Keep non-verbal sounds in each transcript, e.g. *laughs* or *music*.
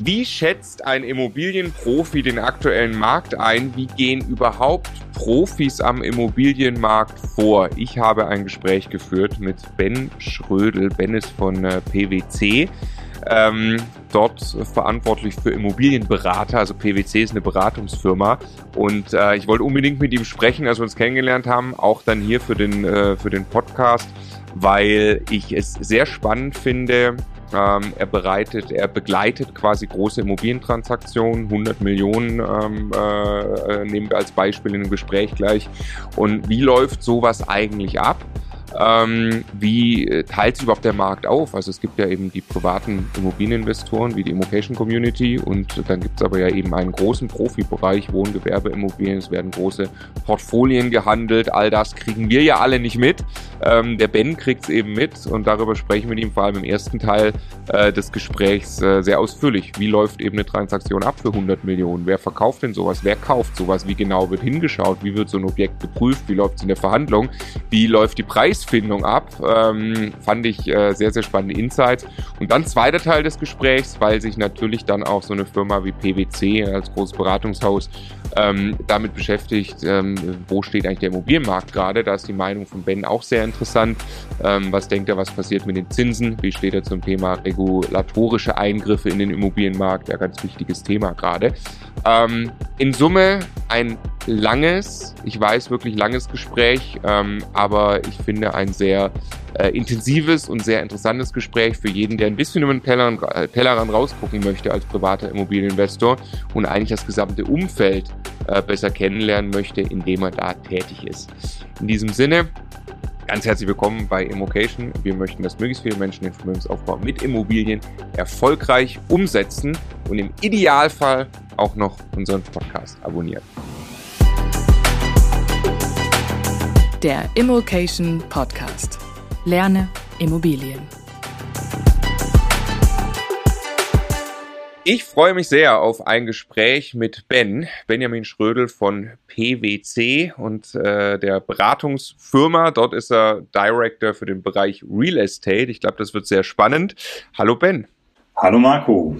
Wie schätzt ein Immobilienprofi den aktuellen Markt ein? Wie gehen überhaupt Profis am Immobilienmarkt vor? Ich habe ein Gespräch geführt mit Ben Schrödel. Ben ist von äh, PwC. Ähm, dort verantwortlich für Immobilienberater. Also PwC ist eine Beratungsfirma. Und äh, ich wollte unbedingt mit ihm sprechen, als wir uns kennengelernt haben, auch dann hier für den, äh, für den Podcast, weil ich es sehr spannend finde, ähm, er bereitet, er begleitet quasi große Immobilientransaktionen, 100 Millionen ähm, äh, nehmen wir als Beispiel in dem Gespräch gleich. Und wie läuft sowas eigentlich ab? Ähm, wie äh, teilt sich überhaupt der Markt auf? Also es gibt ja eben die privaten Immobilieninvestoren wie die Immocation Community und dann gibt es aber ja eben einen großen Profibereich, Wohngewerbe, Immobilien, es werden große Portfolien gehandelt, all das kriegen wir ja alle nicht mit. Ähm, der Ben kriegt es eben mit und darüber sprechen wir mit ihm vor allem im ersten Teil äh, des Gesprächs äh, sehr ausführlich. Wie läuft eben eine Transaktion ab für 100 Millionen? Wer verkauft denn sowas? Wer kauft sowas? Wie genau wird hingeschaut? Wie wird so ein Objekt geprüft? Wie läuft es in der Verhandlung? Wie läuft die Preis Preisfindung ab. Ähm, fand ich äh, sehr, sehr spannende Insights. Und dann zweiter Teil des Gesprächs, weil sich natürlich dann auch so eine Firma wie PwC als großes Beratungshaus ähm, damit beschäftigt, ähm, wo steht eigentlich der Immobilienmarkt gerade. Da ist die Meinung von Ben auch sehr interessant. Ähm, was denkt er, was passiert mit den Zinsen? Wie steht er zum Thema regulatorische Eingriffe in den Immobilienmarkt? Ja, ganz wichtiges Thema gerade. Ähm, in Summe ein langes, ich weiß wirklich langes Gespräch, ähm, aber ich finde ein sehr äh, intensives und sehr interessantes Gespräch für jeden, der ein bisschen über den Tellerrand, äh, Tellerrand rausgucken möchte als privater Immobilieninvestor und eigentlich das gesamte Umfeld äh, besser kennenlernen möchte, in dem er da tätig ist. In diesem Sinne, Ganz herzlich willkommen bei Immocation. Wir möchten, dass möglichst viele Menschen den Vermögensaufbau mit Immobilien erfolgreich umsetzen und im Idealfall auch noch unseren Podcast abonnieren. Der Immocation Podcast. Lerne Immobilien. Ich freue mich sehr auf ein Gespräch mit Ben, Benjamin Schrödel von PwC und äh, der Beratungsfirma. Dort ist er Director für den Bereich Real Estate. Ich glaube, das wird sehr spannend. Hallo Ben. Hallo Marco.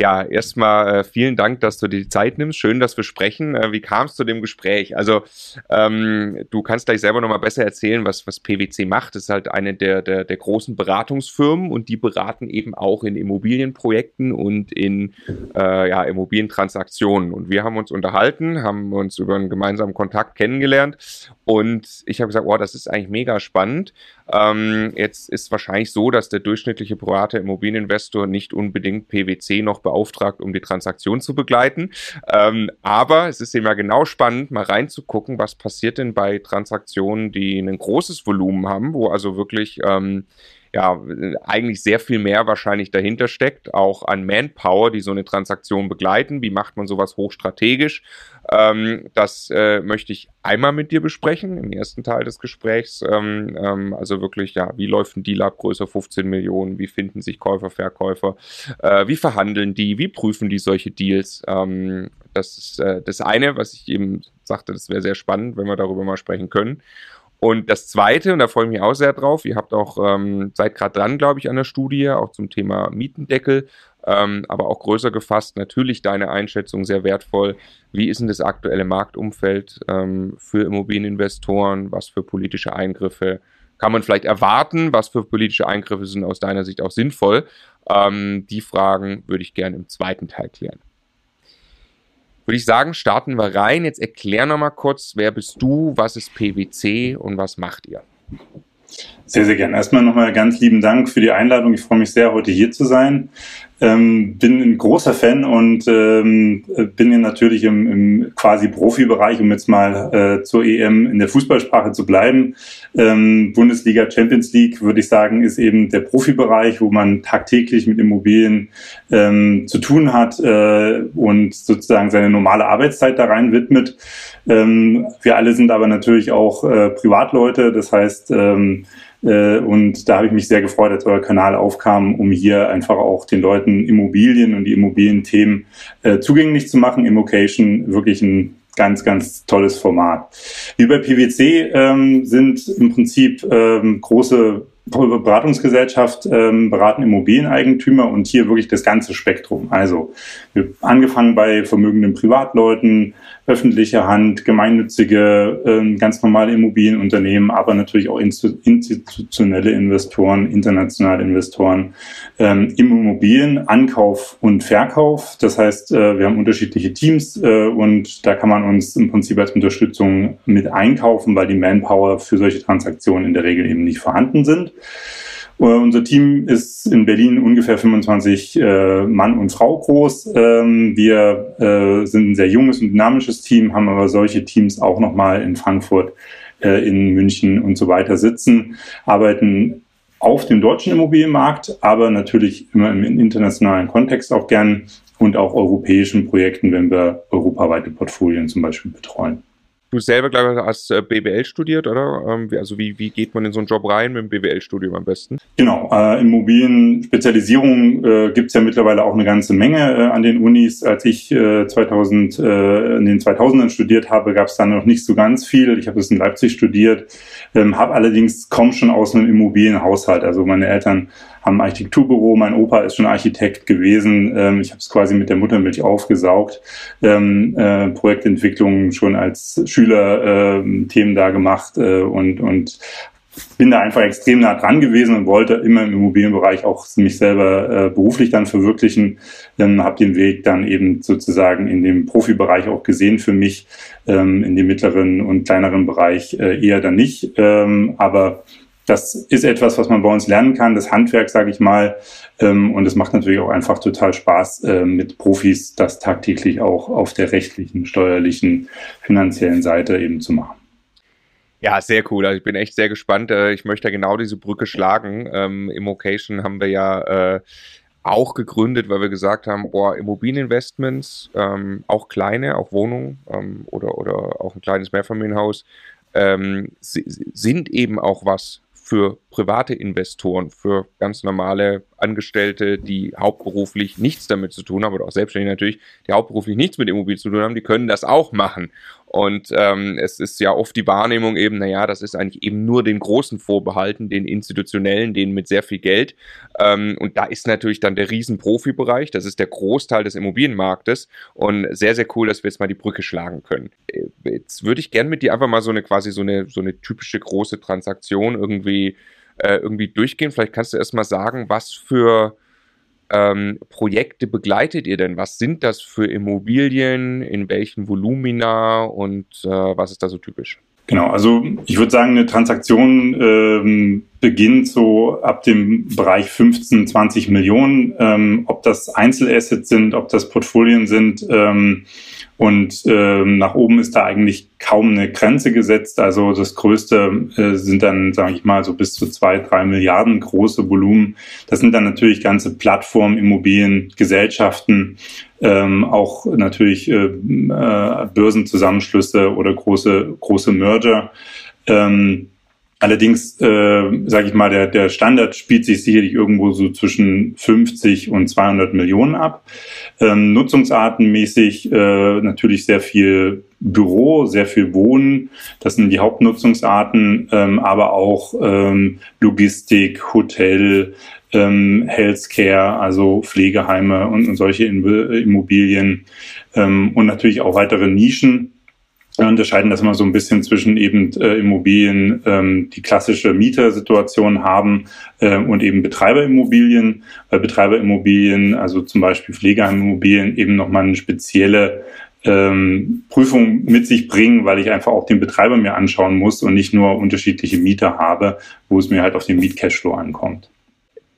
Ja, erstmal äh, vielen Dank, dass du dir die Zeit nimmst. Schön, dass wir sprechen. Äh, wie kam es zu dem Gespräch? Also, ähm, du kannst gleich selber nochmal besser erzählen, was, was PwC macht. Das ist halt eine der, der, der großen Beratungsfirmen und die beraten eben auch in Immobilienprojekten und in äh, ja, Immobilientransaktionen. Und wir haben uns unterhalten, haben uns über einen gemeinsamen Kontakt kennengelernt und ich habe gesagt, oh, das ist eigentlich mega spannend. Ähm, jetzt ist wahrscheinlich so, dass der durchschnittliche private Immobilieninvestor nicht unbedingt PwC noch beauftragt, um die Transaktion zu begleiten. Ähm, aber es ist eben ja genau spannend, mal reinzugucken, was passiert denn bei Transaktionen, die ein großes Volumen haben, wo also wirklich ähm, ja, eigentlich sehr viel mehr wahrscheinlich dahinter steckt, auch an Manpower, die so eine Transaktion begleiten. Wie macht man sowas hochstrategisch? Ähm, das äh, möchte ich einmal mit dir besprechen im ersten Teil des Gesprächs. Ähm, ähm, also wirklich, ja, wie läuft ein Deal ab größer 15 Millionen? Wie finden sich Käufer, Verkäufer? Äh, wie verhandeln die? Wie prüfen die solche Deals? Ähm, das ist äh, das eine, was ich eben sagte, das wäre sehr spannend, wenn wir darüber mal sprechen können. Und das Zweite, und da freue ich mich auch sehr drauf, ihr habt auch, ähm, seid gerade dran, glaube ich, an der Studie, auch zum Thema Mietendeckel, ähm, aber auch größer gefasst, natürlich deine Einschätzung sehr wertvoll. Wie ist denn das aktuelle Marktumfeld ähm, für Immobilieninvestoren? Was für politische Eingriffe kann man vielleicht erwarten? Was für politische Eingriffe sind aus deiner Sicht auch sinnvoll? Ähm, die Fragen würde ich gerne im zweiten Teil klären würde ich sagen, starten wir rein. Jetzt erklär noch mal kurz, wer bist du, was ist PwC und was macht ihr? Sehr, sehr gern. Erstmal nochmal ganz lieben Dank für die Einladung. Ich freue mich sehr, heute hier zu sein. Ähm, bin ein großer Fan und ähm, bin ja natürlich im, im quasi Profibereich, um jetzt mal äh, zur EM in der Fußballsprache zu bleiben. Ähm, Bundesliga, Champions League, würde ich sagen, ist eben der Profibereich, wo man tagtäglich mit Immobilien ähm, zu tun hat äh, und sozusagen seine normale Arbeitszeit da rein widmet. Ähm, wir alle sind aber natürlich auch äh, Privatleute, das heißt, ähm, äh, und da habe ich mich sehr gefreut, als euer Kanal aufkam, um hier einfach auch den Leuten Immobilien und die Immobilienthemen äh, zugänglich zu machen. Immocation wirklich ein ganz, ganz tolles Format. Wir bei PwC ähm, sind im Prinzip ähm, große Beratungsgesellschaft ähm, beraten Immobilieneigentümer und hier wirklich das ganze Spektrum. Also angefangen bei vermögenden Privatleuten, öffentliche Hand, gemeinnützige, ähm, ganz normale Immobilienunternehmen, aber natürlich auch institutionelle Investoren, internationale Investoren ähm, im Immobilienankauf und Verkauf. Das heißt, äh, wir haben unterschiedliche Teams äh, und da kann man uns im Prinzip als Unterstützung mit einkaufen, weil die Manpower für solche Transaktionen in der Regel eben nicht vorhanden sind. Uh, unser Team ist in Berlin ungefähr 25 äh, Mann und Frau groß. Ähm, wir äh, sind ein sehr junges und dynamisches Team, haben aber solche Teams auch nochmal in Frankfurt, äh, in München und so weiter sitzen, arbeiten auf dem deutschen Immobilienmarkt, aber natürlich immer im internationalen Kontext auch gern und auch europäischen Projekten, wenn wir europaweite Portfolien zum Beispiel betreuen. Du selber, glaube ich, hast äh, BWL studiert, oder? Ähm, also wie, wie geht man in so einen Job rein mit dem BWL-Studium am besten? Genau, äh, Immobilien-Spezialisierung äh, gibt ja mittlerweile auch eine ganze Menge äh, an den Unis. Als ich äh, 2000, äh, in den 2000ern studiert habe, gab es da noch nicht so ganz viel. Ich habe es in Leipzig studiert, ähm, habe allerdings kaum schon aus einem Immobilienhaushalt. Also meine Eltern ein Architekturbüro, mein Opa ist schon Architekt gewesen, ähm, ich habe es quasi mit der Muttermilch aufgesaugt, ähm, äh, Projektentwicklung schon als Schüler äh, Themen da gemacht äh, und, und bin da einfach extrem nah dran gewesen und wollte immer im Immobilienbereich auch mich selber äh, beruflich dann verwirklichen. Ähm, habe den Weg dann eben sozusagen in dem Profibereich auch gesehen für mich, ähm, in dem mittleren und kleineren Bereich äh, eher dann nicht. Ähm, aber das ist etwas, was man bei uns lernen kann, das Handwerk, sage ich mal. Ähm, und es macht natürlich auch einfach total Spaß, äh, mit Profis das tagtäglich auch auf der rechtlichen, steuerlichen, finanziellen Seite eben zu machen. Ja, sehr cool. Also ich bin echt sehr gespannt. Äh, ich möchte genau diese Brücke schlagen. Ähm, Immocation haben wir ja äh, auch gegründet, weil wir gesagt haben, boah, Immobilieninvestments, ähm, auch kleine, auch Wohnungen ähm, oder, oder auch ein kleines Mehrfamilienhaus, ähm, sind eben auch was für private Investoren, für ganz normale Angestellte, die hauptberuflich nichts damit zu tun haben, oder auch Selbstständige natürlich, die hauptberuflich nichts mit Immobilien zu tun haben, die können das auch machen. Und ähm, es ist ja oft die Wahrnehmung eben, naja, das ist eigentlich eben nur den Großen vorbehalten, den institutionellen, denen mit sehr viel Geld. Ähm, und da ist natürlich dann der riesen Profibereich, das ist der Großteil des Immobilienmarktes. Und sehr, sehr cool, dass wir jetzt mal die Brücke schlagen können. Äh, jetzt würde ich gerne mit dir einfach mal so eine quasi so eine, so eine typische große Transaktion irgendwie, äh, irgendwie durchgehen. Vielleicht kannst du erst mal sagen, was für ähm, Projekte begleitet ihr denn? Was sind das für Immobilien? In welchen Volumina? Und äh, was ist da so typisch? Genau, also ich würde sagen, eine Transaktion ähm, beginnt so ab dem Bereich 15, 20 Millionen. Ähm, ob das Einzelassets sind, ob das Portfolien sind, ähm, und ähm, nach oben ist da eigentlich kaum eine Grenze gesetzt. Also das Größte äh, sind dann, sage ich mal, so bis zu zwei, drei Milliarden große Volumen. Das sind dann natürlich ganze Plattformen, Immobilien, Gesellschaften, ähm, auch natürlich äh, äh, Börsenzusammenschlüsse oder große, große Merger. Ähm, Allerdings, äh, sage ich mal, der, der Standard spielt sich sicherlich irgendwo so zwischen 50 und 200 Millionen ab. Ähm, nutzungsartenmäßig äh, natürlich sehr viel Büro, sehr viel Wohnen. Das sind die Hauptnutzungsarten, ähm, aber auch ähm, Logistik, Hotel, ähm, Healthcare, also Pflegeheime und, und solche Immobilien ähm, und natürlich auch weitere Nischen wir unterscheiden das immer so ein bisschen zwischen eben äh, Immobilien, ähm, die klassische Mietersituation haben äh, und eben Betreiberimmobilien, weil Betreiberimmobilien, also zum Beispiel Pflegeheimimmobilien, eben nochmal eine spezielle ähm, Prüfung mit sich bringen, weil ich einfach auch den Betreiber mir anschauen muss und nicht nur unterschiedliche Mieter habe, wo es mir halt auf den Mietcashflow ankommt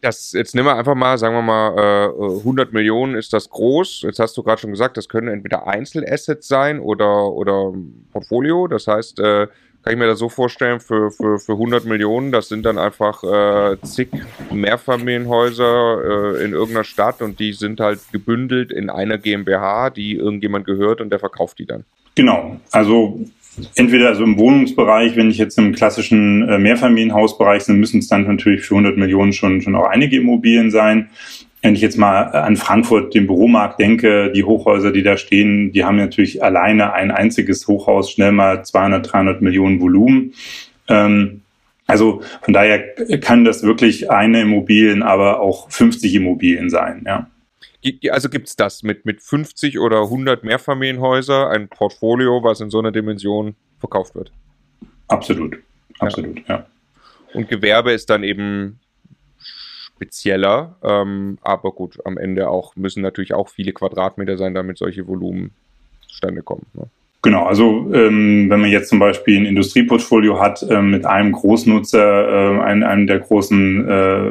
das, jetzt nehmen wir einfach mal, sagen wir mal, äh, 100 Millionen ist das groß. Jetzt hast du gerade schon gesagt, das können entweder Einzelassets sein oder, oder Portfolio. Das heißt, äh, kann ich mir das so vorstellen, für, für, für 100 Millionen, das sind dann einfach äh, zig Mehrfamilienhäuser äh, in irgendeiner Stadt und die sind halt gebündelt in einer GmbH, die irgendjemand gehört und der verkauft die dann. Genau, also Entweder also im Wohnungsbereich, wenn ich jetzt im klassischen äh, Mehrfamilienhausbereich bin, müssen es dann natürlich für 100 Millionen schon, schon auch einige Immobilien sein. Wenn ich jetzt mal an Frankfurt, den Büromarkt denke, die Hochhäuser, die da stehen, die haben natürlich alleine ein einziges Hochhaus schnell mal 200, 300 Millionen Volumen. Ähm, Also von daher kann das wirklich eine Immobilien, aber auch 50 Immobilien sein, ja. Also gibt es das mit, mit 50 oder 100 Mehrfamilienhäuser, ein Portfolio, was in so einer Dimension verkauft wird? Absolut, absolut, ja. ja. Und Gewerbe ist dann eben spezieller, ähm, aber gut, am Ende auch müssen natürlich auch viele Quadratmeter sein, damit solche Volumen zustande kommen. Ne? Genau, also ähm, wenn man jetzt zum Beispiel ein Industrieportfolio hat äh, mit einem Großnutzer, äh, einem, einem der großen, äh,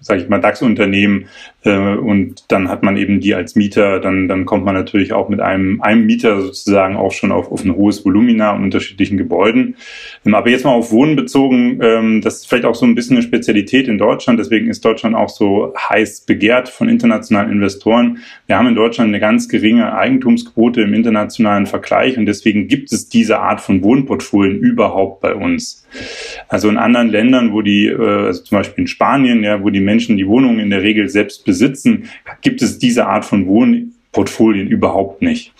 sage ich mal, DAX-Unternehmen, äh, und dann hat man eben die als Mieter, dann, dann kommt man natürlich auch mit einem, einem Mieter sozusagen auch schon auf, auf ein hohes Volumina in unterschiedlichen Gebäuden. Ähm, aber jetzt mal auf Wohnen bezogen, ähm, das ist vielleicht auch so ein bisschen eine Spezialität in Deutschland, deswegen ist Deutschland auch so heiß begehrt von internationalen Investoren. Wir haben in Deutschland eine ganz geringe Eigentumsquote im internationalen Vergleich und deswegen gibt es diese Art von Wohnportfolien überhaupt bei uns. Also in anderen Ländern, wo die, äh, also zum Beispiel in Spanien, ja, wo die Menschen die Wohnungen in der Regel selbst besitzen, gibt es diese Art von Wohnportfolien überhaupt nicht.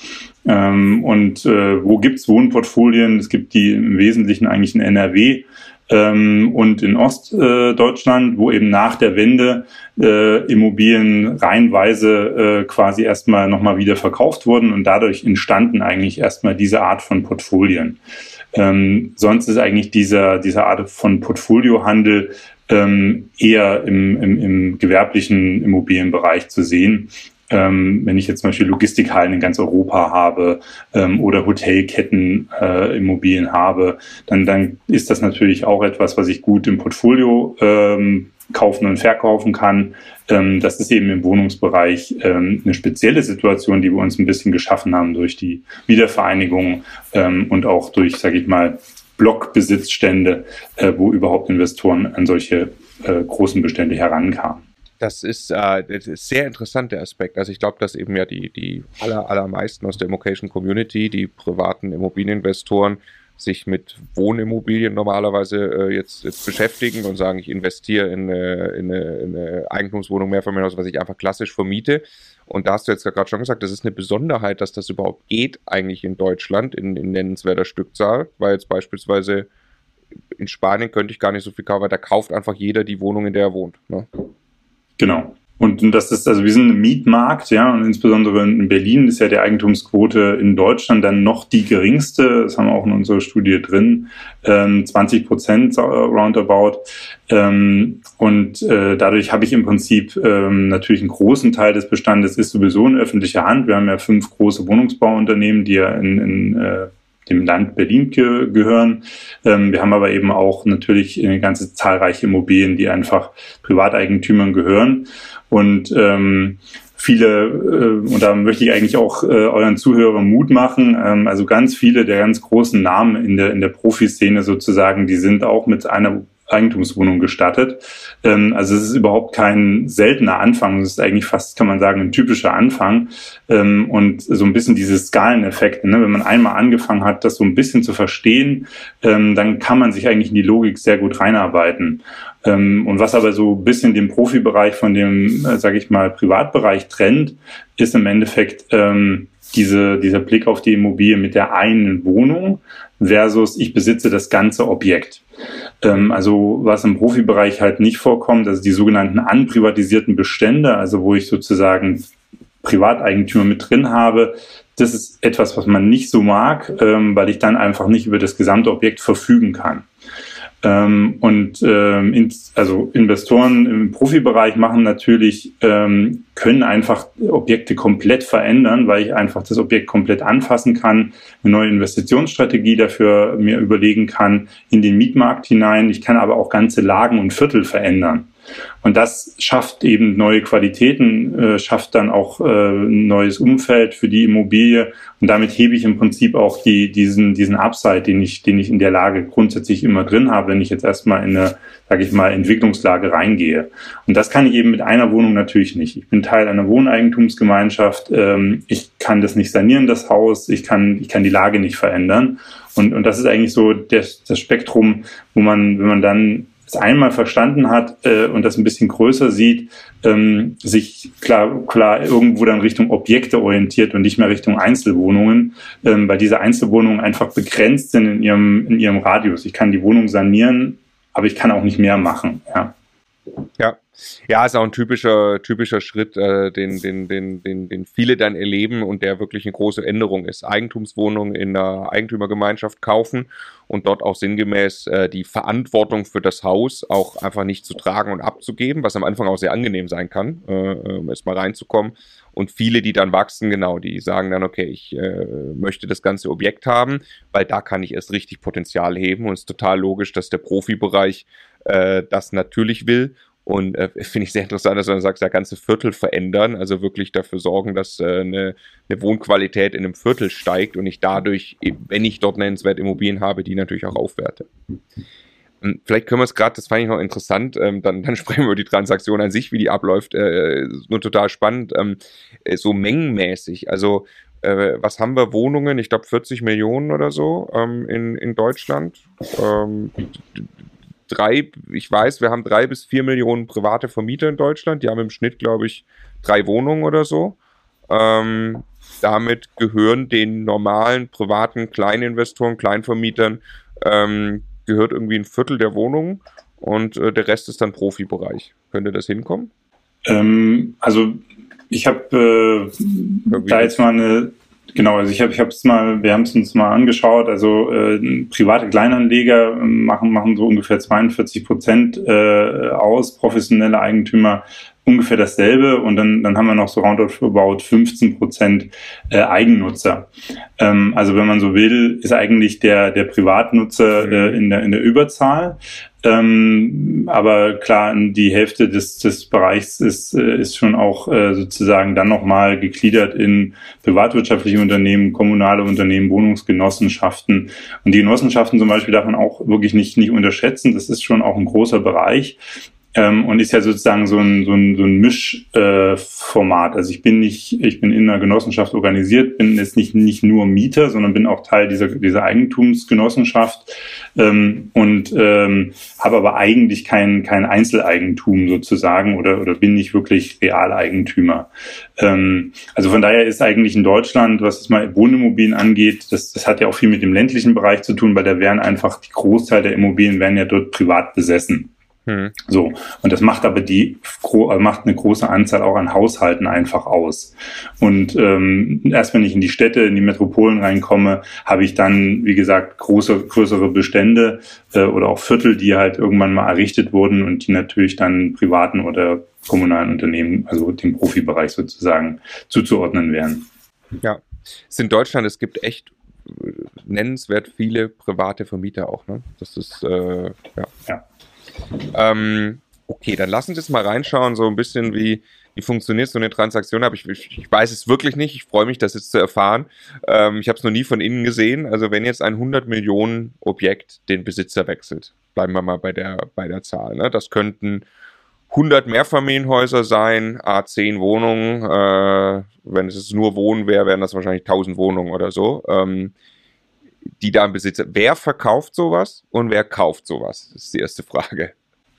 Ähm, und äh, wo gibt es Wohnportfolien? Es gibt die im Wesentlichen eigentlich in NRW ähm, und in Ostdeutschland, äh, wo eben nach der Wende äh, Immobilien reihenweise äh, quasi erstmal nochmal wieder verkauft wurden und dadurch entstanden eigentlich erstmal diese Art von Portfolien. Ähm, sonst ist eigentlich dieser, diese Art von Portfoliohandel ähm, eher im, im, im gewerblichen Immobilienbereich zu sehen. Ähm, wenn ich jetzt zum Beispiel Logistikhallen in ganz Europa habe ähm, oder Hotelketten äh, Immobilien habe, dann, dann ist das natürlich auch etwas, was ich gut im Portfolio ähm, kaufen und verkaufen kann. Ähm, das ist eben im Wohnungsbereich ähm, eine spezielle Situation, die wir uns ein bisschen geschaffen haben durch die Wiedervereinigung ähm, und auch durch, sage ich mal, Blockbesitzstände, äh, wo überhaupt Investoren an solche äh, großen Bestände herankamen. Das ist, äh, das ist sehr interessanter Aspekt. Also ich glaube, dass eben ja die, die aller, allermeisten aus der Immocation Community, die privaten Immobilieninvestoren, sich mit Wohnimmobilien normalerweise äh, jetzt, jetzt beschäftigen und sagen, ich investiere in eine, in eine, in eine Eigentumswohnung, Mehrfamilienhaus, was ich einfach klassisch vermiete. Und da hast du jetzt gerade schon gesagt, das ist eine Besonderheit, dass das überhaupt geht eigentlich in Deutschland in, in nennenswerter Stückzahl, weil jetzt beispielsweise in Spanien könnte ich gar nicht so viel kaufen, weil da kauft einfach jeder die Wohnung, in der er wohnt. Ne? Genau. Und das ist, also wir sind ein Mietmarkt, ja, und insbesondere in Berlin ist ja die Eigentumsquote in Deutschland dann noch die geringste. Das haben wir auch in unserer Studie drin. Ähm, 20 Prozent roundabout. Ähm, und äh, dadurch habe ich im Prinzip ähm, natürlich einen großen Teil des Bestandes ist sowieso in öffentlicher Hand. Wir haben ja fünf große Wohnungsbauunternehmen, die ja in, in äh, dem Land Berlin ge gehören. Ähm, wir haben aber eben auch natürlich eine ganze zahlreiche Immobilien, die einfach Privateigentümern gehören. Und ähm, viele, äh, und da möchte ich eigentlich auch äh, euren Zuhörern Mut machen, ähm, also ganz viele der ganz großen Namen in der, in der Profiszene sozusagen, die sind auch mit einer Eigentumswohnung gestattet. Ähm, also es ist überhaupt kein seltener Anfang, es ist eigentlich fast, kann man sagen, ein typischer Anfang. Ähm, und so ein bisschen diese Skaleneffekte, ne? wenn man einmal angefangen hat, das so ein bisschen zu verstehen, ähm, dann kann man sich eigentlich in die Logik sehr gut reinarbeiten. Ähm, und was aber so ein bisschen den Profibereich von dem, äh, sage ich mal, Privatbereich trennt, ist im Endeffekt ähm, diese, dieser Blick auf die Immobilie mit der einen Wohnung versus ich besitze das ganze Objekt. Ähm, also was im Profibereich halt nicht vorkommt, also die sogenannten anprivatisierten Bestände, also wo ich sozusagen Privateigentümer mit drin habe, das ist etwas, was man nicht so mag, ähm, weil ich dann einfach nicht über das gesamte Objekt verfügen kann. Ähm, und ähm, in, also Investoren im Profibereich machen natürlich, ähm, können einfach Objekte komplett verändern, weil ich einfach das Objekt komplett anfassen kann, eine neue Investitionsstrategie dafür mir überlegen kann, in den Mietmarkt hinein. Ich kann aber auch ganze Lagen und Viertel verändern. Und das schafft eben neue Qualitäten, äh, schafft dann auch äh, ein neues Umfeld für die Immobilie. Und damit hebe ich im Prinzip auch die, diesen, diesen Upside, den ich, den ich in der Lage grundsätzlich immer drin habe, wenn ich jetzt erstmal in eine, sage ich mal, Entwicklungslage reingehe. Und das kann ich eben mit einer Wohnung natürlich nicht. Ich bin Teil einer Wohneigentumsgemeinschaft. Ähm, ich kann das nicht sanieren, das Haus. Ich kann, ich kann die Lage nicht verändern. Und, und das ist eigentlich so das, das Spektrum, wo man, wenn man dann es einmal verstanden hat äh, und das ein bisschen größer sieht, ähm, sich klar, klar irgendwo dann Richtung Objekte orientiert und nicht mehr Richtung Einzelwohnungen, ähm, weil diese Einzelwohnungen einfach begrenzt sind in ihrem, in ihrem Radius. Ich kann die Wohnung sanieren, aber ich kann auch nicht mehr machen. Ja. Ja, ja, ist auch ein typischer, typischer Schritt, äh, den, den, den, den, den viele dann erleben und der wirklich eine große Änderung ist. Eigentumswohnungen in einer Eigentümergemeinschaft kaufen und dort auch sinngemäß äh, die Verantwortung für das Haus auch einfach nicht zu tragen und abzugeben, was am Anfang auch sehr angenehm sein kann, äh, äh erstmal reinzukommen. Und viele, die dann wachsen, genau, die sagen dann, okay, ich äh, möchte das ganze Objekt haben, weil da kann ich erst richtig Potenzial heben und es ist total logisch, dass der Profibereich äh, das natürlich will und äh, finde ich sehr interessant, dass du dann sagst, ja, ganze Viertel verändern, also wirklich dafür sorgen, dass äh, eine, eine Wohnqualität in einem Viertel steigt und ich dadurch, wenn ich dort nennenswert Immobilien habe, die natürlich auch aufwerte. Und vielleicht können wir es gerade, das fand ich noch interessant, ähm, dann, dann *laughs* sprechen wir über die Transaktion an sich, wie die abläuft. Äh, nur total spannend, ähm, äh, so mengenmäßig. Also äh, was haben wir Wohnungen? Ich glaube 40 Millionen oder so ähm, in, in Deutschland. Ähm, drei, ich weiß, wir haben drei bis vier Millionen private Vermieter in Deutschland. Die haben im Schnitt, glaube ich, drei Wohnungen oder so. Ähm, damit gehören den normalen privaten Kleininvestoren, Kleinvermietern, ähm, gehört irgendwie ein Viertel der Wohnungen und äh, der Rest ist dann Profibereich. Könnte das hinkommen? Ähm, also ich habe äh, da jetzt mal eine Genau, also ich habe ich es mal, wir haben es uns mal angeschaut. Also äh, private Kleinanleger ähm, machen machen so ungefähr 42 Prozent äh, aus, professionelle Eigentümer ungefähr dasselbe und dann, dann haben wir noch so roundabout 15 Prozent äh, Eigennutzer. Ähm, also wenn man so will, ist eigentlich der, der Privatnutzer äh, in, der, in der Überzahl. Ähm, aber klar, die Hälfte des, des Bereichs ist, äh, ist schon auch äh, sozusagen dann nochmal gegliedert in privatwirtschaftliche Unternehmen, kommunale Unternehmen, Wohnungsgenossenschaften. Und die Genossenschaften zum Beispiel darf man auch wirklich nicht, nicht unterschätzen. Das ist schon auch ein großer Bereich ähm, und ist ja sozusagen so ein, so ein, so ein Mischformat. Äh, also ich bin nicht, ich bin in einer Genossenschaft organisiert, bin jetzt nicht, nicht nur Mieter, sondern bin auch Teil dieser, dieser Eigentumsgenossenschaft ähm, und ähm, habe aber eigentlich kein, kein Einzeleigentum sozusagen oder, oder bin nicht wirklich Realeigentümer. Ähm, also von daher ist eigentlich in Deutschland, was es mal Wohnimmobilien angeht, das, das hat ja auch viel mit dem ländlichen Bereich zu tun, weil da werden einfach die Großteil der Immobilien werden ja dort privat besessen. Hm. So. Und das macht aber die, äh, macht eine große Anzahl auch an Haushalten einfach aus. Und ähm, erst wenn ich in die Städte, in die Metropolen reinkomme, habe ich dann, wie gesagt, große, größere Bestände äh, oder auch Viertel, die halt irgendwann mal errichtet wurden und die natürlich dann privaten oder kommunalen Unternehmen, also dem Profibereich sozusagen, zuzuordnen wären. Ja. Es ist in Deutschland, es gibt echt äh, nennenswert viele private Vermieter auch, ne? Das ist äh, ja. ja. Ähm, okay, dann lassen Sie uns mal reinschauen, so ein bisschen wie, wie funktioniert so eine Transaktion. Aber ich, ich weiß es wirklich nicht. Ich freue mich, das jetzt zu erfahren. Ähm, ich habe es noch nie von innen gesehen. Also wenn jetzt ein 100 Millionen Objekt den Besitzer wechselt, bleiben wir mal bei der, bei der Zahl. Ne? Das könnten 100 Mehrfamilienhäuser sein, A10 Wohnungen. Äh, wenn es nur Wohnen wäre, wären das wahrscheinlich 1000 Wohnungen oder so. Ähm, die da im Besitz. Wer verkauft sowas und wer kauft sowas? Das ist die erste Frage.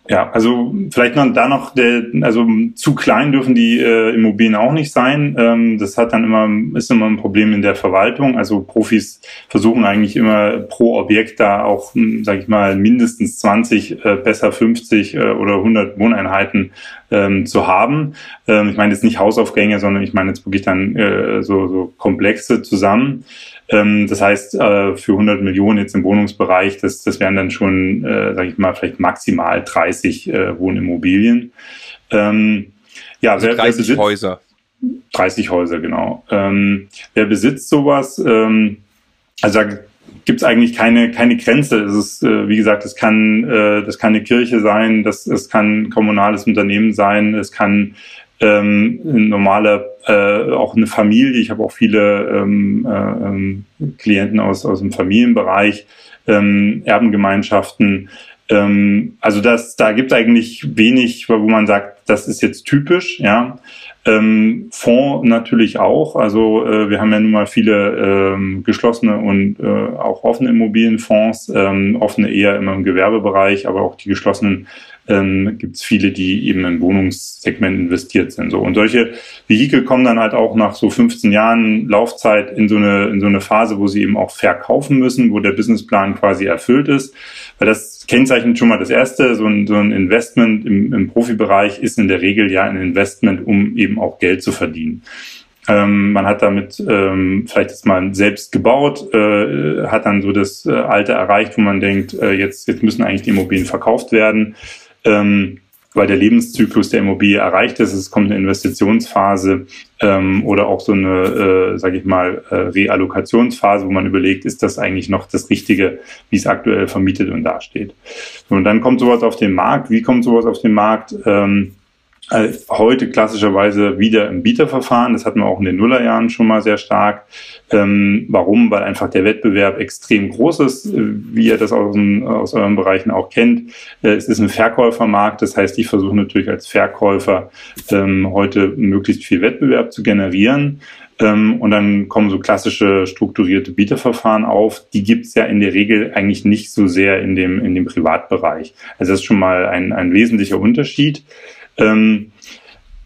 Ja, also vielleicht noch da noch, der, also zu klein dürfen die äh, Immobilien auch nicht sein. Ähm, das hat dann immer ist immer ein Problem in der Verwaltung. Also Profis versuchen eigentlich immer pro Objekt da auch, hm, sage ich mal, mindestens 20, äh, besser 50 äh, oder 100 Wohneinheiten ähm, zu haben. Ähm, ich meine jetzt nicht Hausaufgänge, sondern ich meine jetzt wirklich dann äh, so, so komplexe zusammen. Ähm, das heißt, äh, für 100 Millionen jetzt im Wohnungsbereich, das, das wären dann schon, äh, sage ich mal, vielleicht maximal 30 äh, Wohnimmobilien. Ähm, ja, also wer, 30 wer besitzt, Häuser. 30 Häuser, genau. Ähm, wer besitzt sowas? Ähm, also da gibt es eigentlich keine, keine Grenze. Es ist, äh, wie gesagt, es kann, äh, das kann eine Kirche sein, das, es kann ein kommunales Unternehmen sein, es kann ähm, ein normaler, äh, auch eine Familie. Ich habe auch viele ähm, äh, ähm, Klienten aus, aus dem Familienbereich, ähm, Erbengemeinschaften. Ähm, also das, da gibt es eigentlich wenig, wo man sagt, das ist jetzt typisch, ja. Ähm, Fonds natürlich auch. Also äh, wir haben ja nun mal viele ähm, geschlossene und äh, auch offene Immobilienfonds, ähm, offene eher immer im Gewerbebereich, aber auch die geschlossenen ähm, gibt es viele, die eben im Wohnungssegment investiert sind. So. Und solche Vehikel kommen dann halt auch nach so 15 Jahren Laufzeit in so eine, in so eine Phase, wo sie eben auch verkaufen müssen, wo der Businessplan quasi erfüllt ist. Weil das kennzeichnet schon mal das erste, so ein, so ein Investment im, im Profibereich ist in der Regel ja ein Investment, um eben auch Geld zu verdienen. Ähm, man hat damit ähm, vielleicht jetzt mal selbst gebaut, äh, hat dann so das äh, Alte erreicht, wo man denkt, äh, jetzt, jetzt müssen eigentlich die Immobilien verkauft werden, ähm, weil der Lebenszyklus der Immobilie erreicht ist. Es kommt eine Investitionsphase ähm, oder auch so eine, äh, sage ich mal, äh, Reallokationsphase, wo man überlegt, ist das eigentlich noch das Richtige, wie es aktuell vermietet und dasteht. Und dann kommt sowas auf den Markt. Wie kommt sowas auf den Markt? Ähm, äh, heute klassischerweise wieder im Bieterverfahren. Das hatten wir auch in den Nullerjahren schon mal sehr stark. Ähm, warum? Weil einfach der Wettbewerb extrem groß ist, äh, wie ihr das aus, aus euren Bereichen auch kennt. Äh, es ist ein Verkäufermarkt, das heißt, ich versuche natürlich als Verkäufer ähm, heute möglichst viel Wettbewerb zu generieren. Ähm, und dann kommen so klassische strukturierte Bieterverfahren auf. Die gibt's ja in der Regel eigentlich nicht so sehr in dem, in dem Privatbereich. Also das ist schon mal ein, ein wesentlicher Unterschied. Ähm,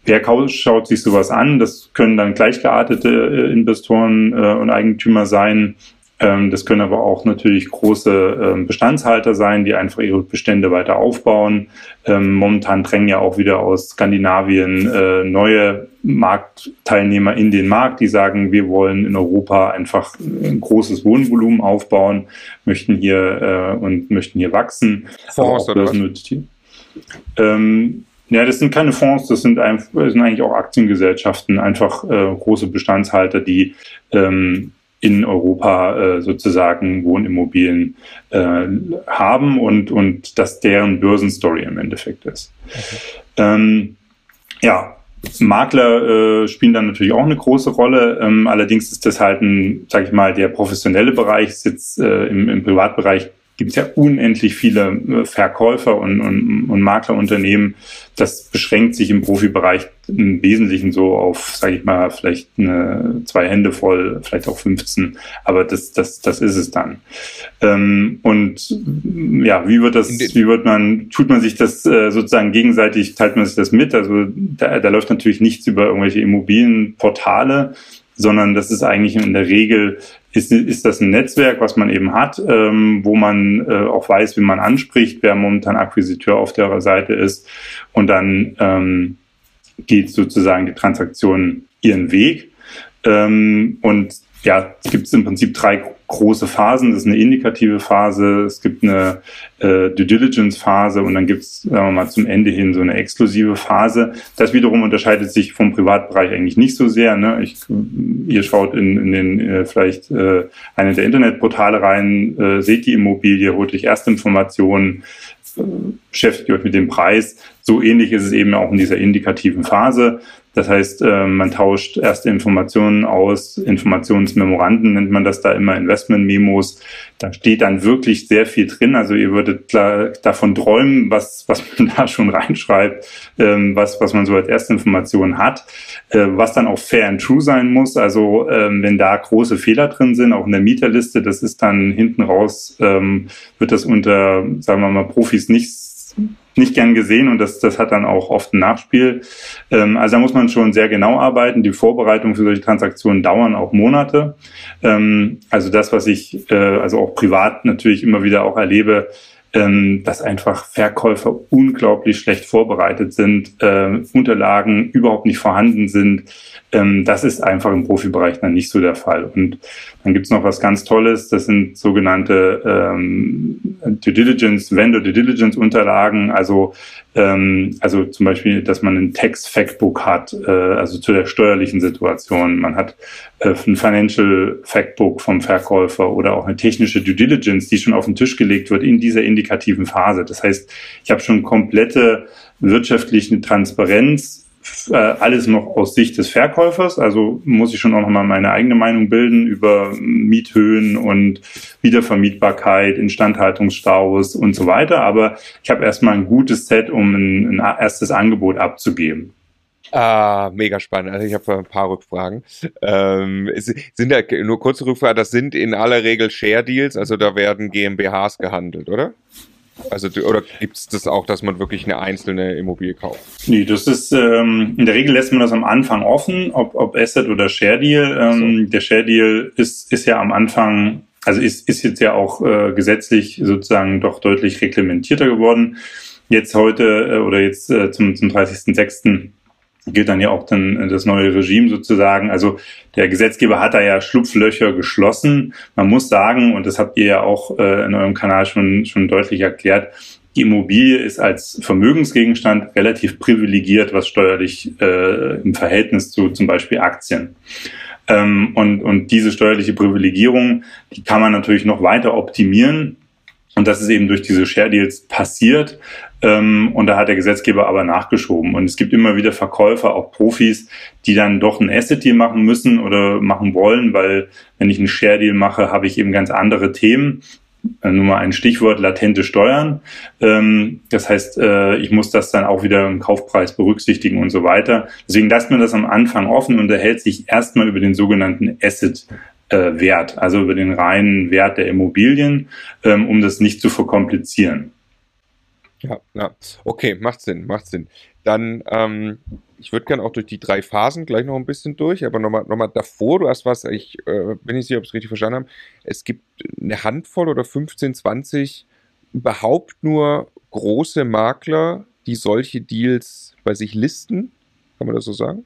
wer schaut sich sowas an? Das können dann gleichgeartete äh, Investoren äh, und Eigentümer sein. Ähm, das können aber auch natürlich große äh, Bestandshalter sein, die einfach ihre Bestände weiter aufbauen. Ähm, momentan drängen ja auch wieder aus Skandinavien äh, neue Marktteilnehmer in den Markt, die sagen, wir wollen in Europa einfach ein großes Wohnvolumen aufbauen, möchten hier äh, und möchten hier wachsen. Fonds oder was? Ähm, ja, das sind keine Fonds, das sind, ein, das sind eigentlich auch Aktiengesellschaften, einfach äh, große Bestandshalter, die ähm, in Europa äh, sozusagen Wohnimmobilien äh, haben und, und das deren Börsenstory im Endeffekt ist. Okay. Ähm, ja, Makler äh, spielen dann natürlich auch eine große Rolle. Ähm, allerdings ist das halt ein, sag ich mal, der professionelle Bereich ist jetzt äh, im, im Privatbereich gibt es ja unendlich viele äh, Verkäufer und, und, und Maklerunternehmen. Das beschränkt sich im Profibereich im Wesentlichen so auf, sage ich mal, vielleicht eine, zwei Hände voll, vielleicht auch 15, aber das, das, das ist es dann. Ähm, und ja, wie wird das, wie wird man, tut man sich das äh, sozusagen gegenseitig, teilt man sich das mit? Also da, da läuft natürlich nichts über irgendwelche Immobilienportale, sondern das ist eigentlich in der Regel ist, ist das ein Netzwerk, was man eben hat, ähm, wo man äh, auch weiß, wie man anspricht, wer momentan Akquisiteur auf der Seite ist. Und dann ähm, geht sozusagen die Transaktion ihren Weg. Ähm, und ja, es gibt im Prinzip drei große Phasen. Das ist eine indikative Phase, es gibt eine äh, Due Diligence Phase und dann gibt es, sagen wir mal, zum Ende hin so eine exklusive Phase. Das wiederum unterscheidet sich vom Privatbereich eigentlich nicht so sehr. Ne? Ich, ihr schaut in, in den äh, vielleicht äh, eine der Internetportale rein, äh, seht die Immobilie, holt euch Erstinformationen, äh, beschäftigt euch mit dem Preis. So ähnlich ist es eben auch in dieser indikativen Phase. Das heißt, äh, man tauscht erste Informationen aus, Informationsmemoranden nennt man das da immer, Investmentmemos. Da steht dann wirklich sehr viel drin. Also ihr würdet davon träumen, was, was man *laughs* da schon reinschreibt, ähm, was, was man so als Erstinformation hat, äh, was dann auch fair and true sein muss. Also ähm, wenn da große Fehler drin sind, auch in der Mieterliste, das ist dann hinten raus, ähm, wird das unter, sagen wir mal, Profis nicht nicht gern gesehen und das, das hat dann auch oft ein Nachspiel. Ähm, also da muss man schon sehr genau arbeiten. Die Vorbereitungen für solche Transaktionen dauern auch Monate. Ähm, also das, was ich äh, also auch privat natürlich immer wieder auch erlebe, ähm, dass einfach Verkäufer unglaublich schlecht vorbereitet sind, äh, Unterlagen überhaupt nicht vorhanden sind. Ähm, das ist einfach im Profibereich dann nicht so der Fall. Und dann gibt's noch was ganz Tolles, das sind sogenannte ähm, Due Diligence, Vendor Due Diligence Unterlagen, also ähm, also zum Beispiel, dass man ein Tax Factbook hat, äh, also zu der steuerlichen Situation. Man hat äh, ein Financial Factbook vom Verkäufer oder auch eine technische Due Diligence, die schon auf den Tisch gelegt wird in dieser indikativen Phase. Das heißt, ich habe schon komplette wirtschaftliche Transparenz äh, alles noch aus Sicht des Verkäufers. Also muss ich schon auch nochmal meine eigene Meinung bilden über Miethöhen und Wiedervermietbarkeit, Instandhaltungsstaus und so weiter. Aber ich habe erstmal ein gutes Set, um ein, ein erstes Angebot abzugeben. Ah, mega spannend. Also ich habe ein paar Rückfragen. Ähm, sind da nur kurze Rückfragen, das sind in aller Regel Share Deals, also da werden GmbHs gehandelt, oder? Also oder gibt es das auch, dass man wirklich eine einzelne Immobilie kauft? Nee, das ist ähm, in der Regel lässt man das am Anfang offen, ob, ob Asset oder Share Deal. Ähm, so. Der Share Deal ist, ist ja am Anfang, also ist, ist jetzt ja auch äh, gesetzlich sozusagen doch deutlich reglementierter geworden. Jetzt heute äh, oder jetzt äh, zum, zum 30.06 gilt dann ja auch dann das neue Regime sozusagen. Also der Gesetzgeber hat da ja Schlupflöcher geschlossen. Man muss sagen, und das habt ihr ja auch äh, in eurem Kanal schon, schon deutlich erklärt, die Immobilie ist als Vermögensgegenstand relativ privilegiert, was steuerlich äh, im Verhältnis zu zum Beispiel Aktien. Ähm, und, und diese steuerliche Privilegierung, die kann man natürlich noch weiter optimieren. Und das ist eben durch diese Share Deals passiert. Ähm, und da hat der Gesetzgeber aber nachgeschoben. Und es gibt immer wieder Verkäufer, auch Profis, die dann doch ein Asset Deal machen müssen oder machen wollen, weil wenn ich einen Share Deal mache, habe ich eben ganz andere Themen. Äh, nur mal ein Stichwort, latente Steuern. Ähm, das heißt, äh, ich muss das dann auch wieder im Kaufpreis berücksichtigen und so weiter. Deswegen lässt man das am Anfang offen und erhält sich erstmal über den sogenannten Asset äh, Wert, also über den reinen Wert der Immobilien, ähm, um das nicht zu verkomplizieren. Ja, ja. Okay, macht Sinn, macht Sinn. Dann, ähm, ich würde gerne auch durch die drei Phasen gleich noch ein bisschen durch, aber nochmal noch mal davor, du hast was, ich äh, bin nicht sicher, ob ich es richtig verstanden habe. Es gibt eine Handvoll oder 15, 20 überhaupt nur große Makler, die solche Deals bei sich listen. Kann man das so sagen?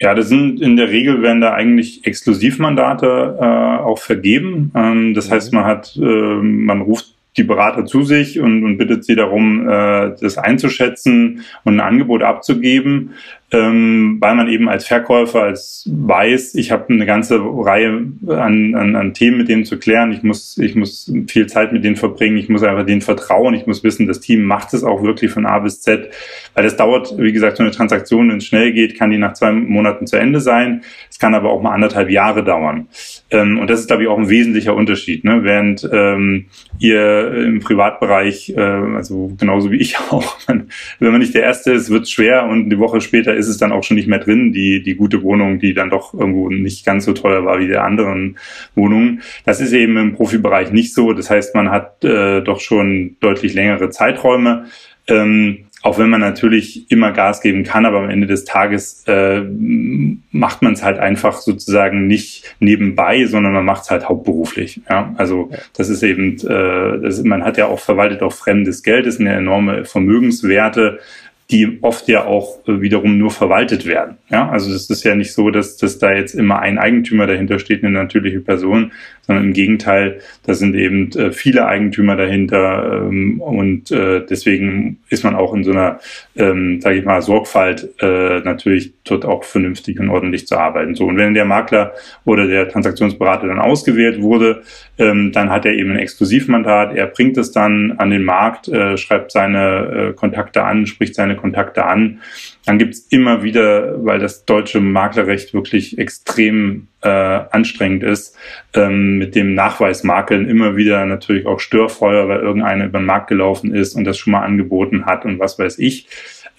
Ja, das sind in der Regel werden da eigentlich Exklusivmandate äh, auch vergeben. Ähm, das mhm. heißt, man hat, äh, man ruft die Berater zu sich und, und bittet sie darum, äh, das einzuschätzen und ein Angebot abzugeben ähm, weil man eben als Verkäufer als weiß, ich habe eine ganze Reihe an, an, an Themen mit denen zu klären. Ich muss, ich muss viel Zeit mit denen verbringen. Ich muss einfach denen vertrauen. Ich muss wissen, das Team macht es auch wirklich von A bis Z. Weil das dauert, wie gesagt, so eine Transaktion, wenn es schnell geht, kann die nach zwei Monaten zu Ende sein. Es kann aber auch mal anderthalb Jahre dauern. Ähm, und das ist, glaube ich, auch ein wesentlicher Unterschied. Ne? Während ähm, ihr im Privatbereich, äh, also genauso wie ich *laughs* auch, wenn man nicht der Erste ist, wird es schwer und die Woche später ist ist es dann auch schon nicht mehr drin, die, die gute Wohnung, die dann doch irgendwo nicht ganz so teuer war wie die anderen Wohnungen. Das ist eben im Profibereich nicht so. Das heißt, man hat äh, doch schon deutlich längere Zeiträume. Ähm, auch wenn man natürlich immer Gas geben kann, aber am Ende des Tages äh, macht man es halt einfach sozusagen nicht nebenbei, sondern man macht es halt hauptberuflich. Ja? Also das ist eben, äh, das, man hat ja auch verwaltet auch fremdes Geld, das sind ja enorme Vermögenswerte, die oft ja auch äh, wiederum nur verwaltet werden. Ja, also es ist ja nicht so, dass, dass da jetzt immer ein Eigentümer dahinter steht, eine natürliche Person, sondern im Gegenteil, da sind eben äh, viele Eigentümer dahinter ähm, und äh, deswegen ist man auch in so einer, ähm, sage ich mal, Sorgfalt äh, natürlich dort auch vernünftig und ordentlich zu arbeiten. So und wenn der Makler oder der Transaktionsberater dann ausgewählt wurde, ähm, dann hat er eben ein Exklusivmandat. Er bringt es dann an den Markt, schreibt seine Kontakte an, spricht seine Kontakte an dann gibt's immer wieder, weil das deutsche Maklerrecht wirklich extrem äh, anstrengend ist, ähm, mit dem Nachweismakeln immer wieder natürlich auch Störfeuer, weil irgendeiner über den Markt gelaufen ist und das schon mal angeboten hat und was weiß ich.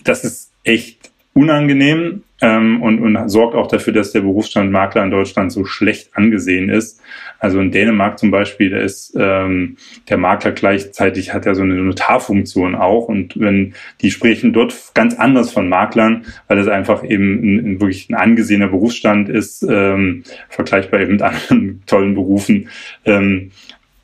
Das ist echt unangenehm ähm, und, und sorgt auch dafür, dass der Berufsstand Makler in Deutschland so schlecht angesehen ist. Also in Dänemark zum Beispiel, da ist ähm, der Makler gleichzeitig hat ja so eine Notarfunktion auch und wenn die sprechen dort ganz anders von Maklern, weil das einfach eben ein, ein wirklich ein angesehener Berufsstand ist, ähm, vergleichbar eben mit *laughs* anderen tollen Berufen. Ähm,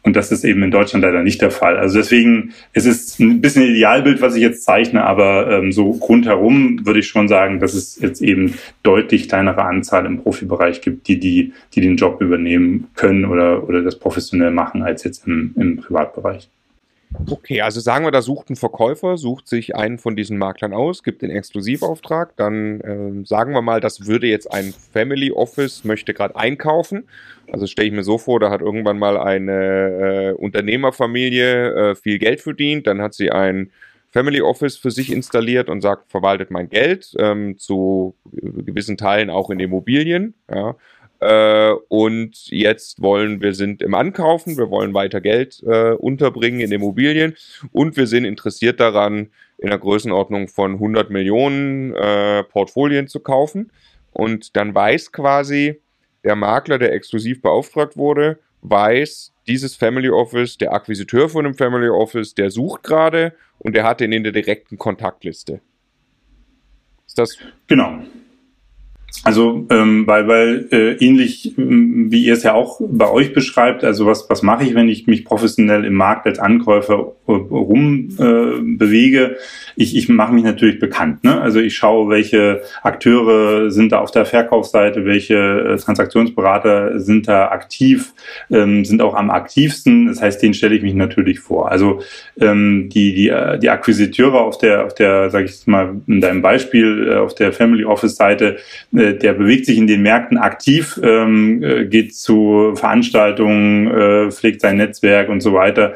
und das ist eben in Deutschland leider nicht der Fall. Also deswegen, es ist ein bisschen ein Idealbild, was ich jetzt zeichne, aber ähm, so rundherum würde ich schon sagen, dass es jetzt eben deutlich kleinere Anzahl im Profibereich gibt, die, die, die den Job übernehmen können oder, oder das professionell machen, als jetzt im, im Privatbereich. Okay, also sagen wir, da sucht ein Verkäufer, sucht sich einen von diesen Maklern aus, gibt den Exklusivauftrag, dann äh, sagen wir mal, das würde jetzt ein Family Office, möchte gerade einkaufen. Also stelle ich mir so vor, da hat irgendwann mal eine äh, Unternehmerfamilie äh, viel Geld verdient, dann hat sie ein Family Office für sich installiert und sagt, verwaltet mein Geld, ähm, zu gewissen Teilen auch in Immobilien. Ja. Äh, und jetzt wollen wir sind im Ankaufen, wir wollen weiter Geld äh, unterbringen in Immobilien und wir sind interessiert daran, in der Größenordnung von 100 Millionen äh, Portfolien zu kaufen. Und dann weiß quasi der Makler, der exklusiv beauftragt wurde, weiß, dieses Family Office, der Akquisiteur von dem Family Office, der sucht gerade und der hat den in der direkten Kontaktliste. Ist das? Genau. Also, ähm, weil, weil äh, ähnlich wie ihr es ja auch bei euch beschreibt, also was, was mache ich, wenn ich mich professionell im Markt als Ankäufer äh, rumbewege? Äh, ich, ich mache mich natürlich bekannt. Ne? Also ich schaue, welche Akteure sind da auf der Verkaufsseite, welche äh, Transaktionsberater sind da aktiv, ähm, sind auch am aktivsten. Das heißt, denen stelle ich mich natürlich vor. Also ähm, die, die, äh, die Akquisiteure auf der, auf der, sag ich mal, in deinem Beispiel, äh, auf der Family Office Seite, äh, der bewegt sich in den Märkten aktiv, ähm, äh, geht zu Veranstaltungen, äh, pflegt sein Netzwerk und so weiter.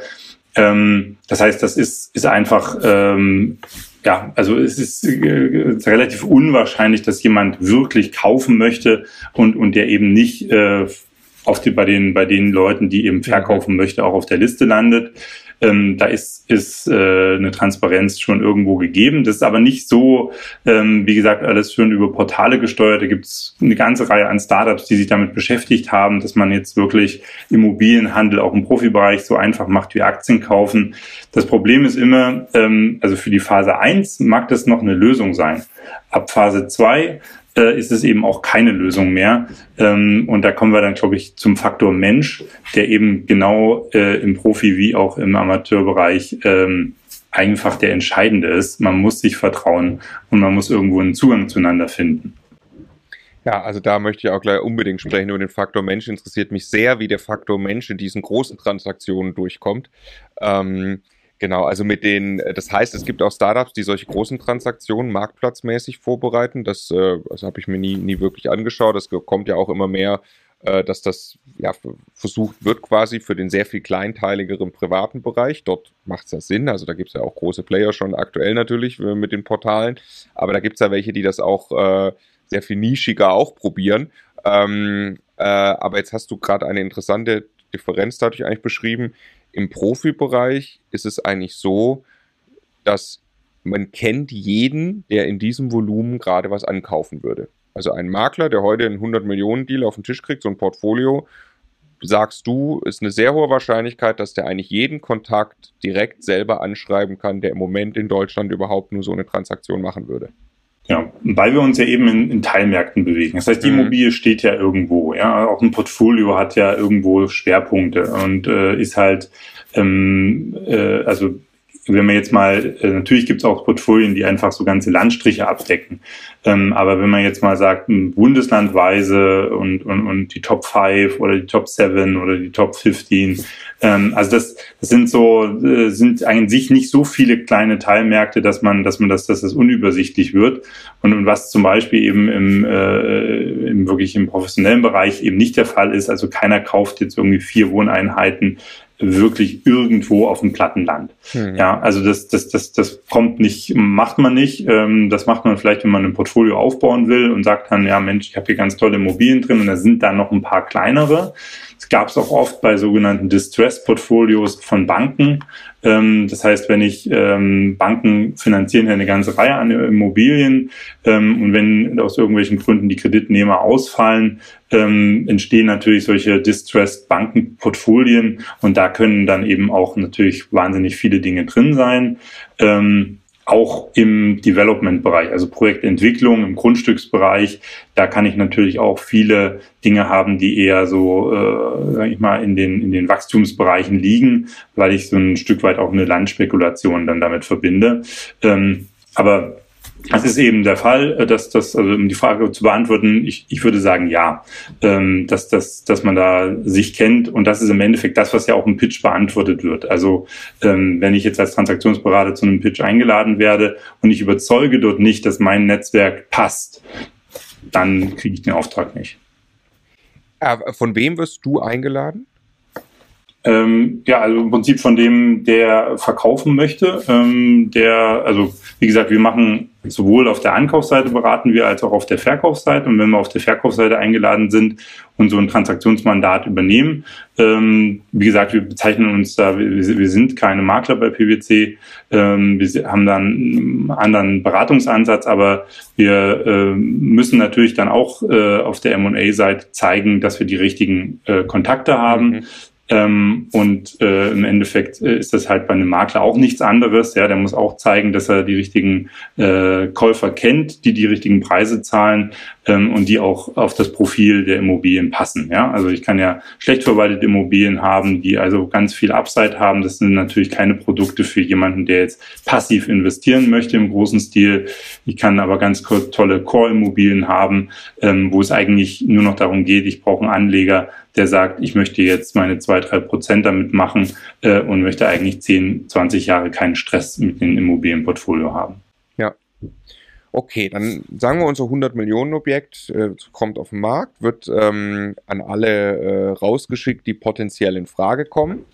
Ähm, das heißt, das ist, ist einfach, ähm, ja, also es ist äh, relativ unwahrscheinlich, dass jemand wirklich kaufen möchte und, und der eben nicht äh, auf die, bei, den, bei den Leuten, die eben verkaufen möchte, auch auf der Liste landet. Ähm, da ist, ist äh, eine Transparenz schon irgendwo gegeben. Das ist aber nicht so, ähm, wie gesagt, alles schön über Portale gesteuert. Da gibt es eine ganze Reihe an Startups, die sich damit beschäftigt haben, dass man jetzt wirklich Immobilienhandel auch im Profibereich so einfach macht wie Aktien kaufen. Das Problem ist immer, ähm, also für die Phase 1 mag das noch eine Lösung sein. Ab Phase 2 äh, ist es eben auch keine Lösung mehr. Ähm, und da kommen wir dann, glaube ich, zum Faktor Mensch, der eben genau äh, im Profi- wie auch im Amateurbereich ähm, einfach der entscheidende ist. Man muss sich vertrauen und man muss irgendwo einen Zugang zueinander finden. Ja, also da möchte ich auch gleich unbedingt sprechen über den Faktor Mensch. Interessiert mich sehr, wie der Faktor Mensch in diesen großen Transaktionen durchkommt. Ähm, Genau, also mit den, äh, das heißt, es gibt auch Startups, die solche großen Transaktionen marktplatzmäßig vorbereiten. Das, äh, das habe ich mir nie, nie wirklich angeschaut. Das kommt ja auch immer mehr, äh, dass das ja versucht wird quasi für den sehr viel kleinteiligeren privaten Bereich. Dort macht es ja Sinn. Also da gibt es ja auch große Player schon aktuell natürlich mit den Portalen. Aber da gibt es ja welche, die das auch sehr viel nischiger auch probieren. Ähm, äh, aber jetzt hast du gerade eine interessante Differenz dadurch eigentlich beschrieben im Profibereich ist es eigentlich so, dass man kennt jeden, der in diesem Volumen gerade was ankaufen würde. Also ein Makler, der heute einen 100 Millionen Deal auf den Tisch kriegt, so ein Portfolio, sagst du, ist eine sehr hohe Wahrscheinlichkeit, dass der eigentlich jeden Kontakt direkt selber anschreiben kann, der im Moment in Deutschland überhaupt nur so eine Transaktion machen würde. Ja, weil wir uns ja eben in, in Teilmärkten bewegen. Das heißt, die mhm. Immobilie steht ja irgendwo. Ja, auch ein Portfolio hat ja irgendwo Schwerpunkte und äh, ist halt, ähm, äh, also wenn man jetzt mal, äh, natürlich gibt es auch Portfolien, die einfach so ganze Landstriche abdecken. Ähm, aber wenn man jetzt mal sagt, bundeslandweise und, und, und die Top 5 oder die Top 7 oder die Top 15, ähm, also das, das sind so, äh, sind an sich nicht so viele kleine Teilmärkte, dass man, dass man das, dass das unübersichtlich wird. Und, was zum Beispiel eben im, äh, im wirklich im professionellen Bereich eben nicht der Fall ist, also keiner kauft jetzt irgendwie vier Wohneinheiten wirklich irgendwo auf dem Plattenland. Mhm. Ja, also das, das, das, das kommt nicht, macht man nicht. Ähm, das macht man vielleicht, wenn man ein Portfolio aufbauen will und sagt dann, ja Mensch, ich habe hier ganz tolle Immobilien drin und da sind da noch ein paar kleinere. Das gab es auch oft bei sogenannten Distress-Portfolios von Banken. Ähm, das heißt, wenn ich ähm, Banken finanzieren eine ganze Reihe an Immobilien ähm, und wenn aus irgendwelchen Gründen die Kreditnehmer ausfallen, ähm, entstehen natürlich solche Distressed Bankenportfolien und da können dann eben auch natürlich wahnsinnig viele Dinge drin sein. Auch im Development-Bereich, also Projektentwicklung im Grundstücksbereich, da kann ich natürlich auch viele Dinge haben, die eher so, äh, sag ich mal, in den, in den Wachstumsbereichen liegen, weil ich so ein Stück weit auch eine Landspekulation dann damit verbinde. Ähm, aber das ist eben der Fall, äh, dass das, also um die Frage zu beantworten, ich, ich würde sagen ja, ähm, dass, dass, dass man da sich kennt und das ist im Endeffekt das, was ja auch im Pitch beantwortet wird. Also ähm, wenn ich jetzt als Transaktionsberater zu einem Pitch eingeladen werde und ich überzeuge dort nicht, dass mein Netzwerk passt, dann kriege ich den Auftrag nicht. Von wem wirst du eingeladen? Ähm, ja, also im Prinzip von dem, der verkaufen möchte. Ähm, der, also wie gesagt, wir machen sowohl auf der Ankaufsseite beraten wir als auch auf der Verkaufsseite. Und wenn wir auf der Verkaufsseite eingeladen sind und so ein Transaktionsmandat übernehmen, ähm, wie gesagt, wir bezeichnen uns da, wir, wir sind keine Makler bei PwC, ähm, wir haben dann einen anderen Beratungsansatz, aber wir äh, müssen natürlich dann auch äh, auf der M&A-Seite zeigen, dass wir die richtigen äh, Kontakte haben. Mhm Ähm, und äh, im Endeffekt äh, ist das halt bei einem Makler auch nichts anderes. Ja, der muss auch zeigen, dass er die richtigen äh, Käufer kennt, die die richtigen Preise zahlen ähm, und die auch auf das Profil der Immobilien passen. Ja, also ich kann ja schlecht verwaltete Immobilien haben, die also ganz viel Upside haben. Das sind natürlich keine Produkte für jemanden, der jetzt passiv investieren möchte im großen Stil. Ich kann aber ganz tolle Core-Immobilien haben, ähm, wo es eigentlich nur noch darum geht, ich brauche einen Anleger, der sagt, ich möchte jetzt meine zwei, drei Prozent damit machen äh, und möchte eigentlich 10, 20 Jahre keinen Stress mit dem Immobilienportfolio haben. Ja. Okay, dann sagen wir unser 100 Millionen Objekt äh, kommt auf den Markt, wird ähm, an alle äh, rausgeschickt, die potenziell in Frage kommen.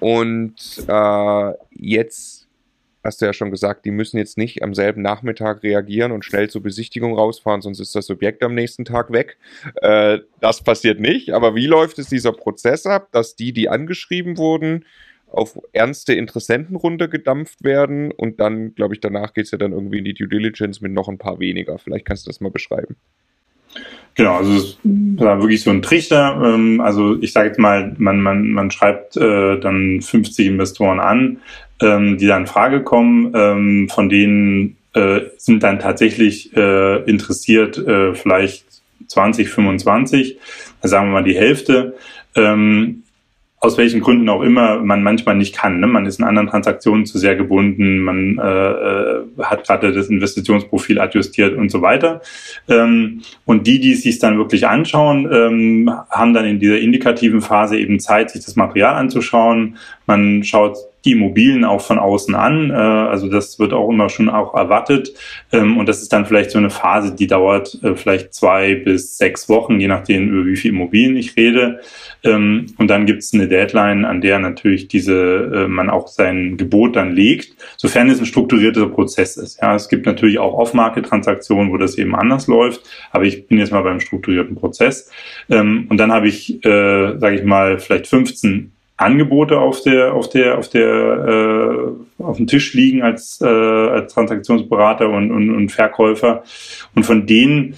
Und äh, jetzt hast du ja schon gesagt, die müssen jetzt nicht am selben Nachmittag reagieren und schnell zur Besichtigung rausfahren, sonst ist das Objekt am nächsten Tag weg. Äh, das passiert nicht. Aber wie läuft es dieser Prozess ab, dass die, die angeschrieben wurden, auf ernste Interessentenrunde gedampft werden und dann, glaube ich, danach geht es ja dann irgendwie in die Due Diligence mit noch ein paar weniger. Vielleicht kannst du das mal beschreiben. Genau, also es war wirklich so ein Trichter. Ähm, also ich sage jetzt mal, man, man, man schreibt äh, dann 50 Investoren an, ähm, die dann in Frage kommen. Ähm, von denen äh, sind dann tatsächlich äh, interessiert äh, vielleicht 20, 25, sagen wir mal die Hälfte. Ähm, aus welchen Gründen auch immer man manchmal nicht kann. Ne? Man ist in anderen Transaktionen zu sehr gebunden, man äh, äh, hat gerade das Investitionsprofil adjustiert und so weiter. Ähm, und die, die es sich dann wirklich anschauen, ähm, haben dann in dieser indikativen Phase eben Zeit, sich das Material anzuschauen. Man schaut die Immobilien auch von außen an. Äh, also das wird auch immer schon auch erwartet. Ähm, und das ist dann vielleicht so eine Phase, die dauert äh, vielleicht zwei bis sechs Wochen, je nachdem, über wie viele Immobilien ich rede. Ähm, und dann gibt es eine Deadline, an der natürlich diese, äh, man auch sein Gebot dann legt, sofern es ein strukturierter Prozess ist. Ja, es gibt natürlich auch Off-Market-Transaktionen, wo das eben anders läuft. Aber ich bin jetzt mal beim strukturierten Prozess. Ähm, und dann habe ich, äh, sage ich mal, vielleicht 15 Angebote auf der auf der auf der äh, auf dem Tisch liegen als äh, als Transaktionsberater und, und, und Verkäufer und von denen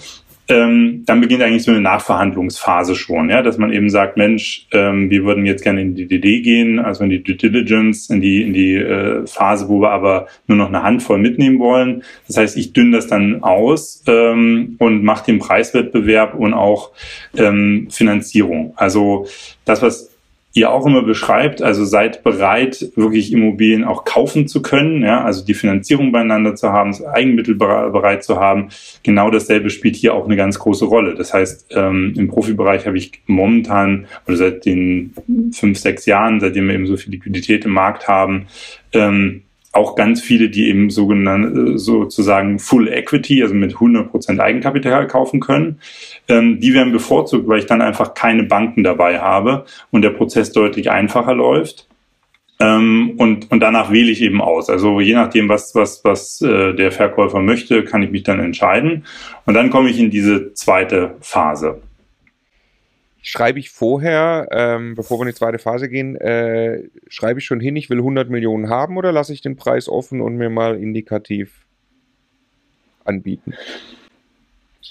ähm, dann beginnt eigentlich so eine Nachverhandlungsphase schon, ja, dass man eben sagt, Mensch, ähm, wir würden jetzt gerne in die DD gehen, also in die Due Diligence, in die in die äh, Phase, wo wir aber nur noch eine Handvoll mitnehmen wollen. Das heißt, ich dünne das dann aus ähm, und mache den Preiswettbewerb und auch ähm, Finanzierung. Also das, was ihr auch immer beschreibt. Also seid bereit, wirklich Immobilien auch kaufen zu können, ja, also die Finanzierung beieinander zu haben, das Eigenmittel bereit zu haben. Genau dasselbe spielt hier auch eine ganz große Rolle. Das heißt, ähm, im Profibereich habe ich momentan oder seit den fünf, sechs Jahren, seitdem wir eben so viel Liquidität im Markt haben, ähm, auch ganz viele, die eben sogenannte, äh, sozusagen Full Equity, also mit 100% Eigenkapital kaufen können. Ähm, die werden bevorzugt, weil ich dann einfach keine Banken dabei habe und der Prozess deutlich einfacher läuft. Ähm, und, und danach wähle ich eben aus. Also je nachdem, was, was, was äh, der Verkäufer möchte, kann ich mich dann entscheiden. Und dann komme ich in diese zweite Phase schreibe ich vorher, ähm, bevor wir in die zweite Phase gehen, äh, schreibe ich schon hin, ich will 100 Millionen haben oder lasse ich den Preis offen und mir mal indikativ anbieten?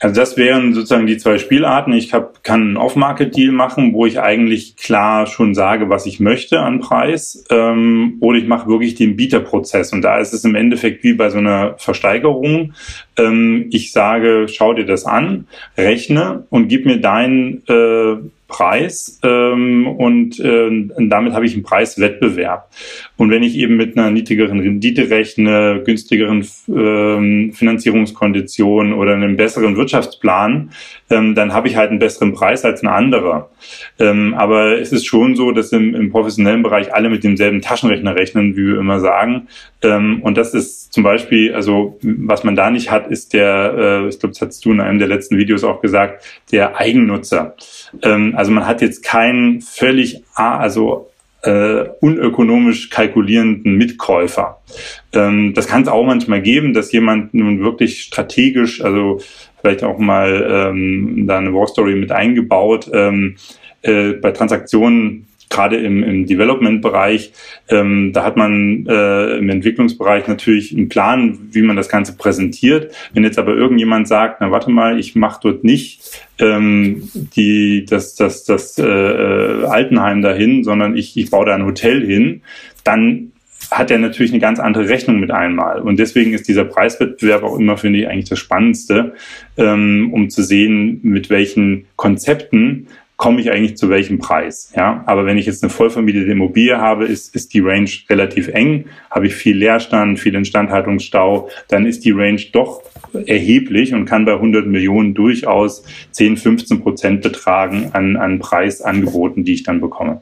Also das wären sozusagen die zwei Spielarten. Ich hab, kann einen Off-Market-Deal machen, wo ich eigentlich klar schon sage, was ich möchte an Preis. Ähm, oder ich mache wirklich den Bieterprozess. Und da ist es im Endeffekt wie bei so einer Versteigerung. Ähm, ich sage, schau dir das an, rechne und gib mir deinen äh, Preis ähm, und äh, damit habe ich einen Preiswettbewerb. Und wenn ich eben mit einer niedrigeren Rendite rechne, günstigeren ähm, Finanzierungskonditionen oder einem besseren Wirtschaftsplan, ähm, dann habe ich halt einen besseren Preis als ein anderer. Ähm, aber es ist schon so, dass im, im professionellen Bereich alle mit demselben Taschenrechner rechnen, wie wir immer sagen. Ähm, und das ist zum Beispiel, also was man da nicht hat, ist der, äh, ich glaube, das hast du in einem der letzten Videos auch gesagt, der Eigennutzer. Ähm, also man hat jetzt keinen völlig, also äh, unökonomisch kalkulierenden Mitkäufer. Ähm, das kann es auch manchmal geben, dass jemand nun wirklich strategisch, also vielleicht auch mal ähm, da eine War Story mit eingebaut, ähm, äh, bei Transaktionen gerade im, im Development-Bereich, ähm, da hat man äh, im Entwicklungsbereich natürlich einen Plan, wie man das Ganze präsentiert. Wenn jetzt aber irgendjemand sagt, na warte mal, ich mache dort nicht ähm, die, das, das, das äh, äh, Altenheim dahin, sondern ich, ich baue da ein Hotel hin, dann hat er natürlich eine ganz andere Rechnung mit einmal. Und deswegen ist dieser Preiswettbewerb auch immer, finde ich, eigentlich das Spannendste, ähm, um zu sehen, mit welchen Konzepten komme ich eigentlich zu welchem Preis. Ja, aber wenn ich jetzt eine vollvermietete Immobilie habe, ist, ist die Range relativ eng. Habe ich viel Leerstand, viel Instandhaltungsstau, dann ist die Range doch erheblich und kann bei 100 Millionen durchaus 10, 15 Prozent betragen an, an Preisangeboten, die ich dann bekomme.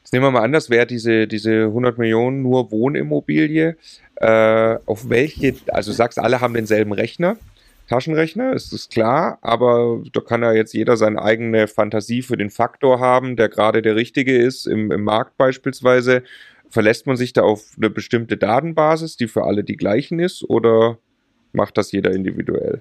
Jetzt nehmen wir mal an, das wäre diese, diese 100 Millionen nur Wohnimmobilie. Äh, auf welche, also sagst alle haben denselben Rechner, Taschenrechner, ist das klar, aber da kann ja jetzt jeder seine eigene Fantasie für den Faktor haben, der gerade der richtige ist, im, im Markt beispielsweise. Verlässt man sich da auf eine bestimmte Datenbasis, die für alle die gleichen ist, oder macht das jeder individuell?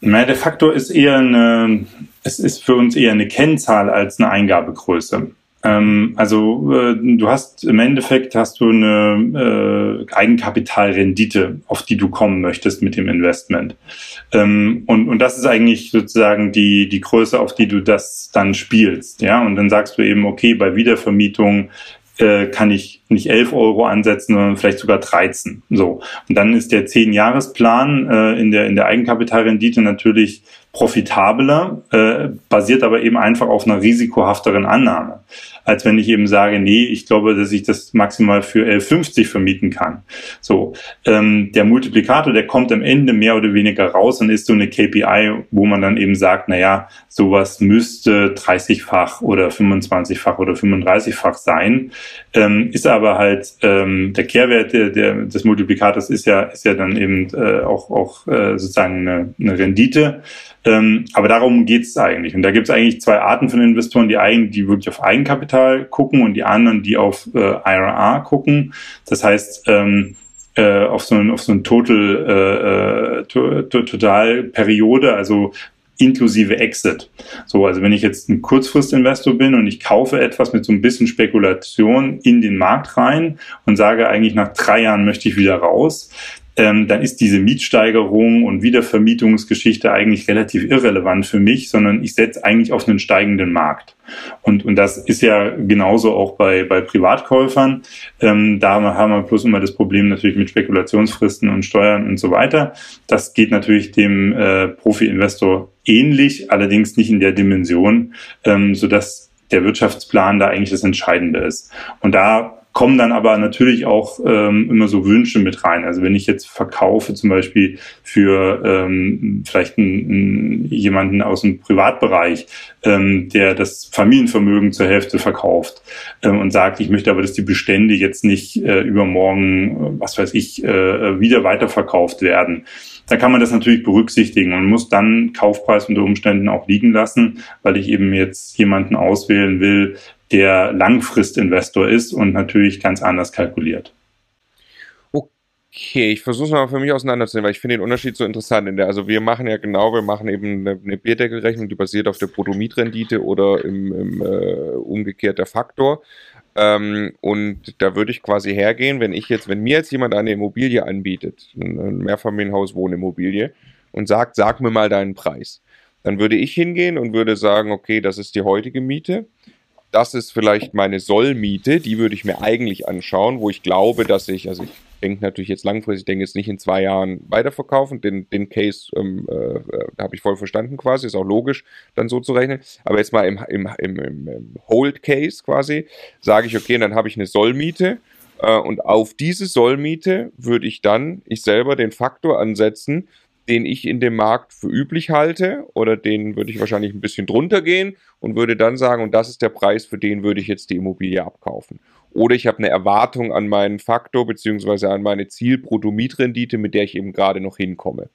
Na, der Faktor ist eher eine, es ist für uns eher eine Kennzahl als eine Eingabegröße. Ähm, also äh, du hast im Endeffekt hast du eine äh, Eigenkapitalrendite, auf die du kommen möchtest mit dem Investment. Ähm, und, und das ist eigentlich sozusagen die, die Größe, auf die du das dann spielst. Ja, und dann sagst du eben, okay, bei Wiedervermietung äh, kann ich nicht 11 Euro ansetzen, sondern vielleicht sogar 13. So. Und dann ist der 10-Jahres-Plan äh, in, der, in der Eigenkapitalrendite natürlich profitabler, äh, basiert aber eben einfach auf einer risikohafteren Annahme als wenn ich eben sage, nee, ich glaube, dass ich das maximal für 11,50 vermieten kann. So, ähm, der Multiplikator, der kommt am Ende mehr oder weniger raus und ist so eine KPI, wo man dann eben sagt, na ja, sowas müsste 30-fach oder 25-fach oder 35-fach sein, ähm, ist aber halt ähm, der Kehrwert der, der, des Multiplikators ist ja ist ja dann eben äh, auch auch äh, sozusagen eine, eine Rendite ähm, aber darum geht es eigentlich. Und da gibt es eigentlich zwei Arten von Investoren, die einen, die wirklich auf Eigenkapital gucken und die anderen, die auf äh, IRR gucken. Das heißt, ähm, äh, auf so ein auf so ein Total äh, to, to, Total Periode, also inklusive Exit. So, also wenn ich jetzt ein Kurzfristinvestor bin und ich kaufe etwas mit so ein bisschen Spekulation in den Markt rein und sage eigentlich nach drei Jahren möchte ich wieder raus, ähm, dann ist diese Mietsteigerung und Wiedervermietungsgeschichte eigentlich relativ irrelevant für mich, sondern ich setze eigentlich auf einen steigenden Markt. Und, und das ist ja genauso auch bei, bei Privatkäufern. Ähm, da haben wir bloß immer das Problem natürlich mit Spekulationsfristen und Steuern und so weiter. Das geht natürlich dem äh, Profi-Investor ähnlich, allerdings nicht in der Dimension, ähm, sodass der Wirtschaftsplan da eigentlich das Entscheidende ist. Und da kommen dann aber natürlich auch ähm, immer so Wünsche mit rein. Also wenn ich jetzt verkaufe zum Beispiel für ähm, vielleicht einen, jemanden aus dem Privatbereich, ähm, der das Familienvermögen zur Hälfte verkauft ähm, und sagt, ich möchte aber, dass die Bestände jetzt nicht äh, übermorgen, was weiß ich, äh, wieder weiterverkauft werden. Da kann man das natürlich berücksichtigen und muss dann Kaufpreis unter Umständen auch liegen lassen, weil ich eben jetzt jemanden auswählen will, der Langfristinvestor ist und natürlich ganz anders kalkuliert. Okay, ich versuche es mal für mich auseinanderzunehmen, weil ich finde den Unterschied so interessant. In der, also wir machen ja genau, wir machen eben eine, eine Bierdeckelrechnung, die basiert auf der Bruttomietrendite oder im, im äh, umgekehrt Faktor. Ähm, und da würde ich quasi hergehen, wenn ich jetzt, wenn mir jetzt jemand eine Immobilie anbietet, ein Mehrfamilienhaus Wohnimmobilie, und sagt, sag mir mal deinen Preis, dann würde ich hingehen und würde sagen, okay, das ist die heutige Miete das ist vielleicht meine Sollmiete, die würde ich mir eigentlich anschauen, wo ich glaube, dass ich, also ich denke natürlich jetzt langfristig, ich denke jetzt nicht in zwei Jahren weiterverkaufen, den, den Case ähm, äh, habe ich voll verstanden quasi, ist auch logisch, dann so zu rechnen, aber jetzt mal im, im, im, im Hold Case quasi, sage ich, okay, dann habe ich eine Sollmiete äh, und auf diese Sollmiete würde ich dann, ich selber den Faktor ansetzen, den ich in dem Markt für üblich halte oder den würde ich wahrscheinlich ein bisschen drunter gehen und würde dann sagen, und das ist der Preis, für den würde ich jetzt die Immobilie abkaufen. Oder ich habe eine Erwartung an meinen Faktor beziehungsweise an meine Ziel-Brutto-Mietrendite, mit der ich eben gerade noch hinkomme.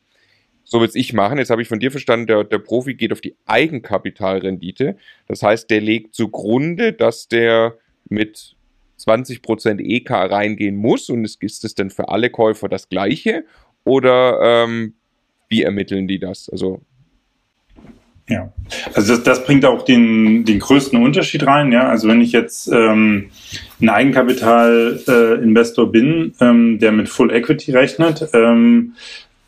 So würde ich machen. Jetzt habe ich von dir verstanden, der, der Profi geht auf die Eigenkapitalrendite. Das heißt, der legt zugrunde, dass der mit 20% EK reingehen muss und ist, ist das denn für alle Käufer das gleiche? Oder ähm, wie ermitteln die das? Also Ja, also das, das bringt auch den, den größten Unterschied rein. Ja, also wenn ich jetzt ähm, ein Eigenkapital-Investor äh, bin, ähm, der mit Full Equity rechnet ähm,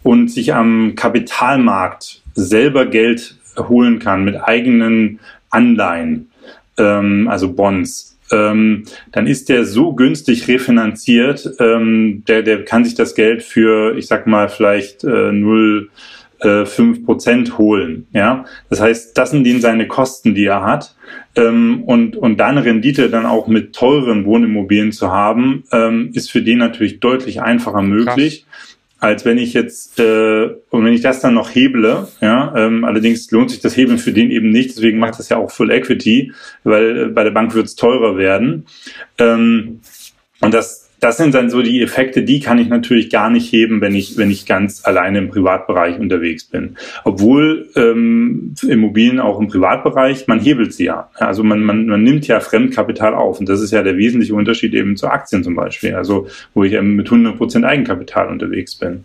und sich am Kapitalmarkt selber Geld holen kann mit eigenen Anleihen, ähm, also Bonds, ähm, dann ist der so günstig refinanziert, ähm, der, der kann sich das Geld für, ich sag mal, vielleicht äh, 0 äh, 5% holen. Ja? Das heißt, das sind ihn seine Kosten, die er hat. Ähm, und, und da eine Rendite dann auch mit teuren Wohnimmobilien zu haben, ähm, ist für den natürlich deutlich einfacher möglich. Krass als wenn ich jetzt äh, und wenn ich das dann noch heble, ja, ähm, allerdings lohnt sich das Hebeln für den eben nicht, deswegen macht das ja auch Full Equity, weil äh, bei der Bank wird es teurer werden. Ähm, und das das sind dann so die Effekte, die kann ich natürlich gar nicht heben, wenn ich, wenn ich ganz alleine im Privatbereich unterwegs bin. Obwohl ähm, Immobilien auch im Privatbereich, man hebelt sie ja. Also man, man, man nimmt ja Fremdkapital auf. Und das ist ja der wesentliche Unterschied eben zu Aktien zum Beispiel. Also wo ich eben mit 100 Prozent Eigenkapital unterwegs bin.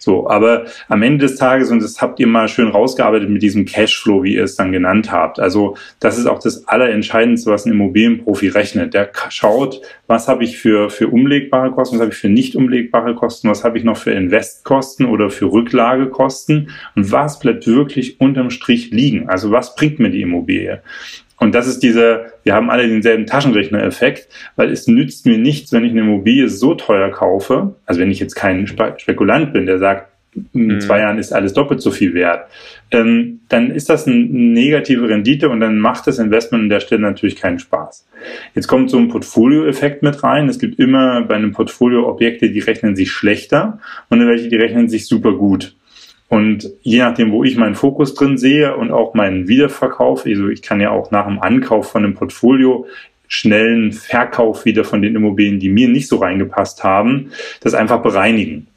So, aber am Ende des Tages, und das habt ihr mal schön rausgearbeitet mit diesem Cashflow, wie ihr es dann genannt habt. Also das ist auch das Allerentscheidendste, was ein Immobilienprofi rechnet. Der schaut, was habe ich für, für umlegbare Kosten, was habe ich für nicht umlegbare Kosten, was habe ich noch für Investkosten oder für Rücklagekosten und was bleibt wirklich unterm Strich liegen. Also was bringt mir die Immobilie? Und das ist dieser, wir haben alle denselben Taschenrechner-Effekt, weil es nützt mir nichts, wenn ich eine Immobilie so teuer kaufe, also wenn ich jetzt kein Spekulant bin, der sagt, in mhm. zwei Jahren ist alles doppelt so viel wert, ähm, dann ist das eine negative Rendite und dann macht das Investment an der Stelle natürlich keinen Spaß. Jetzt kommt so ein Portfolio-Effekt mit rein. Es gibt immer bei einem Portfolio Objekte, die rechnen sich schlechter und welche, die rechnen sich super gut. Und je nachdem, wo ich meinen Fokus drin sehe und auch meinen Wiederverkauf, also ich kann ja auch nach dem Ankauf von einem Portfolio schnellen Verkauf wieder von den Immobilien, die mir nicht so reingepasst haben, das einfach bereinigen.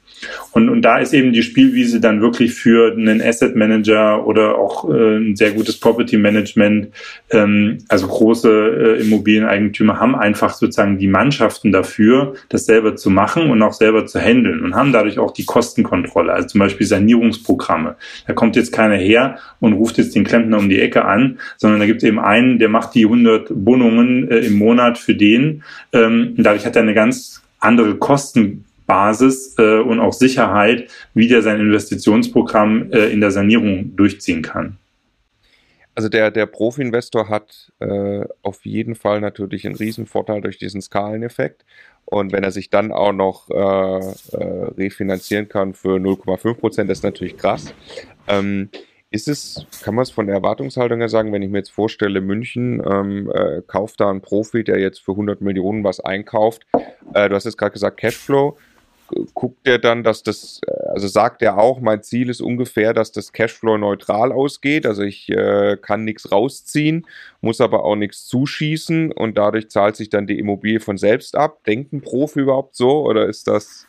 Und, und da ist eben die Spielwiese dann wirklich für einen Asset Manager oder auch äh, ein sehr gutes Property Management. Ähm, also große äh, Immobilieneigentümer haben einfach sozusagen die Mannschaften dafür, das selber zu machen und auch selber zu handeln und haben dadurch auch die Kostenkontrolle. Also zum Beispiel Sanierungsprogramme. Da kommt jetzt keiner her und ruft jetzt den Klempner um die Ecke an, sondern da gibt es eben einen, der macht die 100 Wohnungen äh, im Monat für den. Ähm, dadurch hat er eine ganz andere Kosten Basis äh, und auch Sicherheit, wie der sein Investitionsprogramm äh, in der Sanierung durchziehen kann. Also der, der Profi-Investor hat äh, auf jeden Fall natürlich einen Riesenvorteil durch diesen Skaleneffekt. Und wenn er sich dann auch noch äh, äh, refinanzieren kann für 0,5 Prozent, das ist natürlich krass. Ähm, ist es, kann man es von der Erwartungshaltung her sagen, wenn ich mir jetzt vorstelle, München ähm, äh, kauft da einen Profi, der jetzt für 100 Millionen was einkauft. Du hast jetzt gerade gesagt Cashflow guckt er dann, dass das, also sagt er auch, mein Ziel ist ungefähr, dass das Cashflow neutral ausgeht. Also ich äh, kann nichts rausziehen, muss aber auch nichts zuschießen und dadurch zahlt sich dann die Immobilie von selbst ab. Denkt ein Profi überhaupt so oder ist das,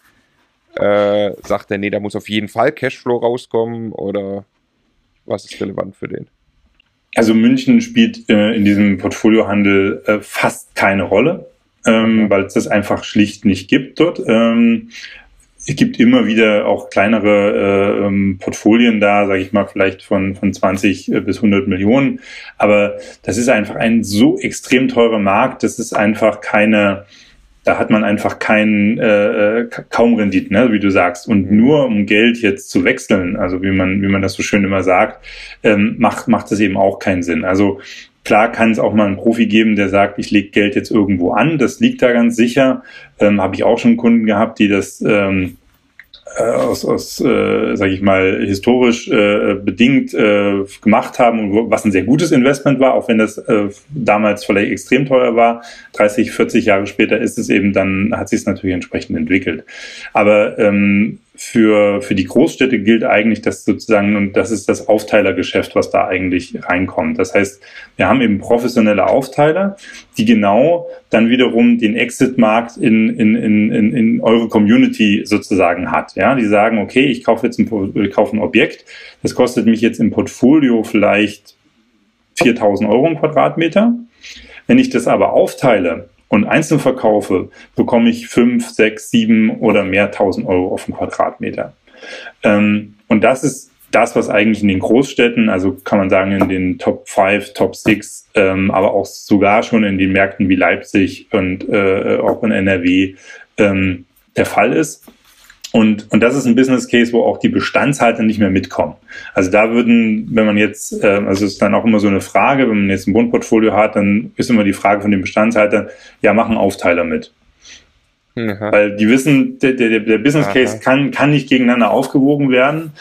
äh, sagt er, nee, da muss auf jeden Fall Cashflow rauskommen oder was ist relevant für den? Also München spielt äh, in diesem Portfoliohandel äh, fast keine Rolle ähm, weil es das einfach schlicht nicht gibt dort. Ähm, es gibt immer wieder auch kleinere äh, ähm, Portfolien da, sage ich mal, vielleicht von, von 20 bis 100 Millionen. Aber das ist einfach ein so extrem teurer Markt, das ist einfach keine, da hat man einfach keinen, äh, äh kaum Renditen, ne, wie du sagst. Und nur um Geld jetzt zu wechseln, also wie man, wie man das so schön immer sagt, ähm, macht, macht das eben auch keinen Sinn. Also Klar kann es auch mal einen Profi geben, der sagt, ich lege Geld jetzt irgendwo an. Das liegt da ganz sicher. Ähm, Habe ich auch schon Kunden gehabt, die das ähm, äh, aus, aus äh, sage ich mal, historisch äh, bedingt äh, gemacht haben und was ein sehr gutes Investment war, auch wenn das äh, damals vielleicht extrem teuer war. 30, 40 Jahre später ist es eben dann, hat sich es natürlich entsprechend entwickelt. Aber ähm, für, für die Großstädte gilt eigentlich das sozusagen, und das ist das Aufteilergeschäft, was da eigentlich reinkommt. Das heißt, wir haben eben professionelle Aufteiler, die genau dann wiederum den Exit-Markt in, in, in, in, in eure Community sozusagen hat. Ja, die sagen, okay, ich kaufe jetzt ein, ich kaufe ein Objekt, das kostet mich jetzt im Portfolio vielleicht 4000 Euro im Quadratmeter. Wenn ich das aber aufteile und einzeln verkaufe, bekomme ich fünf, sechs, sieben oder mehr tausend Euro auf den Quadratmeter. Ähm, und das ist das, was eigentlich in den Großstädten, also kann man sagen in den Top 5, Top 6, ähm, aber auch sogar schon in den Märkten wie Leipzig und äh, auch in NRW ähm, der Fall ist. Und, und das ist ein Business Case, wo auch die Bestandshalter nicht mehr mitkommen. Also da würden, wenn man jetzt, äh, also es ist dann auch immer so eine Frage, wenn man jetzt ein Bundportfolio hat, dann ist immer die Frage von den Bestandshaltern, ja, machen Aufteiler mit. Aha. Weil die wissen, der, der, der Business Case kann, kann nicht gegeneinander aufgewogen werden.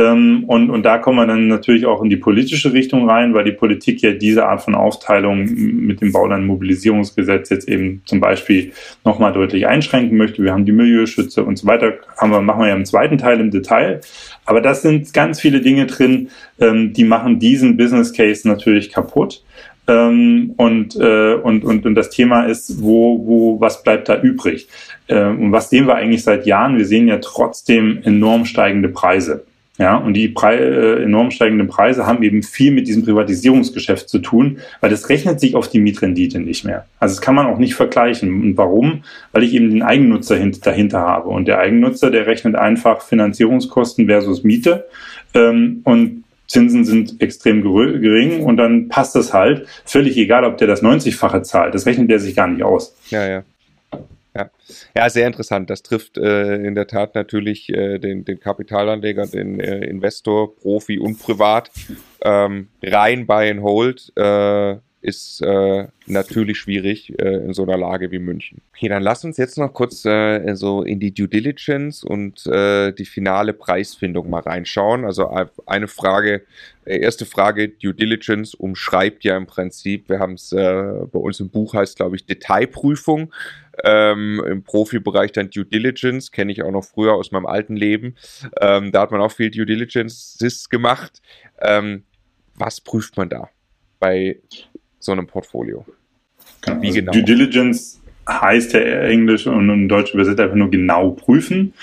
Ähm, und, und da kommen wir dann natürlich auch in die politische Richtung rein, weil die Politik ja diese Art von Aufteilung mit dem Baulandmobilisierungsgesetz jetzt eben zum Beispiel nochmal deutlich einschränken möchte. Wir haben die Milieuschütze und so weiter, haben wir, machen wir ja im zweiten Teil im Detail. Aber das sind ganz viele Dinge drin, ähm, die machen diesen Business Case natürlich kaputt. Ähm, und, äh, und, und, und das Thema ist, wo, wo, was bleibt da übrig? Und was sehen wir eigentlich seit Jahren? Wir sehen ja trotzdem enorm steigende Preise. Ja, und die Pre äh, enorm steigenden Preise haben eben viel mit diesem Privatisierungsgeschäft zu tun, weil das rechnet sich auf die Mietrendite nicht mehr. Also das kann man auch nicht vergleichen. Und warum? Weil ich eben den Eigennutzer dahinter habe. Und der Eigennutzer, der rechnet einfach Finanzierungskosten versus Miete. Ähm, und Zinsen sind extrem gering und dann passt das halt. Völlig egal, ob der das 90-fache zahlt. Das rechnet der sich gar nicht aus. Ja, ja. Ja. ja, sehr interessant. Das trifft äh, in der Tat natürlich äh, den, den Kapitalanleger, den äh, Investor, Profi und Privat. Ähm, rein Buy and Hold äh, ist äh, natürlich schwierig äh, in so einer Lage wie München. Okay, dann lass uns jetzt noch kurz äh, so in die Due Diligence und äh, die finale Preisfindung mal reinschauen. Also eine Frage, äh, erste Frage, Due Diligence umschreibt ja im Prinzip, wir haben es äh, bei uns im Buch heißt, glaube ich, Detailprüfung. Ähm, Im Profibereich dann Due Diligence, kenne ich auch noch früher aus meinem alten Leben. Ähm, da hat man auch viel Due Diligence gemacht. Ähm, was prüft man da bei so einem Portfolio? Genau. Wie also genau? Due Diligence heißt ja Englisch und in Deutsch übersetzt einfach nur genau prüfen.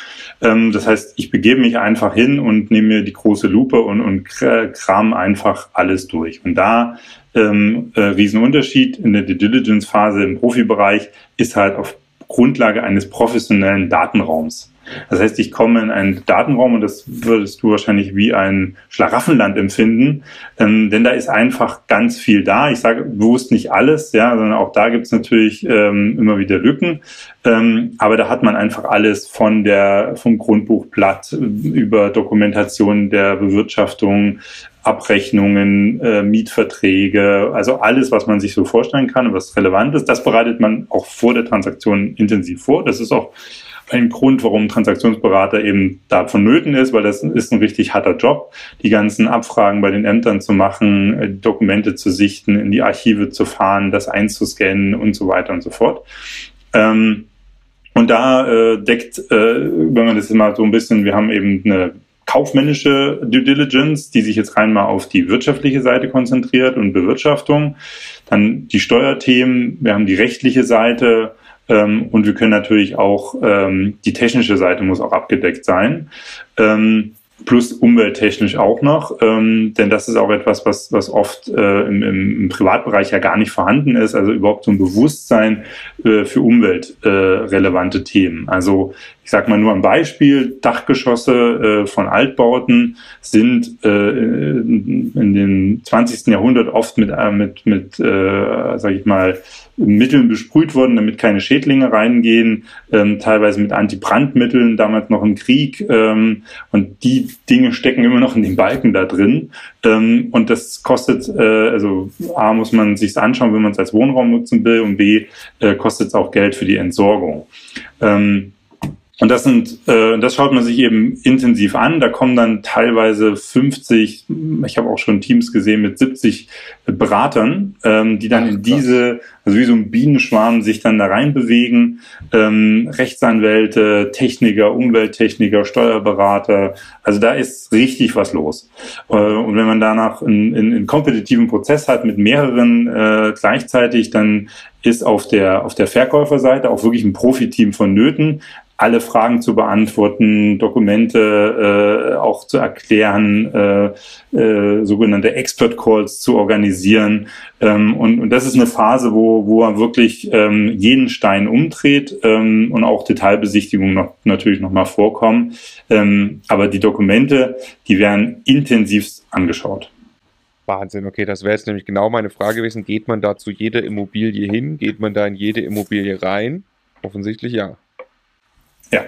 Ähm, das heißt, ich begebe mich einfach hin und nehme mir die große Lupe und, und kram einfach alles durch. Und da ähm, äh, Riesenunterschied in der Due Diligence Phase im Profibereich ist halt auf Grundlage eines professionellen Datenraums. Das heißt, ich komme in einen Datenraum und das würdest du wahrscheinlich wie ein Schlaraffenland empfinden, ähm, denn da ist einfach ganz viel da. Ich sage bewusst nicht alles, ja, sondern auch da gibt es natürlich ähm, immer wieder Lücken. Ähm, aber da hat man einfach alles von der vom Grundbuchblatt über Dokumentation der Bewirtschaftung, Abrechnungen, äh, Mietverträge, also alles, was man sich so vorstellen kann und was relevant ist, das bereitet man auch vor der Transaktion intensiv vor. Das ist auch ein Grund, warum Transaktionsberater eben da vonnöten ist, weil das ist ein richtig harter Job, die ganzen Abfragen bei den Ämtern zu machen, äh, Dokumente zu sichten, in die Archive zu fahren, das einzuscannen und so weiter und so fort. Ähm, und da äh, deckt, äh, wenn man das mal so ein bisschen, wir haben eben eine kaufmännische Due Diligence, die sich jetzt rein mal auf die wirtschaftliche Seite konzentriert und Bewirtschaftung. Dann die Steuerthemen, wir haben die rechtliche Seite, ähm, und wir können natürlich auch, ähm, die technische Seite muss auch abgedeckt sein. Ähm, plus umwelttechnisch auch noch, ähm, denn das ist auch etwas, was, was oft äh, im, im, Privatbereich ja gar nicht vorhanden ist, also überhaupt so ein Bewusstsein äh, für umweltrelevante äh, Themen. Also ich sage mal nur ein Beispiel, Dachgeschosse äh, von Altbauten sind äh, in, in dem 20. Jahrhundert oft mit, äh, mit, mit äh, sage ich mal, Mitteln besprüht worden, damit keine Schädlinge reingehen, ähm, teilweise mit Antibrandmitteln, damals noch im Krieg. Ähm, und die Dinge stecken immer noch in den Balken da drin. Ähm, und das kostet, äh, also A muss man sich anschauen, wenn man es als Wohnraum nutzen will, und B äh, kostet es auch Geld für die Entsorgung. Ähm, und das sind, äh, das schaut man sich eben intensiv an. Da kommen dann teilweise 50, ich habe auch schon Teams gesehen mit 70 Beratern, ähm, die dann Ach, in diese, also wie so ein Bienenschwarm sich dann da reinbewegen. Ähm, Rechtsanwälte, Techniker, Umwelttechniker, Steuerberater. Also da ist richtig was los. Äh, und wenn man danach einen, einen kompetitiven Prozess hat mit mehreren äh, gleichzeitig, dann ist auf der, auf der Verkäuferseite auch wirklich ein Profiteam vonnöten, alle Fragen zu beantworten, Dokumente äh, auch zu erklären, äh, äh, sogenannte Expert Calls zu organisieren. Ähm, und, und das ist eine Phase, wo, wo er wirklich ähm, jeden Stein umdreht ähm, und auch Detailbesichtigungen noch, natürlich nochmal vorkommen. Ähm, aber die Dokumente, die werden intensivst angeschaut. Wahnsinn, okay, das wäre jetzt nämlich genau meine Frage gewesen. Geht man da zu jeder Immobilie hin? Geht man da in jede Immobilie rein? Offensichtlich ja. Ja.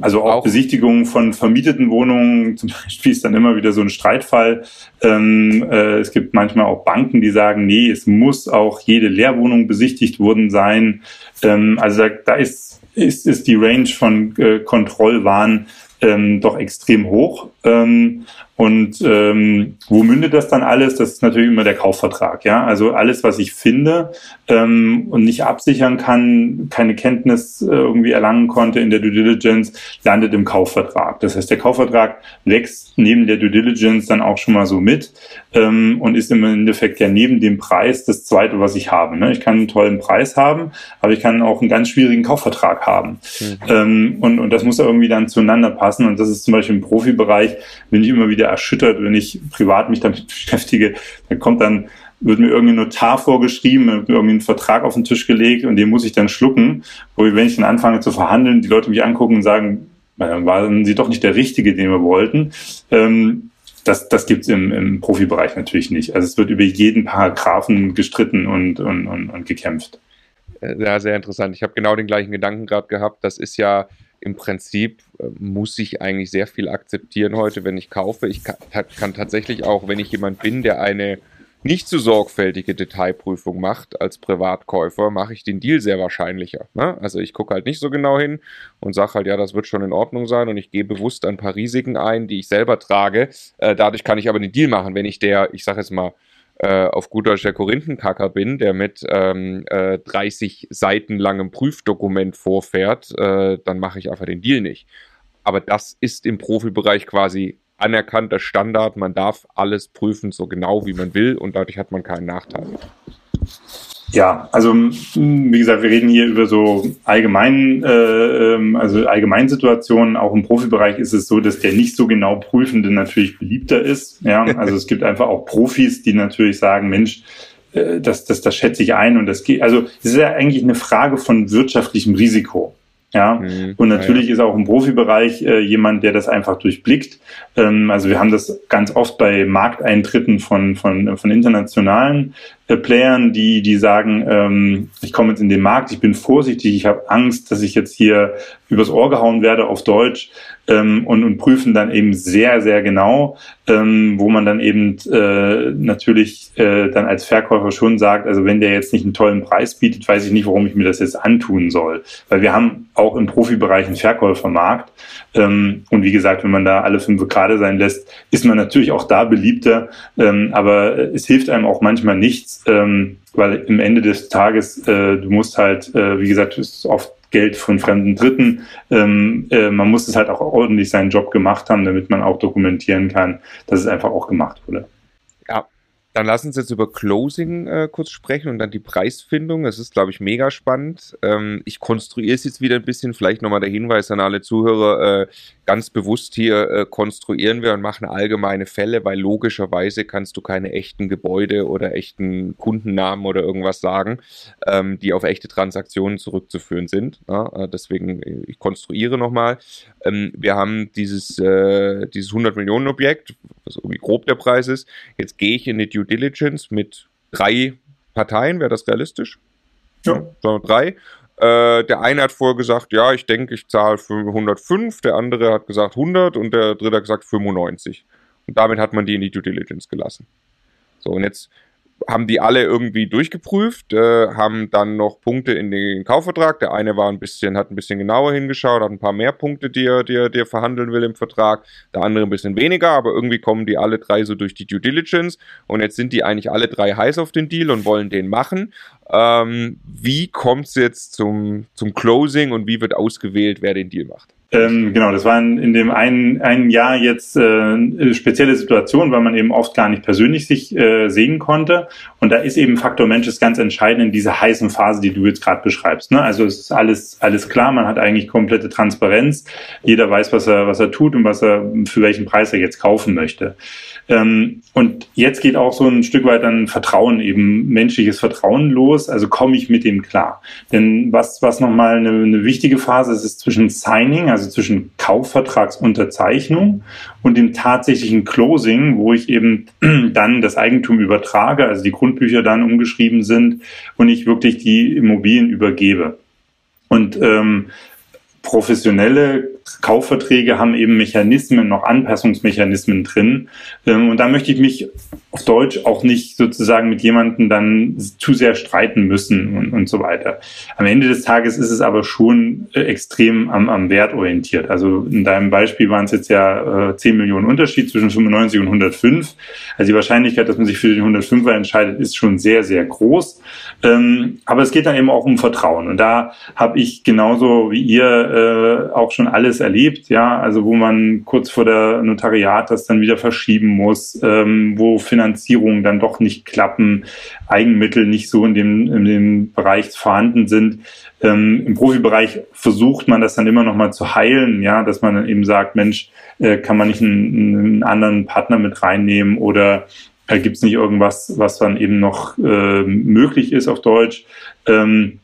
Also auch, auch, Besichtigungen von vermieteten Wohnungen *laughs* zum Beispiel ist dann immer wieder so ein Streitfall. Ähm, äh, es gibt manchmal auch Banken, die sagen, nee, es muss auch jede Leerwohnung besichtigt worden sein. Ähm, also da, da ist, ist, ist die Range von äh, Kontrollwahn ähm, doch extrem hoch. Ähm, und ähm, wo mündet das dann alles? Das ist natürlich immer der Kaufvertrag. Ja, also alles, was ich finde ähm, und nicht absichern kann, keine Kenntnis äh, irgendwie erlangen konnte in der Due Diligence, landet im Kaufvertrag. Das heißt, der Kaufvertrag wächst neben der Due Diligence dann auch schon mal so mit ähm, und ist im Endeffekt ja neben dem Preis das Zweite, was ich habe. Ne? Ich kann einen tollen Preis haben, aber ich kann auch einen ganz schwierigen Kaufvertrag haben. Mhm. Ähm, und, und das muss irgendwie dann zueinander passen. Und das ist zum Beispiel im Profibereich, bin ich immer wieder erschüttert, wenn ich privat mich damit *laughs* beschäftige. Da kommt dann, wird mir irgendein Notar vorgeschrieben, wird mir irgendwie ein Vertrag auf den Tisch gelegt und den muss ich dann schlucken. Wo wenn ich dann anfange zu verhandeln, die Leute mich angucken und sagen, dann waren sie doch nicht der Richtige, den wir wollten. Ähm, das, das gibt es im, im Profibereich natürlich nicht. Also es wird über jeden Paragraphen gestritten und, und, und, und gekämpft. Ja, sehr interessant. Ich habe genau den gleichen Gedanken gerade gehabt. Das ist ja im Prinzip äh, muss ich eigentlich sehr viel akzeptieren heute, wenn ich kaufe. Ich kann, tatsächlich auch, wenn ich jemand bin, der eine nicht so sorgfältige Detailprüfung macht als Privatkäufer, mache ich den Deal sehr wahrscheinlicher. Ne? Also ich gucke halt nicht so genau hin und sage halt, ja, das wird schon in Ordnung sein und ich gehe bewusst ein paar Risiken ein, die ich selber trage. Äh, dadurch kann ich aber den Deal machen, wenn ich der, ich sage jetzt mal, äh, auf gut Deutsch der Korinthenkacker bin, der mit ähm, äh, 30 Seiten langem Prüfdokument vorfährt, äh, dann mache ich einfach den Deal nicht. Aber das ist im Profibereich quasi anerkannter Standard. Man darf alles prüfen, so genau wie man will und dadurch hat man keinen Nachteil. Ja, also wie gesagt, wir reden hier über so allgemein, äh, ähm, also Allgemeinsituationen. Auch im Profibereich ist es so, dass der nicht so genau Prüfende natürlich beliebter ist. Ja, *laughs* also es gibt einfach auch Profis, die natürlich sagen, Mensch, äh, das, das, das schätze ich ein und das geht. Also es ist ja eigentlich eine Frage von wirtschaftlichem Risiko. Ja, mhm, und natürlich ja. ist auch im Profibereich äh, jemand, der das einfach durchblickt. Ähm, also wir haben das ganz oft bei Markteintritten von, von, von internationalen äh, Playern, die, die sagen, ähm, ich komme jetzt in den Markt, ich bin vorsichtig, ich habe Angst, dass ich jetzt hier übers Ohr gehauen werde auf Deutsch ähm, und, und prüfen dann eben sehr, sehr genau, ähm, wo man dann eben äh, natürlich äh, dann als Verkäufer schon sagt, also wenn der jetzt nicht einen tollen Preis bietet, weiß ich nicht, warum ich mir das jetzt antun soll. Weil wir haben auch im Profibereich einen Verkäufermarkt. Ähm, und wie gesagt, wenn man da alle fünf gerade sein lässt, ist man natürlich auch da beliebter. Ähm, aber es hilft einem auch manchmal nichts, ähm, weil im Ende des Tages, äh, du musst halt, äh, wie gesagt, ist oft Geld von fremden Dritten. Ähm, äh, man muss es halt auch ordentlich seinen Job gemacht haben, damit man auch dokumentieren kann, dass es einfach auch gemacht wurde. Dann lass uns jetzt über Closing äh, kurz sprechen und dann die Preisfindung. Das ist, glaube ich, mega spannend. Ähm, ich konstruiere es jetzt wieder ein bisschen. Vielleicht nochmal der Hinweis an alle Zuhörer. Äh, ganz bewusst hier äh, konstruieren wir und machen allgemeine Fälle, weil logischerweise kannst du keine echten Gebäude oder echten Kundennamen oder irgendwas sagen, ähm, die auf echte Transaktionen zurückzuführen sind. Ja? Äh, deswegen, äh, ich konstruiere nochmal. Ähm, wir haben dieses, äh, dieses 100 Millionen Objekt, was irgendwie grob der Preis ist. Jetzt gehe ich in die Due Diligence mit drei Parteien, wäre das realistisch? Ja. So, drei. Äh, der eine hat vorher gesagt, ja, ich denke, ich zahle für 105, der andere hat gesagt 100 und der dritte hat gesagt 95. Und damit hat man die in die Due Diligence gelassen. So, und jetzt haben die alle irgendwie durchgeprüft, äh, haben dann noch Punkte in den Kaufvertrag. Der eine war ein bisschen, hat ein bisschen genauer hingeschaut, hat ein paar mehr Punkte, die er, die er, die er verhandeln will im Vertrag. Der andere ein bisschen weniger, aber irgendwie kommen die alle drei so durch die Due Diligence. Und jetzt sind die eigentlich alle drei heiß auf den Deal und wollen den machen. Ähm, wie kommt es jetzt zum, zum Closing und wie wird ausgewählt, wer den Deal macht? Ähm, genau, das war in, dem einen, einen Jahr jetzt äh, eine spezielle Situation, weil man eben oft gar nicht persönlich sich äh, sehen konnte. Und da ist eben Faktor Mensch ist ganz entscheidend in dieser heißen Phase, die du jetzt gerade beschreibst. Ne? Also es ist alles, alles klar, man hat eigentlich komplette Transparenz. Jeder weiß, was er, was er tut und was er, für welchen Preis er jetzt kaufen möchte. Ähm, und jetzt geht auch so ein Stück weit dann Vertrauen, eben menschliches Vertrauen los. Also komme ich mit dem klar. Denn was, was nochmal eine, eine wichtige Phase ist, ist zwischen Signing, also zwischen Kaufvertragsunterzeichnung und dem tatsächlichen Closing, wo ich eben *clears throat* dann das Eigentum übertrage, also die Grundbücher dann umgeschrieben sind und ich wirklich die Immobilien übergebe. Und ähm, professionelle Kaufverträge haben eben Mechanismen, noch Anpassungsmechanismen drin. Ähm, und da möchte ich mich auf Deutsch auch nicht sozusagen mit jemandem dann zu sehr streiten müssen und, und so weiter. Am Ende des Tages ist es aber schon äh, extrem am, am Wert orientiert. Also in deinem Beispiel waren es jetzt ja äh, 10 Millionen Unterschied zwischen 95 und 105. Also die Wahrscheinlichkeit, dass man sich für den 105er entscheidet, ist schon sehr, sehr groß. Ähm, aber es geht dann eben auch um Vertrauen. Und da habe ich genauso wie ihr äh, auch schon alles erlebt, ja, also wo man kurz vor der Notariat das dann wieder verschieben muss, ähm, wo Finanzierungen dann doch nicht klappen, Eigenmittel nicht so in dem, in dem Bereich vorhanden sind. Ähm, Im Profibereich versucht man das dann immer noch mal zu heilen, ja, dass man dann eben sagt, Mensch, äh, kann man nicht einen, einen anderen Partner mit reinnehmen oder äh, gibt es nicht irgendwas, was dann eben noch äh, möglich ist auf Deutsch? Ähm,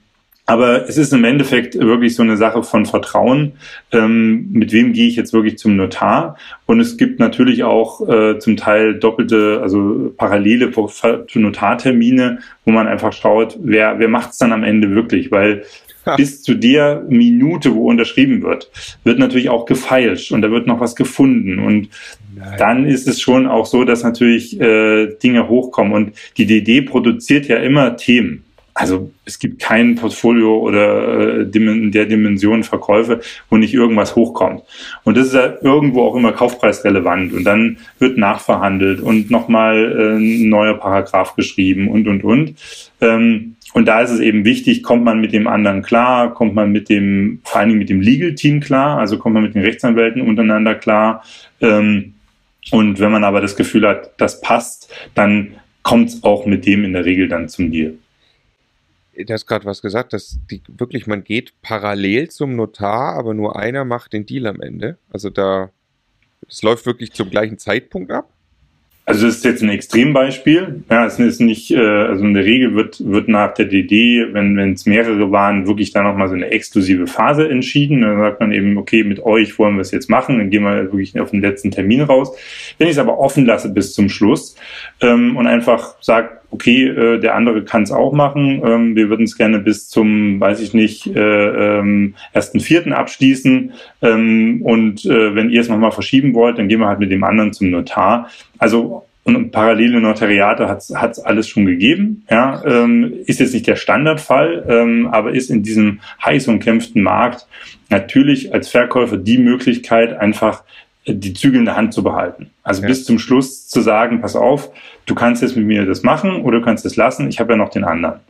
aber es ist im Endeffekt wirklich so eine Sache von Vertrauen. Ähm, mit wem gehe ich jetzt wirklich zum Notar? Und es gibt natürlich auch äh, zum Teil doppelte, also parallele Notartermine, wo man einfach schaut, wer, wer macht es dann am Ende wirklich? Weil ha. bis zu der Minute, wo unterschrieben wird, wird natürlich auch gefeilscht und da wird noch was gefunden. Und Nein. dann ist es schon auch so, dass natürlich äh, Dinge hochkommen. Und die DD produziert ja immer Themen also es gibt kein Portfolio oder äh, in der Dimension Verkäufe, wo nicht irgendwas hochkommt. Und das ist ja irgendwo auch immer kaufpreisrelevant. Und dann wird nachverhandelt und nochmal äh, ein neuer Paragraph geschrieben und, und, und. Ähm, und da ist es eben wichtig, kommt man mit dem anderen klar, kommt man mit dem, vor allen Dingen mit dem Legal-Team klar, also kommt man mit den Rechtsanwälten untereinander klar. Ähm, und wenn man aber das Gefühl hat, das passt, dann kommt es auch mit dem in der Regel dann zum Deal du hast gerade was gesagt, dass die wirklich, man geht parallel zum Notar, aber nur einer macht den Deal am Ende. Also da, es läuft wirklich zum gleichen Zeitpunkt ab. Also das ist jetzt ein Extrembeispiel. Ja, es ist nicht, äh, also in der Regel wird, wird nach der DD, wenn wenn es mehrere waren, wirklich dann nochmal so eine exklusive Phase entschieden. Dann sagt man eben, okay, mit euch wollen wir es jetzt machen, dann gehen wir wirklich auf den letzten Termin raus. Wenn ich es aber offen lasse bis zum Schluss ähm, und einfach sage, okay, äh, der andere kann es auch machen. Ähm, wir würden es gerne bis zum, weiß ich nicht, äh, ähm, ersten Vierten abschließen. Ähm, und äh, wenn ihr es nochmal verschieben wollt, dann gehen wir halt mit dem anderen zum Notar. Also und parallele Notariate hat es alles schon gegeben. Ja, ähm, ist jetzt nicht der Standardfall, ähm, aber ist in diesem heiß umkämpften Markt natürlich als Verkäufer die Möglichkeit, einfach die Zügel in der Hand zu behalten. Also ja. bis zum Schluss zu sagen, pass auf, du kannst jetzt mit mir das machen oder du kannst es lassen, ich habe ja noch den anderen.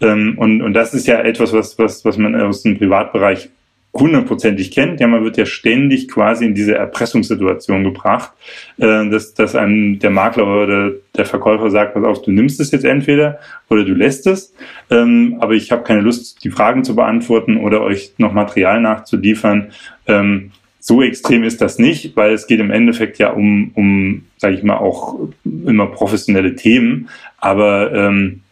Ähm, und, und das ist ja etwas, was, was, was man aus dem Privatbereich hundertprozentig kennt. Ja, man wird ja ständig quasi in diese Erpressungssituation gebracht, äh, dass, dass einem der Makler oder der Verkäufer sagt, pass auf, du nimmst es jetzt entweder oder du lässt es, ähm, aber ich habe keine Lust, die Fragen zu beantworten oder euch noch Material nachzuliefern. Ähm, so extrem ist das nicht, weil es geht im Endeffekt ja um, um sage ich mal, auch immer professionelle Themen, aber ähm,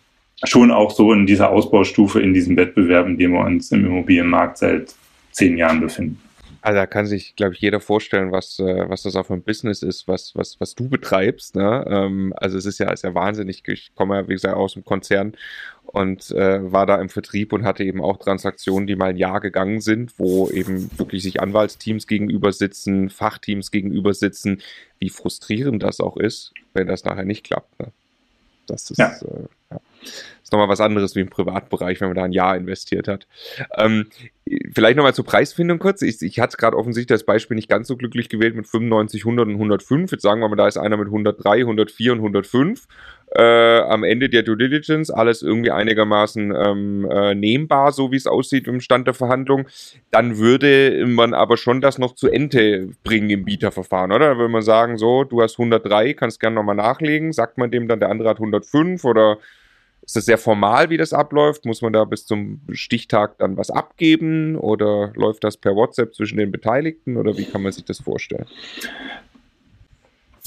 schon auch so in dieser Ausbaustufe, in diesem Wettbewerb, in dem wir uns im Immobilienmarkt seit zehn Jahren befinden. Also da kann sich, glaube ich, jeder vorstellen, was, äh, was das auch für ein Business ist, was, was, was du betreibst. Ne? Ähm, also es ist ja, ist ja wahnsinnig. Ich komme ja, wie gesagt, aus dem Konzern und äh, war da im Vertrieb und hatte eben auch Transaktionen, die mal ein Jahr gegangen sind, wo eben wirklich sich Anwaltsteams gegenüber sitzen, Fachteams gegenüber sitzen, wie frustrierend das auch ist, wenn das nachher nicht klappt. Ne? Das ist, ja. Äh. Ist nochmal was anderes wie im Privatbereich, wenn man da ein Jahr investiert hat. Ähm, vielleicht nochmal zur Preisfindung kurz. Ich, ich hatte gerade offensichtlich das Beispiel nicht ganz so glücklich gewählt mit 95, 100 und 105. Jetzt sagen wir mal, da ist einer mit 103, 104 und 105. Äh, am Ende der Due Diligence alles irgendwie einigermaßen ähm, äh, nehmbar, so wie es aussieht im Stand der Verhandlung, dann würde man aber schon das noch zu Ende bringen im Bieterverfahren, oder? Da würde man sagen, so, du hast 103, kannst gerne nochmal nachlegen, sagt man dem dann, der andere hat 105 oder ist das sehr formal, wie das abläuft? Muss man da bis zum Stichtag dann was abgeben oder läuft das per WhatsApp zwischen den Beteiligten oder wie kann man sich das vorstellen?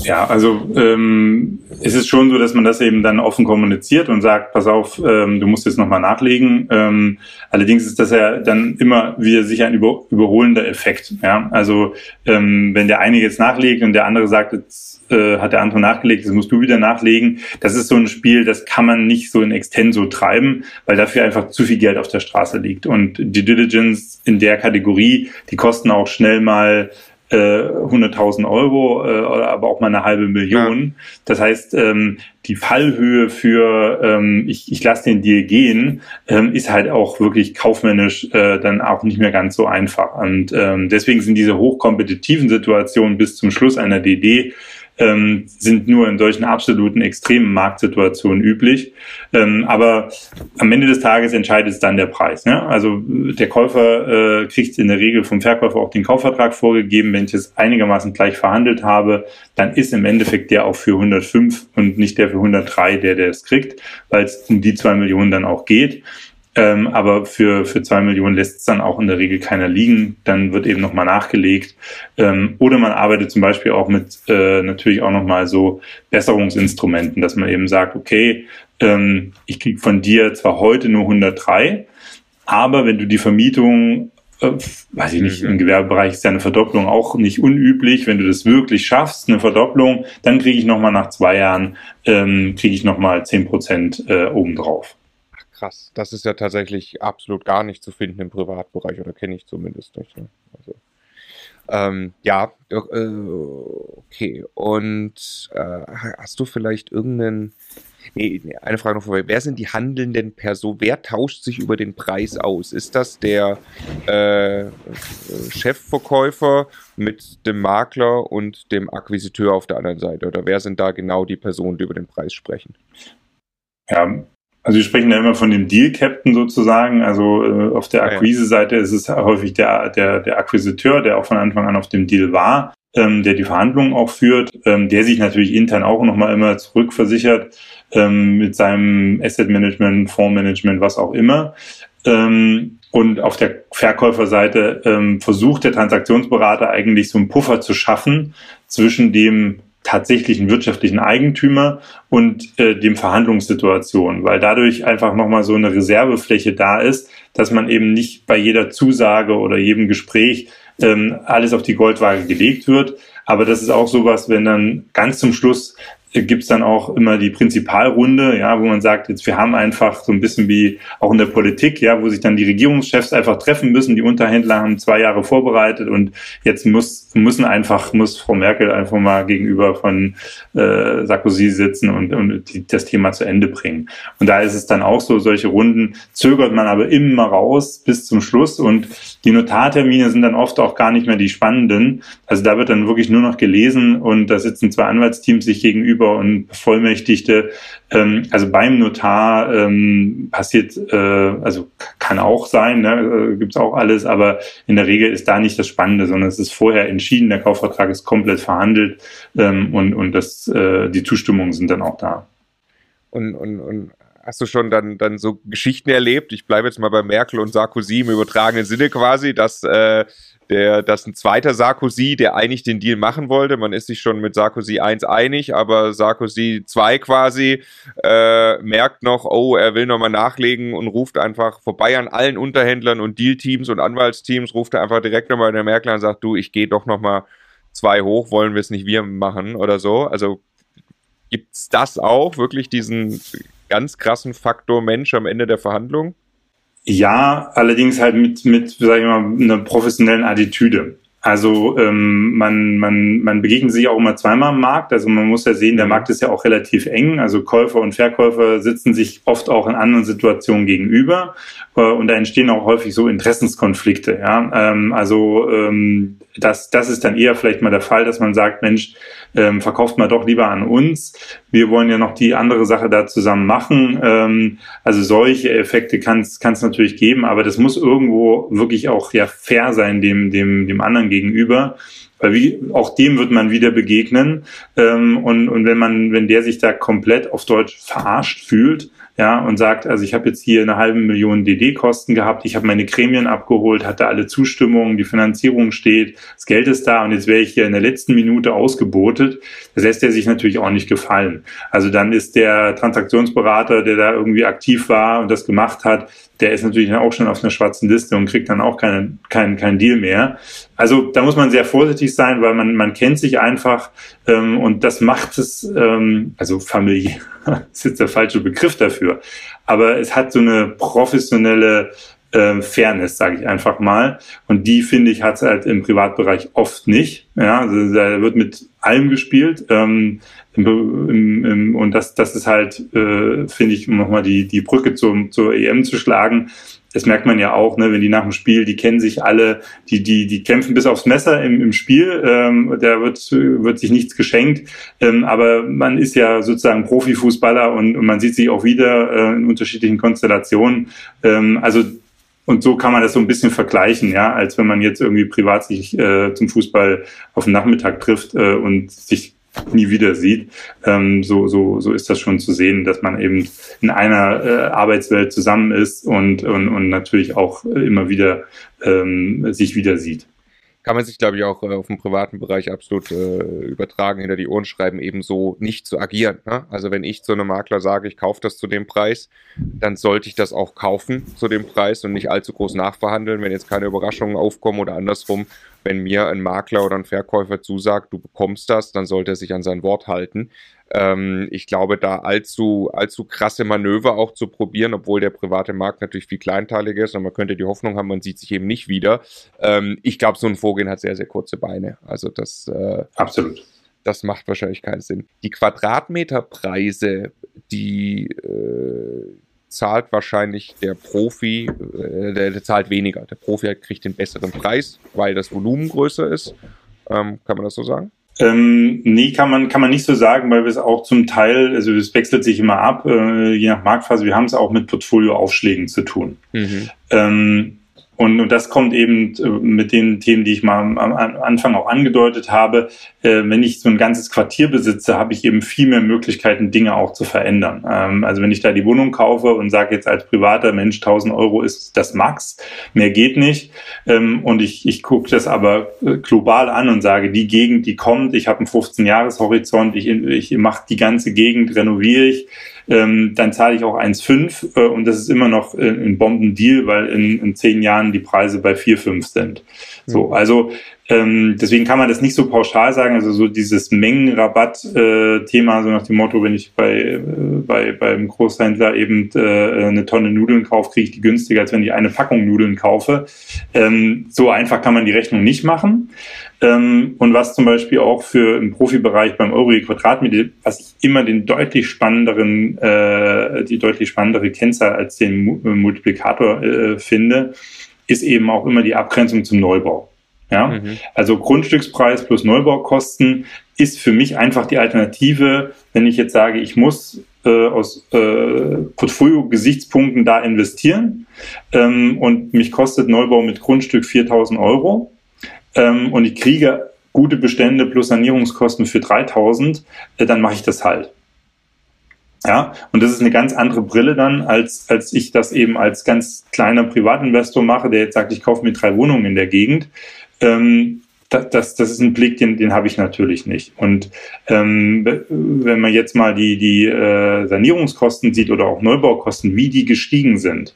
Ja, also ähm, es ist schon so, dass man das eben dann offen kommuniziert und sagt, pass auf, ähm, du musst jetzt nochmal nachlegen. Ähm, allerdings ist das ja dann immer wieder sicher ein über, überholender Effekt. Ja? Also ähm, wenn der eine jetzt nachlegt und der andere sagt, jetzt äh, hat der andere nachgelegt, jetzt musst du wieder nachlegen. Das ist so ein Spiel, das kann man nicht so in Extenso treiben, weil dafür einfach zu viel Geld auf der Straße liegt. Und die Diligence in der Kategorie, die kosten auch schnell mal 100.000 äh, Euro, äh, aber auch mal eine halbe Million. Ja. Das heißt, ähm, die Fallhöhe für ähm, ich, ich lasse den Deal gehen, ähm, ist halt auch wirklich kaufmännisch äh, dann auch nicht mehr ganz so einfach. Und ähm, deswegen sind diese hochkompetitiven Situationen bis zum Schluss einer DD ähm, sind nur in solchen absoluten extremen Marktsituationen üblich. Ähm, aber am Ende des Tages entscheidet es dann der Preis. Ne? Also der Käufer äh, kriegt in der Regel vom Verkäufer auch den Kaufvertrag vorgegeben. Wenn ich es einigermaßen gleich verhandelt habe, dann ist im Endeffekt der auch für 105 und nicht der für 103, der der es kriegt, weil es um die zwei Millionen dann auch geht. Ähm, aber für, für zwei Millionen lässt es dann auch in der Regel keiner liegen. Dann wird eben nochmal nachgelegt. Ähm, oder man arbeitet zum Beispiel auch mit äh, natürlich auch nochmal so Besserungsinstrumenten, dass man eben sagt, okay, ähm, ich krieg von dir zwar heute nur 103, aber wenn du die Vermietung äh, weiß ich nicht, mhm. im Gewerbebereich ist ja eine Verdopplung auch nicht unüblich. Wenn du das wirklich schaffst, eine Verdopplung, dann kriege ich nochmal nach zwei Jahren, ähm, kriege ich nochmal zehn Prozent äh, obendrauf krass. Das ist ja tatsächlich absolut gar nicht zu finden im Privatbereich oder kenne ich zumindest nicht. Ne? Also, ähm, ja, äh, okay. Und äh, hast du vielleicht irgendeinen. Nee, nee, eine Frage noch vorweg. Wer sind die handelnden Personen? Wer tauscht sich über den Preis aus? Ist das der äh, Chefverkäufer mit dem Makler und dem Akquisiteur auf der anderen Seite? Oder wer sind da genau die Personen, die über den Preis sprechen? Ja, also wir sprechen ja immer von dem Deal-Captain sozusagen. Also äh, auf der Akquise-Seite ist es häufig der, der, der Akquisiteur, der auch von Anfang an auf dem Deal war, ähm, der die Verhandlungen auch führt, ähm, der sich natürlich intern auch nochmal immer zurückversichert ähm, mit seinem Asset-Management, Fondsmanagement, was auch immer. Ähm, und auf der Verkäuferseite ähm, versucht der Transaktionsberater eigentlich so einen Puffer zu schaffen zwischen dem tatsächlichen wirtschaftlichen Eigentümer und äh, dem Verhandlungssituation, weil dadurch einfach nochmal so eine Reservefläche da ist, dass man eben nicht bei jeder Zusage oder jedem Gespräch ähm, alles auf die Goldwaage gelegt wird. Aber das ist auch sowas, wenn dann ganz zum Schluss gibt's dann auch immer die Prinzipalrunde, ja, wo man sagt, jetzt wir haben einfach so ein bisschen wie auch in der Politik, ja, wo sich dann die Regierungschefs einfach treffen müssen. Die Unterhändler haben zwei Jahre vorbereitet und jetzt muss müssen einfach muss Frau Merkel einfach mal gegenüber von äh, Sarkozy sitzen und, und die, das Thema zu Ende bringen. Und da ist es dann auch so, solche Runden zögert man aber immer raus bis zum Schluss und die Notartermine sind dann oft auch gar nicht mehr die spannenden. Also da wird dann wirklich nur noch gelesen und da sitzen zwei Anwaltsteams sich gegenüber Gegenüber und Bevollmächtigte. Ähm, also beim Notar ähm, passiert, äh, also kann auch sein, ne, äh, gibt auch alles, aber in der Regel ist da nicht das Spannende, sondern es ist vorher entschieden, der Kaufvertrag ist komplett verhandelt ähm, und, und das, äh, die Zustimmungen sind dann auch da. Und, und, und hast du schon dann, dann so Geschichten erlebt? Ich bleibe jetzt mal bei Merkel und Sarkozy im übertragenen Sinne quasi, dass äh, der, dass ein zweiter Sarkozy, der eigentlich den Deal machen wollte, man ist sich schon mit Sarkozy 1 einig, aber Sarkozy 2 quasi äh, merkt noch, oh, er will nochmal nachlegen und ruft einfach vorbei an allen Unterhändlern und Dealteams und Anwaltsteams, ruft er einfach direkt nochmal der Merkel und sagt, du, ich gehe doch nochmal zwei hoch, wollen wir es nicht wir machen oder so. Also gibt's das auch, wirklich diesen ganz krassen Faktor Mensch am Ende der Verhandlung? Ja, allerdings halt mit, mit, sag ich mal, einer professionellen Attitüde. Also ähm, man, man, man begegnet sich auch immer zweimal im Markt. Also man muss ja sehen, der mhm. Markt ist ja auch relativ eng. Also Käufer und Verkäufer sitzen sich oft auch in anderen Situationen gegenüber. Äh, und da entstehen auch häufig so Interessenskonflikte. Ja? Ähm, also ähm, das, das ist dann eher vielleicht mal der Fall, dass man sagt, Mensch, ähm, verkauft mal doch lieber an uns. Wir wollen ja noch die andere Sache da zusammen machen. Ähm, also solche Effekte kann es natürlich geben, aber das muss irgendwo wirklich auch ja fair sein dem, dem, dem anderen gegenüber. Weil wie, auch dem wird man wieder begegnen. Ähm, und, und wenn man, wenn der sich da komplett auf Deutsch verarscht fühlt, ja, und sagt, also ich habe jetzt hier eine halbe Million DD-Kosten gehabt, ich habe meine Gremien abgeholt, hatte alle Zustimmungen, die Finanzierung steht, das Geld ist da und jetzt wäre ich hier in der letzten Minute ausgebotet. Das lässt er sich natürlich auch nicht gefallen. Also dann ist der Transaktionsberater, der da irgendwie aktiv war und das gemacht hat, der ist natürlich auch schon auf einer schwarzen Liste und kriegt dann auch keinen kein, kein Deal mehr. Also da muss man sehr vorsichtig sein, weil man, man kennt sich einfach ähm, und das macht es, ähm, also Familie *laughs* ist jetzt der falsche Begriff dafür, aber es hat so eine professionelle äh, Fairness, sage ich einfach mal. Und die, finde ich, hat es halt im Privatbereich oft nicht. Ja, also da wird mit allem gespielt. Ähm, im, im, im, und das, das ist halt, äh, finde ich, um nochmal die, die Brücke zum, zur EM zu schlagen. Das merkt man ja auch, ne, wenn die nach dem Spiel, die kennen sich alle, die, die, die kämpfen bis aufs Messer im, im Spiel, ähm, da wird, wird sich nichts geschenkt, ähm, aber man ist ja sozusagen Profifußballer und, und man sieht sich auch wieder äh, in unterschiedlichen Konstellationen. Ähm, also und so kann man das so ein bisschen vergleichen, ja, als wenn man jetzt irgendwie privat sich äh, zum Fußball auf den Nachmittag trifft äh, und sich nie wieder sieht. Ähm, so, so, so ist das schon zu sehen, dass man eben in einer äh, Arbeitswelt zusammen ist und, und, und natürlich auch immer wieder ähm, sich wieder sieht kann man sich, glaube ich, auch äh, auf dem privaten Bereich absolut äh, übertragen, hinter die Ohren schreiben, eben so nicht zu agieren. Ne? Also wenn ich zu einem Makler sage, ich kaufe das zu dem Preis, dann sollte ich das auch kaufen zu dem Preis und nicht allzu groß nachverhandeln, wenn jetzt keine Überraschungen aufkommen oder andersrum. Wenn mir ein Makler oder ein Verkäufer zusagt, du bekommst das, dann sollte er sich an sein Wort halten. Ähm, ich glaube, da allzu, allzu krasse Manöver auch zu probieren, obwohl der private Markt natürlich viel kleinteiliger ist und man könnte die Hoffnung haben, man sieht sich eben nicht wieder. Ähm, ich glaube, so ein Vorgehen hat sehr, sehr kurze Beine. Also das. Äh, Absolut. Das macht wahrscheinlich keinen Sinn. Die Quadratmeterpreise, die äh, zahlt wahrscheinlich der Profi, äh, der, der, zahlt weniger. Der Profi kriegt den besseren Preis, weil das Volumen größer ist. Ähm, kann man das so sagen? Ähm, nee, kann man, kann man nicht so sagen, weil wir es auch zum Teil, also es wechselt sich immer ab, äh, je nach Marktphase. Wir haben es auch mit Portfolioaufschlägen zu tun. Mhm. Ähm, und, und das kommt eben äh, mit den Themen, die ich mal am, Anfang auch angedeutet habe. Äh, wenn ich so ein ganzes Quartier besitze, habe ich eben viel mehr Möglichkeiten, Dinge auch zu verändern. Ähm, also wenn ich da die Wohnung kaufe und sage jetzt als privater Mensch, 1000 Euro ist das Max, mehr geht nicht. Ähm, und ich, ich gucke das aber äh, global an und sage, die Gegend, die kommt, ich habe einen 15-Jahres-Horizont, ich, ich mache die ganze Gegend, renoviere ich ähm, dann zahle ich auch 1,5 äh, und das ist immer noch äh, ein Bombendeal, weil in, in zehn Jahren die Preise bei 4,5 sind. So, mhm. also ähm, deswegen kann man das nicht so pauschal sagen. Also so dieses Mengenrabatt-Thema, äh, so nach dem Motto, wenn ich bei, äh, bei beim Großhändler eben äh, eine Tonne Nudeln kaufe, kriege ich die günstiger, als wenn ich eine Packung Nudeln kaufe. Ähm, so einfach kann man die Rechnung nicht machen. Ähm, und was zum Beispiel auch für im Profibereich beim Euro je Quadratmeter, was ich immer den deutlich spannenderen, äh, die deutlich spannendere Kennzahl als den Multiplikator äh, finde, ist eben auch immer die Abgrenzung zum Neubau. Ja, mhm. also Grundstückspreis plus Neubaukosten ist für mich einfach die Alternative, wenn ich jetzt sage, ich muss äh, aus äh, Portfolio-Gesichtspunkten da investieren ähm, und mich kostet Neubau mit Grundstück 4000 Euro ähm, und ich kriege gute Bestände plus Sanierungskosten für 3000, äh, dann mache ich das halt. Ja, und das ist eine ganz andere Brille dann, als, als ich das eben als ganz kleiner Privatinvestor mache, der jetzt sagt, ich kaufe mir drei Wohnungen in der Gegend. Ähm, das, das, ist ein Blick, den, den habe ich natürlich nicht. Und ähm, wenn man jetzt mal die, die äh, Sanierungskosten sieht oder auch Neubaukosten, wie die gestiegen sind,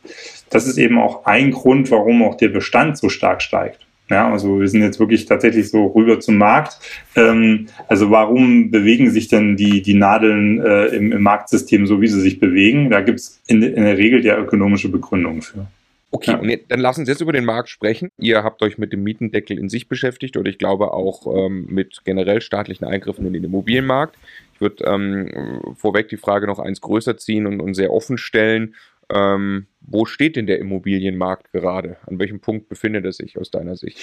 das ist eben auch ein Grund, warum auch der Bestand so stark steigt. Ja, also wir sind jetzt wirklich tatsächlich so rüber zum Markt. Ähm, also warum bewegen sich denn die, die Nadeln äh, im, im Marktsystem so, wie sie sich bewegen? Da gibt es in, in der Regel ja ökonomische Begründungen für. Okay, ja. und dann lassen Sie jetzt über den Markt sprechen. Ihr habt euch mit dem Mietendeckel in sich beschäftigt oder ich glaube auch ähm, mit generell staatlichen Eingriffen in den Immobilienmarkt. Ich würde ähm, vorweg die Frage noch eins größer ziehen und, und sehr offen stellen. Ähm, wo steht denn der Immobilienmarkt gerade? An welchem Punkt befindet er sich aus deiner Sicht?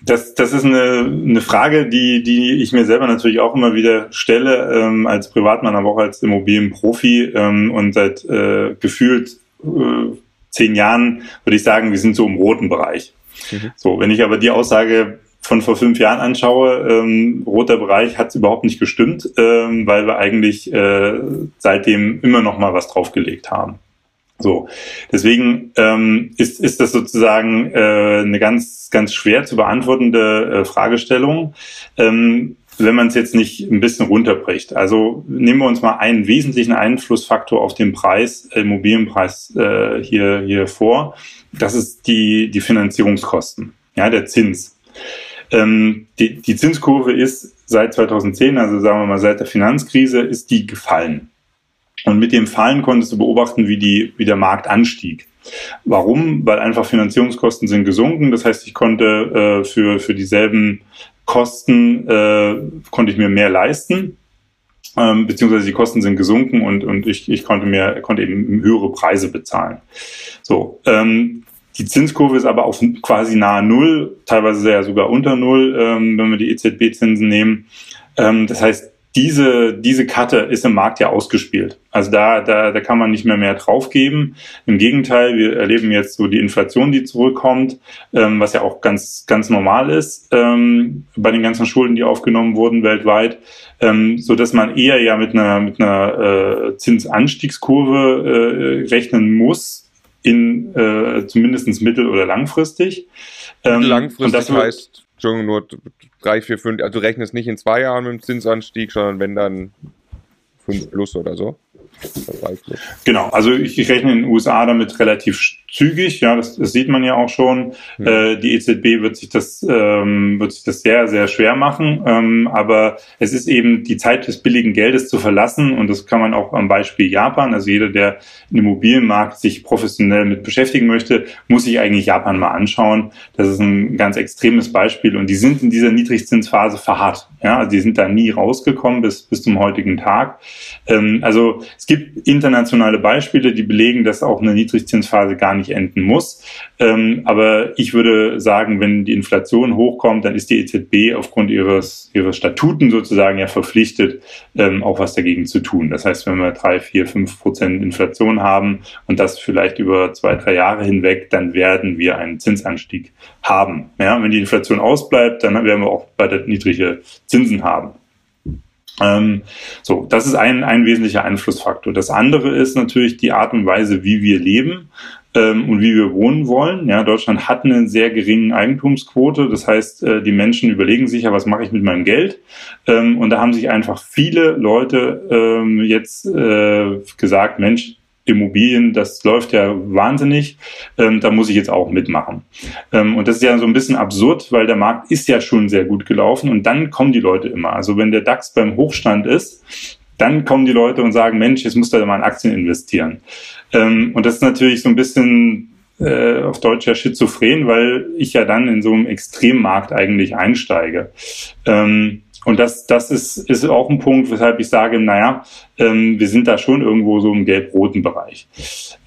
Das, das ist eine, eine Frage, die, die ich mir selber natürlich auch immer wieder stelle, ähm, als Privatmann, aber auch als Immobilienprofi ähm, und seit äh, gefühlt äh, zehn Jahren würde ich sagen, wir sind so im roten Bereich. Mhm. So, wenn ich aber die Aussage von vor fünf Jahren anschaue, ähm, roter Bereich hat es überhaupt nicht gestimmt, ähm, weil wir eigentlich äh, seitdem immer noch mal was draufgelegt haben. So, deswegen ähm, ist, ist das sozusagen äh, eine ganz, ganz schwer zu beantwortende äh, Fragestellung. Ähm, wenn man es jetzt nicht ein bisschen runterbricht. Also nehmen wir uns mal einen wesentlichen Einflussfaktor auf den Preis, äh, Immobilienpreis äh, hier, hier vor. Das ist die, die Finanzierungskosten, ja, der Zins. Ähm, die, die Zinskurve ist seit 2010, also sagen wir mal seit der Finanzkrise, ist die gefallen. Und mit dem Fallen konntest du beobachten, wie, die, wie der Markt anstieg. Warum? Weil einfach Finanzierungskosten sind gesunken. Das heißt, ich konnte äh, für, für dieselben Kosten äh, konnte ich mir mehr leisten, ähm, beziehungsweise die Kosten sind gesunken und, und ich, ich konnte mir konnte eben höhere Preise bezahlen. So, ähm, die Zinskurve ist aber auf quasi nahe Null, teilweise ja sogar unter Null, ähm, wenn wir die EZB-Zinsen nehmen. Ähm, das heißt, diese, diese Karte ist im Markt ja ausgespielt. Also da, da, da kann man nicht mehr mehr draufgeben. Im Gegenteil, wir erleben jetzt so die Inflation, die zurückkommt, ähm, was ja auch ganz, ganz normal ist ähm, bei den ganzen Schulden, die aufgenommen wurden weltweit, ähm, so dass man eher ja mit einer, mit einer äh, Zinsanstiegskurve äh, rechnen muss, in äh, zumindest mittel- oder langfristig. Ähm, langfristig heißt Entschuldigung, nur drei, vier, fünf, also du rechnest nicht in zwei Jahren mit dem Zinsanstieg, sondern wenn dann fünf plus oder so. Genau, also ich, ich rechne in den USA damit relativ zügig, ja, das, das sieht man ja auch schon. Mhm. Äh, die EZB wird sich das ähm, wird sich das sehr sehr schwer machen, ähm, aber es ist eben die Zeit des billigen Geldes zu verlassen und das kann man auch am Beispiel Japan. Also jeder, der im Immobilienmarkt sich professionell mit beschäftigen möchte, muss sich eigentlich Japan mal anschauen. Das ist ein ganz extremes Beispiel und die sind in dieser Niedrigzinsphase verharrt. Ja, also die sind da nie rausgekommen bis bis zum heutigen Tag. Ähm, also es gibt internationale Beispiele, die belegen, dass auch eine Niedrigzinsphase gar nicht enden muss. Ähm, aber ich würde sagen, wenn die Inflation hochkommt, dann ist die EZB aufgrund ihres, ihres Statuten sozusagen ja verpflichtet, ähm, auch was dagegen zu tun. Das heißt, wenn wir drei, vier, fünf Prozent Inflation haben und das vielleicht über zwei, drei Jahre hinweg, dann werden wir einen Zinsanstieg haben. Ja, wenn die Inflation ausbleibt, dann werden wir auch weiter niedrige Zinsen haben. Ähm, so, das ist ein, ein wesentlicher Einflussfaktor. Das andere ist natürlich die Art und Weise, wie wir leben ähm, und wie wir wohnen wollen. Ja, Deutschland hat eine sehr geringe Eigentumsquote. Das heißt, äh, die Menschen überlegen sich ja, was mache ich mit meinem Geld? Ähm, und da haben sich einfach viele Leute ähm, jetzt äh, gesagt, Mensch, Immobilien, das läuft ja wahnsinnig, ähm, da muss ich jetzt auch mitmachen. Ähm, und das ist ja so ein bisschen absurd, weil der Markt ist ja schon sehr gut gelaufen und dann kommen die Leute immer. Also wenn der DAX beim Hochstand ist, dann kommen die Leute und sagen, Mensch, jetzt musst du da mal in Aktien investieren. Ähm, und das ist natürlich so ein bisschen äh, auf Deutsch ja schizophren, weil ich ja dann in so einem Extremmarkt eigentlich einsteige. Ähm, und das, das ist, ist auch ein Punkt, weshalb ich sage, naja, ähm, wir sind da schon irgendwo so im gelb-roten Bereich.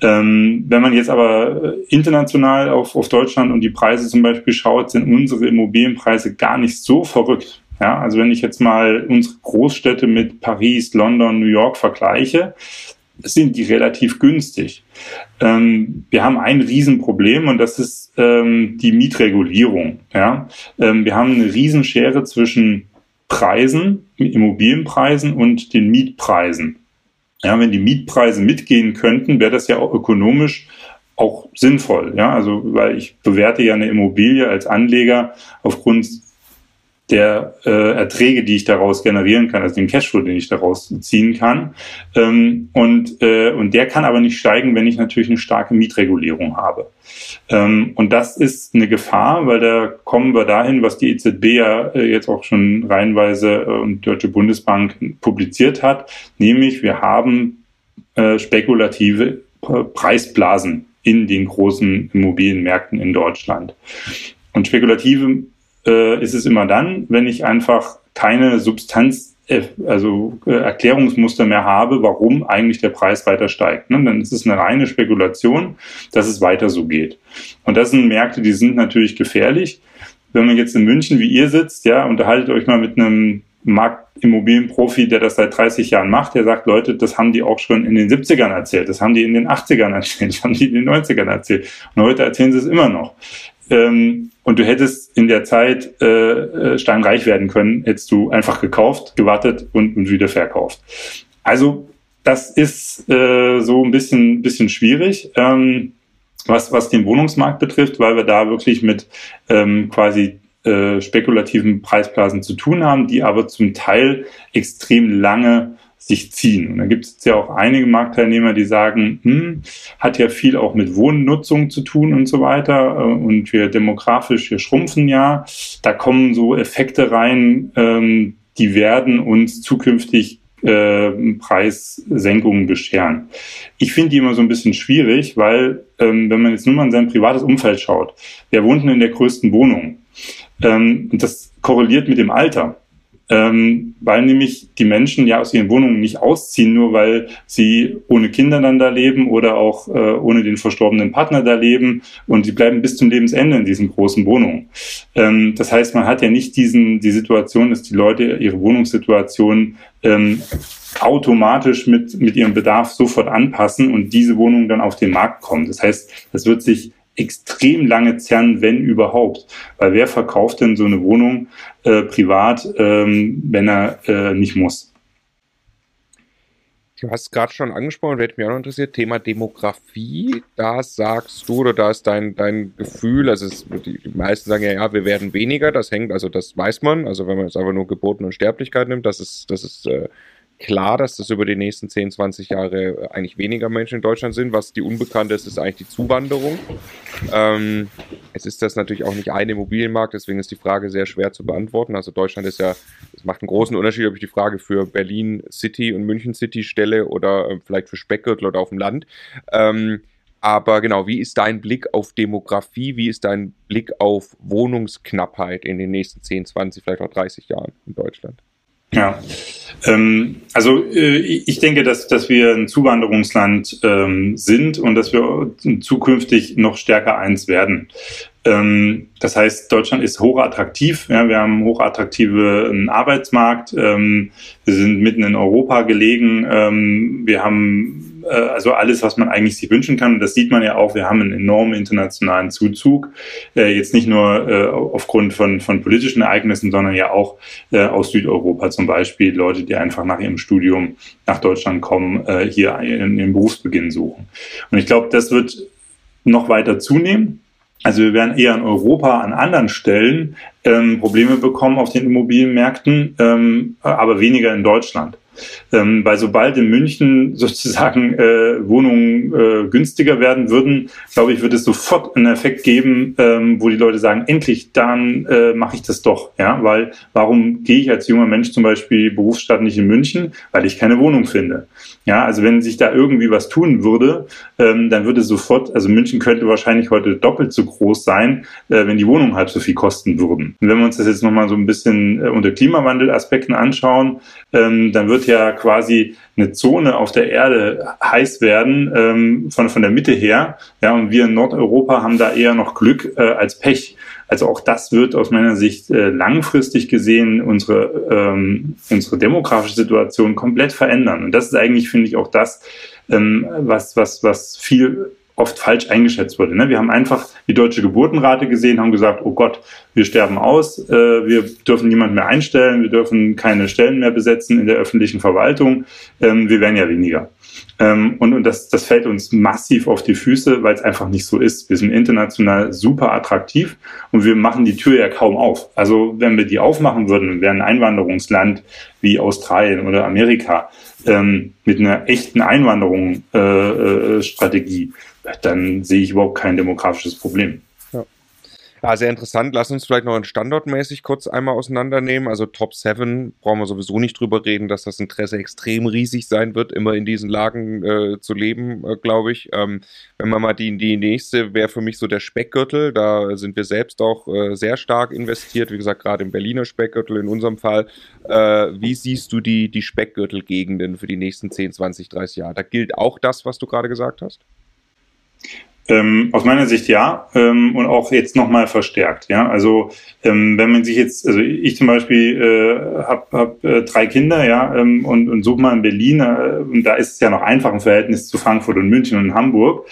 Ähm, wenn man jetzt aber international auf, auf Deutschland und die Preise zum Beispiel schaut, sind unsere Immobilienpreise gar nicht so verrückt. Ja, also wenn ich jetzt mal unsere Großstädte mit Paris, London, New York vergleiche, sind die relativ günstig. Ähm, wir haben ein Riesenproblem und das ist ähm, die Mietregulierung. Ja? Ähm, wir haben eine Riesenschere zwischen Preisen, Immobilienpreisen und den Mietpreisen. Ja, wenn die Mietpreise mitgehen könnten, wäre das ja auch ökonomisch auch sinnvoll. Ja, also weil ich bewerte ja eine Immobilie als Anleger aufgrund der äh, Erträge, die ich daraus generieren kann, also den Cashflow, den ich daraus ziehen kann. Ähm, und, äh, und der kann aber nicht steigen, wenn ich natürlich eine starke Mietregulierung habe. Ähm, und das ist eine Gefahr, weil da kommen wir dahin, was die EZB ja äh, jetzt auch schon reihenweise äh, und Deutsche Bundesbank publiziert hat, nämlich wir haben äh, spekulative Preisblasen in den großen Immobilienmärkten in Deutschland. Und spekulative äh, ist es immer dann, wenn ich einfach keine Substanz, äh, also äh, Erklärungsmuster mehr habe, warum eigentlich der Preis weiter steigt. Ne? Dann ist es eine reine Spekulation, dass es weiter so geht. Und das sind Märkte, die sind natürlich gefährlich. Wenn man jetzt in München wie ihr sitzt, ja, unterhaltet euch mal mit einem Marktimmobilienprofi, der das seit 30 Jahren macht, der sagt, Leute, das haben die auch schon in den 70ern erzählt, das haben die in den 80ern *laughs* erzählt, das haben die in den 90ern erzählt. Und heute erzählen sie es immer noch. Ähm, und du hättest in der Zeit äh, äh, steinreich werden können, hättest du einfach gekauft, gewartet und, und wieder verkauft. Also das ist äh, so ein bisschen, bisschen schwierig, ähm, was, was den Wohnungsmarkt betrifft, weil wir da wirklich mit ähm, quasi äh, spekulativen Preisblasen zu tun haben, die aber zum Teil extrem lange sich ziehen. Und da gibt es ja auch einige Marktteilnehmer, die sagen, hm, hat ja viel auch mit Wohnnutzung zu tun und so weiter. Äh, und wir demografisch, wir schrumpfen ja. Da kommen so Effekte rein, ähm, die werden uns zukünftig äh, Preissenkungen bescheren. Ich finde die immer so ein bisschen schwierig, weil ähm, wenn man jetzt nur mal in sein privates Umfeld schaut, wer wohnt denn in der größten Wohnung? Ähm, das korreliert mit dem Alter ähm, weil nämlich die Menschen ja aus ihren Wohnungen nicht ausziehen, nur weil sie ohne Kinder dann da leben oder auch äh, ohne den verstorbenen Partner da leben und sie bleiben bis zum Lebensende in diesen großen Wohnungen. Ähm, das heißt, man hat ja nicht diesen, die Situation, dass die Leute ihre Wohnungssituation ähm, automatisch mit, mit ihrem Bedarf sofort anpassen und diese Wohnungen dann auf den Markt kommen. Das heißt, das wird sich extrem lange zerren, wenn überhaupt. Weil wer verkauft denn so eine Wohnung äh, privat, ähm, wenn er äh, nicht muss? Du hast gerade schon angesprochen, hätte mich auch noch interessiert, Thema Demografie. Da sagst du, oder da ist dein, dein Gefühl, also es, die, die meisten sagen ja, ja, wir werden weniger, das hängt, also das weiß man, also wenn man jetzt einfach nur Geburten und Sterblichkeit nimmt, das ist, das ist äh, klar, dass das über die nächsten 10, 20 Jahre eigentlich weniger Menschen in Deutschland sind. Was die Unbekannte ist, ist eigentlich die Zuwanderung. Ähm, es ist das natürlich auch nicht ein Immobilienmarkt, deswegen ist die Frage sehr schwer zu beantworten. Also Deutschland ist ja, es macht einen großen Unterschied, ob ich die Frage für Berlin City und München City stelle oder äh, vielleicht für Speckgürtel oder auf dem Land. Ähm, aber genau, wie ist dein Blick auf Demografie? Wie ist dein Blick auf Wohnungsknappheit in den nächsten 10, 20, vielleicht auch 30 Jahren in Deutschland? Ja, ähm, also äh, ich denke, dass, dass wir ein Zuwanderungsland ähm, sind und dass wir zukünftig noch stärker eins werden. Ähm, das heißt, Deutschland ist hochattraktiv. Ja, wir haben hochattraktiven Arbeitsmarkt. Ähm, wir sind mitten in Europa gelegen. Ähm, wir haben also alles, was man eigentlich sich wünschen kann. Und das sieht man ja auch. Wir haben einen enormen internationalen Zuzug. Äh, jetzt nicht nur äh, aufgrund von, von politischen Ereignissen, sondern ja auch äh, aus Südeuropa zum Beispiel. Leute, die einfach nach ihrem Studium nach Deutschland kommen, äh, hier den Berufsbeginn suchen. Und ich glaube, das wird noch weiter zunehmen. Also wir werden eher in Europa an anderen Stellen ähm, Probleme bekommen auf den Immobilienmärkten, ähm, aber weniger in Deutschland. Ähm, weil sobald in München *laughs* sozusagen äh, Wohnungen äh, günstiger werden würden, glaube ich, wird es sofort einen Effekt geben, ähm, wo die Leute sagen, endlich, dann äh, mache ich das doch. Ja, weil warum gehe ich als junger Mensch zum Beispiel berufsstaatlich in München? Weil ich keine Wohnung finde. Ja, also wenn sich da irgendwie was tun würde, ähm, dann würde sofort, also München könnte wahrscheinlich heute doppelt so groß sein, äh, wenn die Wohnungen halb so viel kosten würden. Und wenn wir uns das jetzt nochmal so ein bisschen äh, unter Klimawandelaspekten anschauen, ähm, dann wird ja quasi eine Zone auf der Erde heiß werden ähm, von, von der Mitte her. Ja, und wir in Nordeuropa haben da eher noch Glück äh, als Pech. Also auch das wird aus meiner Sicht äh, langfristig gesehen unsere, ähm, unsere demografische Situation komplett verändern. Und das ist eigentlich, finde ich, auch das, ähm, was, was, was viel oft falsch eingeschätzt wurde. Ne? Wir haben einfach die deutsche Geburtenrate gesehen, haben gesagt, oh Gott, wir sterben aus, äh, wir dürfen niemand mehr einstellen, wir dürfen keine Stellen mehr besetzen in der öffentlichen Verwaltung, ähm, wir werden ja weniger. Ähm, und und das, das fällt uns massiv auf die Füße, weil es einfach nicht so ist. Wir sind international super attraktiv und wir machen die Tür ja kaum auf. Also wenn wir die aufmachen würden, wäre ein Einwanderungsland wie Australien oder Amerika ähm, mit einer echten Einwanderungsstrategie, äh, äh, dann sehe ich überhaupt kein demografisches Problem. Ja, sehr interessant. Lass uns vielleicht noch ein standortmäßig kurz einmal auseinandernehmen. Also Top 7 brauchen wir sowieso nicht drüber reden, dass das Interesse extrem riesig sein wird, immer in diesen Lagen äh, zu leben, äh, glaube ich. Ähm, wenn man mal die, die nächste wäre für mich so der Speckgürtel. Da sind wir selbst auch äh, sehr stark investiert. Wie gesagt, gerade im Berliner Speckgürtel in unserem Fall. Äh, wie siehst du die, die Speckgürtelgegenden für die nächsten 10, 20, 30 Jahre? Da gilt auch das, was du gerade gesagt hast? Ähm, aus meiner Sicht ja ähm, und auch jetzt nochmal verstärkt. Ja, also ähm, wenn man sich jetzt, also ich zum Beispiel äh, habe hab, äh, drei Kinder, ja, ähm, und, und suche mal in Berlin äh, und da ist es ja noch einfach im Verhältnis zu Frankfurt und München und Hamburg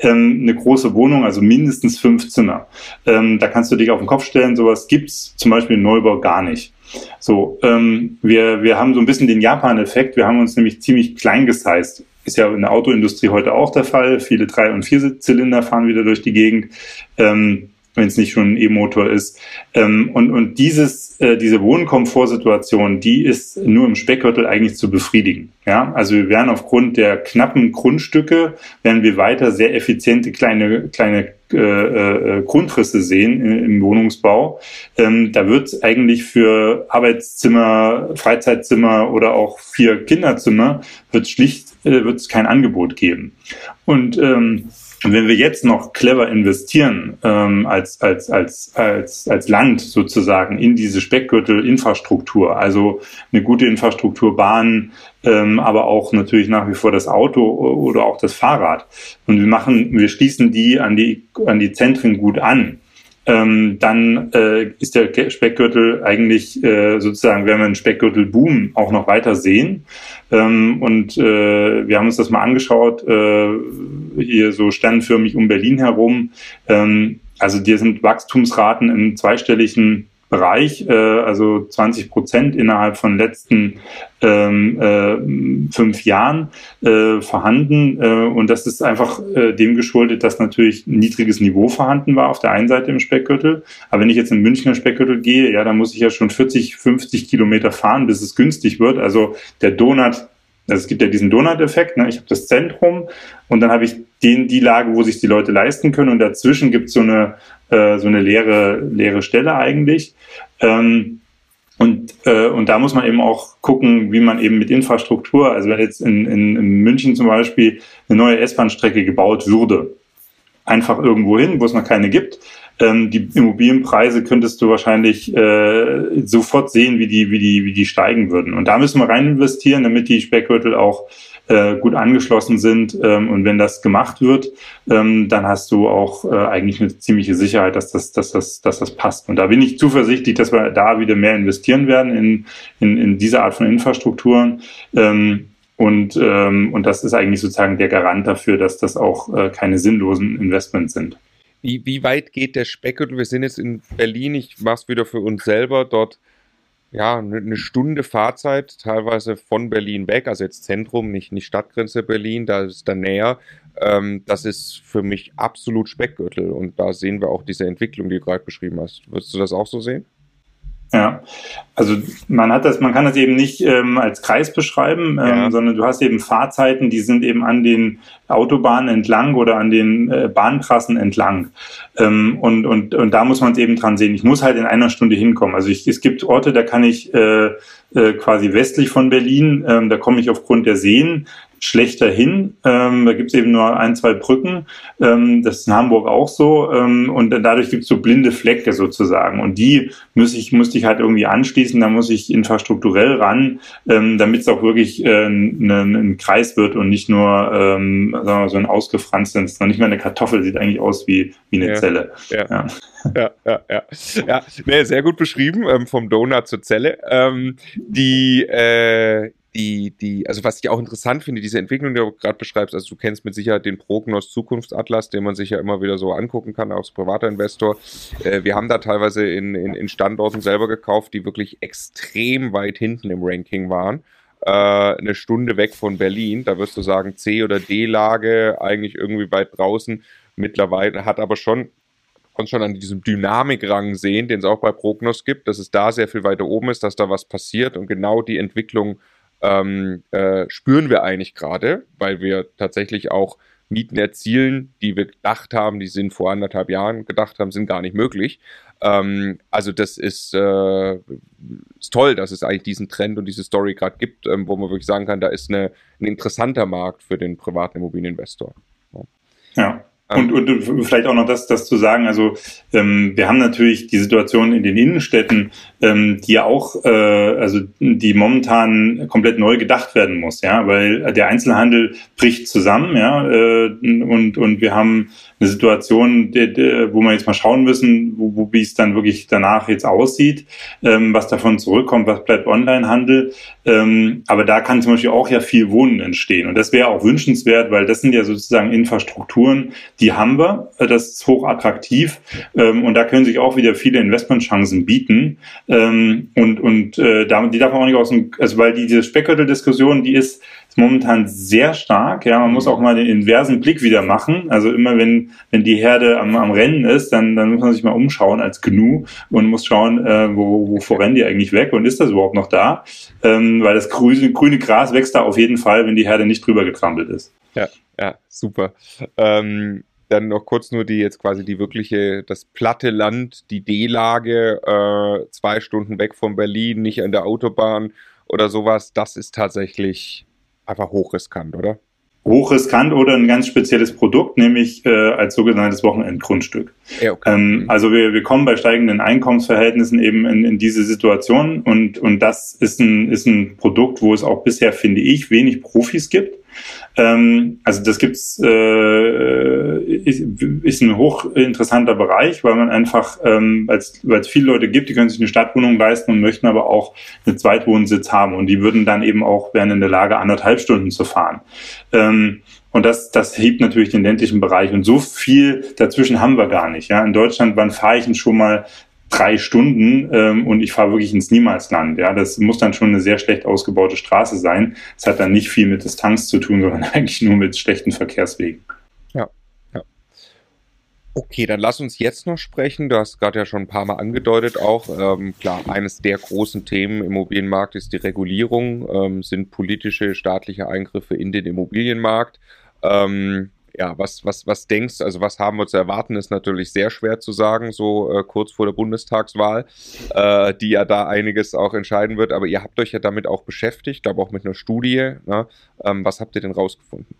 ähm, eine große Wohnung, also mindestens fünf Zimmer. Ähm, da kannst du dich auf den Kopf stellen. Sowas gibt's zum Beispiel in Neubau gar nicht. So, ähm, wir, wir haben so ein bisschen den Japan-Effekt. Wir haben uns nämlich ziemlich klein gesized ist ja in der Autoindustrie heute auch der Fall. Viele Drei- und Vierzylinder fahren wieder durch die Gegend, ähm, wenn es nicht schon ein E-Motor ist. Ähm, und, und dieses, äh, diese Wohnkomfortsituation, die ist nur im Speckgürtel eigentlich zu befriedigen. Ja, also wir werden aufgrund der knappen Grundstücke, werden wir weiter sehr effiziente kleine, kleine äh, äh, Grundrisse sehen im Wohnungsbau. Ähm, da wird eigentlich für Arbeitszimmer, Freizeitzimmer oder auch vier Kinderzimmer wird schlicht äh, wird es kein Angebot geben. Und ähm, wenn wir jetzt noch clever investieren ähm, als, als, als, als, als Land sozusagen in diese Speckgürtel-Infrastruktur, also eine gute Infrastruktur, Bahn, ähm, aber auch natürlich nach wie vor das Auto oder auch das Fahrrad. Und wir machen, wir schließen die an die, an die Zentren gut an ähm, dann äh, ist der Speckgürtel eigentlich äh, sozusagen, werden wir einen Speckgürtel-Boom auch noch weiter sehen. Ähm, und äh, wir haben uns das mal angeschaut, äh, hier so sternförmig um Berlin herum. Ähm, also dir sind Wachstumsraten im zweistelligen Bereich, äh, also 20 Prozent innerhalb von letzten ähm, äh, fünf Jahren äh, vorhanden. Äh, und das ist einfach äh, dem geschuldet, dass natürlich ein niedriges Niveau vorhanden war auf der einen Seite im Speckgürtel. Aber wenn ich jetzt in Münchner Speckgürtel gehe, ja, dann muss ich ja schon 40, 50 Kilometer fahren, bis es günstig wird. Also der Donut also es gibt ja diesen Donut-Effekt. Ne? Ich habe das Zentrum und dann habe ich den, die Lage, wo sich die Leute leisten können und dazwischen gibt es so eine äh, so eine leere, leere Stelle eigentlich. Ähm, und, äh, und da muss man eben auch gucken, wie man eben mit Infrastruktur, also wenn jetzt in, in, in München zum Beispiel eine neue S-Bahn-Strecke gebaut würde, einfach irgendwo hin, wo es noch keine gibt, ähm, die Immobilienpreise könntest du wahrscheinlich äh, sofort sehen, wie die, wie die, wie die steigen würden. Und da müssen wir rein investieren, damit die Speckgürtel auch äh, gut angeschlossen sind. Ähm, und wenn das gemacht wird, ähm, dann hast du auch äh, eigentlich eine ziemliche Sicherheit, dass das, dass, das, dass das passt. Und da bin ich zuversichtlich, dass wir da wieder mehr investieren werden in, in, in diese Art von Infrastrukturen. Ähm, und, ähm, und das ist eigentlich sozusagen der Garant dafür, dass das auch äh, keine sinnlosen Investments sind. Wie, wie weit geht der Speckgürtel? Wir sind jetzt in Berlin, ich mache es wieder für uns selber, dort ja, eine Stunde Fahrzeit, teilweise von Berlin weg, also jetzt Zentrum, nicht, nicht Stadtgrenze Berlin, da ist dann näher. Ähm, das ist für mich absolut Speckgürtel und da sehen wir auch diese Entwicklung, die du gerade beschrieben hast. Würdest du das auch so sehen? Ja, also man hat das, man kann das eben nicht ähm, als Kreis beschreiben, ähm, ja. sondern du hast eben Fahrzeiten, die sind eben an den Autobahnen entlang oder an den äh, Bahntrassen entlang. Ähm, und, und, und da muss man es eben dran sehen. Ich muss halt in einer Stunde hinkommen. Also ich, es gibt Orte, da kann ich äh, äh, quasi westlich von Berlin, ähm, da komme ich aufgrund der Seen schlechter hin. Ähm, da gibt es eben nur ein, zwei Brücken. Ähm, das ist in Hamburg auch so. Ähm, und dadurch gibt es so blinde Flecke sozusagen. Und die muss ich, musste ich halt irgendwie anschließen. Da muss ich infrastrukturell ran, ähm, damit es auch wirklich äh, ein, ein, Kreis wird und nicht nur ähm, sagen wir, so ein ausgefranstes, noch nicht mal eine Kartoffel, sieht eigentlich aus wie, wie eine ja. Zelle. Ja. ja. ja, ja, ja. ja nee, sehr gut beschrieben, ähm, vom Donut zur Zelle. Ähm, die, äh, die, die, also was ich auch interessant finde, diese Entwicklung, die du gerade beschreibst, also du kennst mit Sicherheit den Prognos Zukunftsatlas, den man sich ja immer wieder so angucken kann als privater Investor. Äh, wir haben da teilweise in, in, in Standorten selber gekauft, die wirklich extrem weit hinten im Ranking waren. Äh, eine Stunde weg von Berlin, da wirst du sagen C- oder D-Lage, eigentlich irgendwie weit draußen. Mittlerweile hat aber schon konnte schon an diesem Dynamikrang sehen, den es auch bei Prognos gibt, dass es da sehr viel weiter oben ist, dass da was passiert und genau die Entwicklung ähm, äh, spüren wir eigentlich gerade, weil wir tatsächlich auch Mieten erzielen, die wir gedacht haben, die sind vor anderthalb Jahren gedacht haben, sind gar nicht möglich. Ähm, also das ist, äh, ist toll, dass es eigentlich diesen Trend und diese Story gerade gibt, ähm, wo man wirklich sagen kann, da ist eine, ein interessanter Markt für den privaten Immobilieninvestor. Ja. ja. Und, und vielleicht auch noch das, das zu sagen, also ähm, wir haben natürlich die Situation in den Innenstädten, ähm, die ja auch, äh, also die momentan komplett neu gedacht werden muss, ja, weil der Einzelhandel bricht zusammen, ja, äh, und, und wir haben eine Situation, die, die, wo wir jetzt mal schauen müssen, wo, wo wie es dann wirklich danach jetzt aussieht, ähm, was davon zurückkommt, was bleibt Onlinehandel. Ähm, aber da kann zum Beispiel auch ja viel Wohnen entstehen. Und das wäre auch wünschenswert, weil das sind ja sozusagen Infrastrukturen, die haben wir. Das ist hoch attraktiv. Ähm, und da können sich auch wieder viele Investmentchancen bieten. Ähm, und und äh, die darf man auch nicht aus dem, also weil die, diese Speckgürtel-Diskussion, die ist momentan sehr stark. Ja, man muss auch mal den inversen Blick wieder machen. Also immer wenn, wenn die Herde am, am Rennen ist, dann, dann muss man sich mal umschauen als Gnu und muss schauen, äh, wo, wo rennen die eigentlich weg und ist das überhaupt noch da? Ähm, weil das grüne, grüne Gras wächst da auf jeden Fall, wenn die Herde nicht drüber getrampelt ist. Ja, ja, super. Ähm dann noch kurz nur die jetzt quasi die wirkliche, das platte Land, die D-Lage, äh, zwei Stunden weg von Berlin, nicht an der Autobahn oder sowas, das ist tatsächlich einfach hochriskant, oder? hochriskant oder ein ganz spezielles Produkt, nämlich äh, als sogenanntes Wochenendgrundstück. Ja, okay. ähm, also wir, wir kommen bei steigenden Einkommensverhältnissen eben in, in diese Situation und, und das ist ein, ist ein Produkt, wo es auch bisher, finde ich, wenig Profis gibt. Ähm, also das gibt's äh, ist, ist ein hochinteressanter Bereich, weil man einfach, ähm, weil es viele Leute gibt, die können sich eine Stadtwohnung leisten und möchten aber auch einen Zweitwohnsitz haben und die würden dann eben auch wären in der Lage, anderthalb Stunden zu fahren. Ähm, und das, das hebt natürlich den ländlichen Bereich. Und so viel dazwischen haben wir gar nicht. Ja, in Deutschland, wann fahre ich denn schon mal drei Stunden ähm, und ich fahre wirklich ins Niemalsland. Ja, das muss dann schon eine sehr schlecht ausgebaute Straße sein. Das hat dann nicht viel mit Distanz zu tun, sondern *laughs* eigentlich nur mit schlechten Verkehrswegen. Ja, ja. Okay, dann lass uns jetzt noch sprechen. Du hast gerade ja schon ein paar Mal angedeutet auch. Ähm, klar, eines der großen Themen im Immobilienmarkt ist die Regulierung, ähm, sind politische, staatliche Eingriffe in den Immobilienmarkt. Ähm, ja, was, was, was denkst, also was haben wir zu erwarten, ist natürlich sehr schwer zu sagen, so äh, kurz vor der Bundestagswahl, äh, die ja da einiges auch entscheiden wird. Aber ihr habt euch ja damit auch beschäftigt, glaube auch mit einer Studie. Ne? Ähm, was habt ihr denn rausgefunden?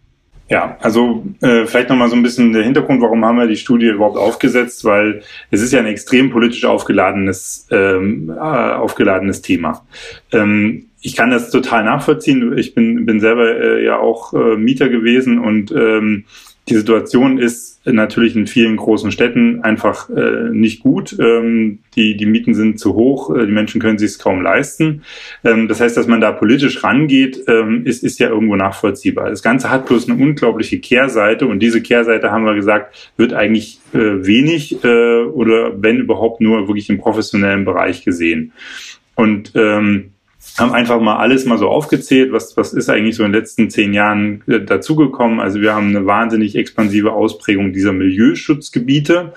Ja, also äh, vielleicht nochmal so ein bisschen der Hintergrund, warum haben wir die Studie überhaupt aufgesetzt, weil es ist ja ein extrem politisch aufgeladenes, ähm, äh, aufgeladenes Thema. Ähm, ich kann das total nachvollziehen. Ich bin, bin selber äh, ja auch äh, Mieter gewesen und ähm, die Situation ist natürlich in vielen großen Städten einfach äh, nicht gut. Ähm, die, die Mieten sind zu hoch, äh, die Menschen können sich es kaum leisten. Ähm, das heißt, dass man da politisch rangeht, ähm, ist, ist ja irgendwo nachvollziehbar. Das Ganze hat bloß eine unglaubliche Kehrseite und diese Kehrseite, haben wir gesagt, wird eigentlich äh, wenig äh, oder wenn überhaupt nur wirklich im professionellen Bereich gesehen. Und ähm, haben einfach mal alles mal so aufgezählt, was, was ist eigentlich so in den letzten zehn Jahren äh, dazugekommen. Also wir haben eine wahnsinnig expansive Ausprägung dieser Milieuschutzgebiete.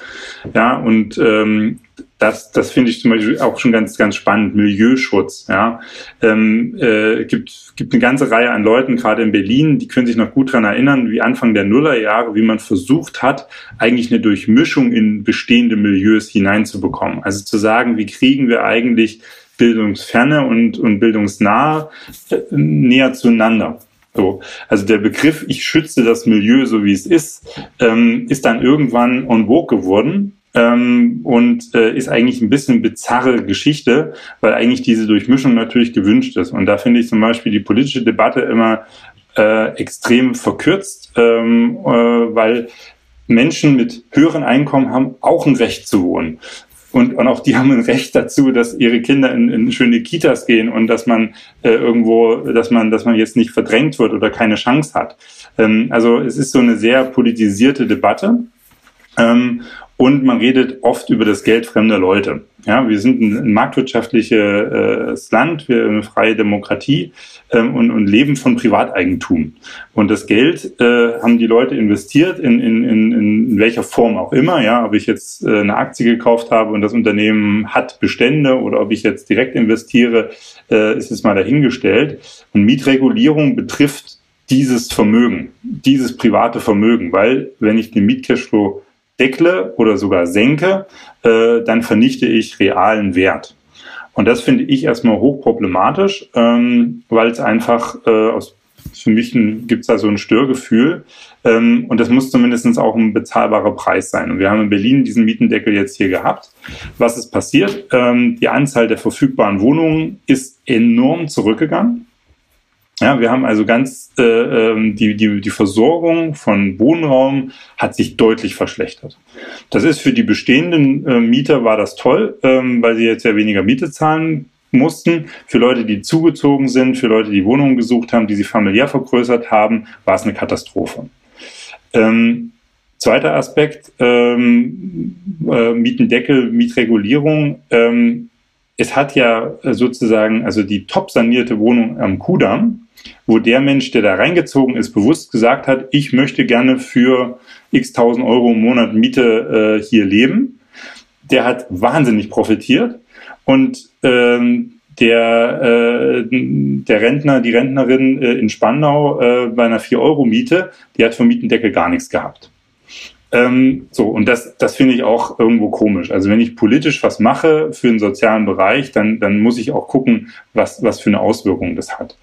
Ja, und ähm, das, das finde ich zum Beispiel auch schon ganz, ganz spannend. Milieuschutz, ja. Ähm, äh, gibt, gibt eine ganze Reihe an Leuten, gerade in Berlin, die können sich noch gut dran erinnern, wie Anfang der Nullerjahre, wie man versucht hat, eigentlich eine Durchmischung in bestehende Milieus hineinzubekommen. Also zu sagen, wie kriegen wir eigentlich bildungsferne und, und bildungsnahe äh, näher zueinander. So. Also der Begriff, ich schütze das Milieu so wie es ist, ähm, ist dann irgendwann on vogue geworden. Ähm, und äh, ist eigentlich ein bisschen bizarre Geschichte, weil eigentlich diese Durchmischung natürlich gewünscht ist. Und da finde ich zum Beispiel die politische Debatte immer äh, extrem verkürzt, ähm, äh, weil Menschen mit höheren Einkommen haben auch ein Recht zu wohnen. Und, und auch die haben ein Recht dazu, dass ihre Kinder in, in schöne Kitas gehen und dass man äh, irgendwo, dass man, dass man jetzt nicht verdrängt wird oder keine Chance hat. Ähm, also es ist so eine sehr politisierte Debatte. Ähm, und man redet oft über das Geld fremder Leute. Ja, wir sind ein, marktwirtschaftliches äh, Land, wir eine freie Demokratie ähm, und, und leben von Privateigentum. Und das Geld äh, haben die Leute investiert in, in, in, in welcher Form auch immer. Ja, ob ich jetzt äh, eine Aktie gekauft habe und das Unternehmen hat Bestände oder ob ich jetzt direkt investiere, äh, ist es mal dahingestellt. Und Mietregulierung betrifft dieses Vermögen, dieses private Vermögen, weil wenn ich den Mietcashflow deckle oder sogar senke, äh, dann vernichte ich realen Wert. Und das finde ich erstmal hochproblematisch, ähm, weil es einfach äh, aus für mich gibt es da so ein Störgefühl. Ähm, und das muss zumindest auch ein bezahlbarer Preis sein. Und wir haben in Berlin diesen Mietendeckel jetzt hier gehabt. Was ist passiert? Ähm, die Anzahl der verfügbaren Wohnungen ist enorm zurückgegangen. Ja, wir haben also ganz äh, ähm, die, die, die Versorgung von Wohnraum hat sich deutlich verschlechtert. Das ist für die bestehenden äh, Mieter war das toll, ähm, weil sie jetzt ja weniger Miete zahlen mussten. Für Leute, die zugezogen sind, für Leute, die Wohnungen gesucht haben, die sie familiär vergrößert haben, war es eine Katastrophe. Ähm, zweiter Aspekt, ähm, äh, Mietendeckel, Mietregulierung. Ähm, es hat ja sozusagen, also die top sanierte Wohnung am Kudamm, wo der Mensch, der da reingezogen ist, bewusst gesagt hat, ich möchte gerne für x tausend Euro im Monat Miete äh, hier leben, der hat wahnsinnig profitiert und ähm, der, äh, der Rentner, die Rentnerin äh, in Spandau äh, bei einer 4-Euro-Miete, die hat vom Mietendeckel gar nichts gehabt. Ähm, so, und das, das finde ich auch irgendwo komisch. Also wenn ich politisch was mache für den sozialen Bereich, dann, dann muss ich auch gucken, was, was für eine Auswirkung das hat.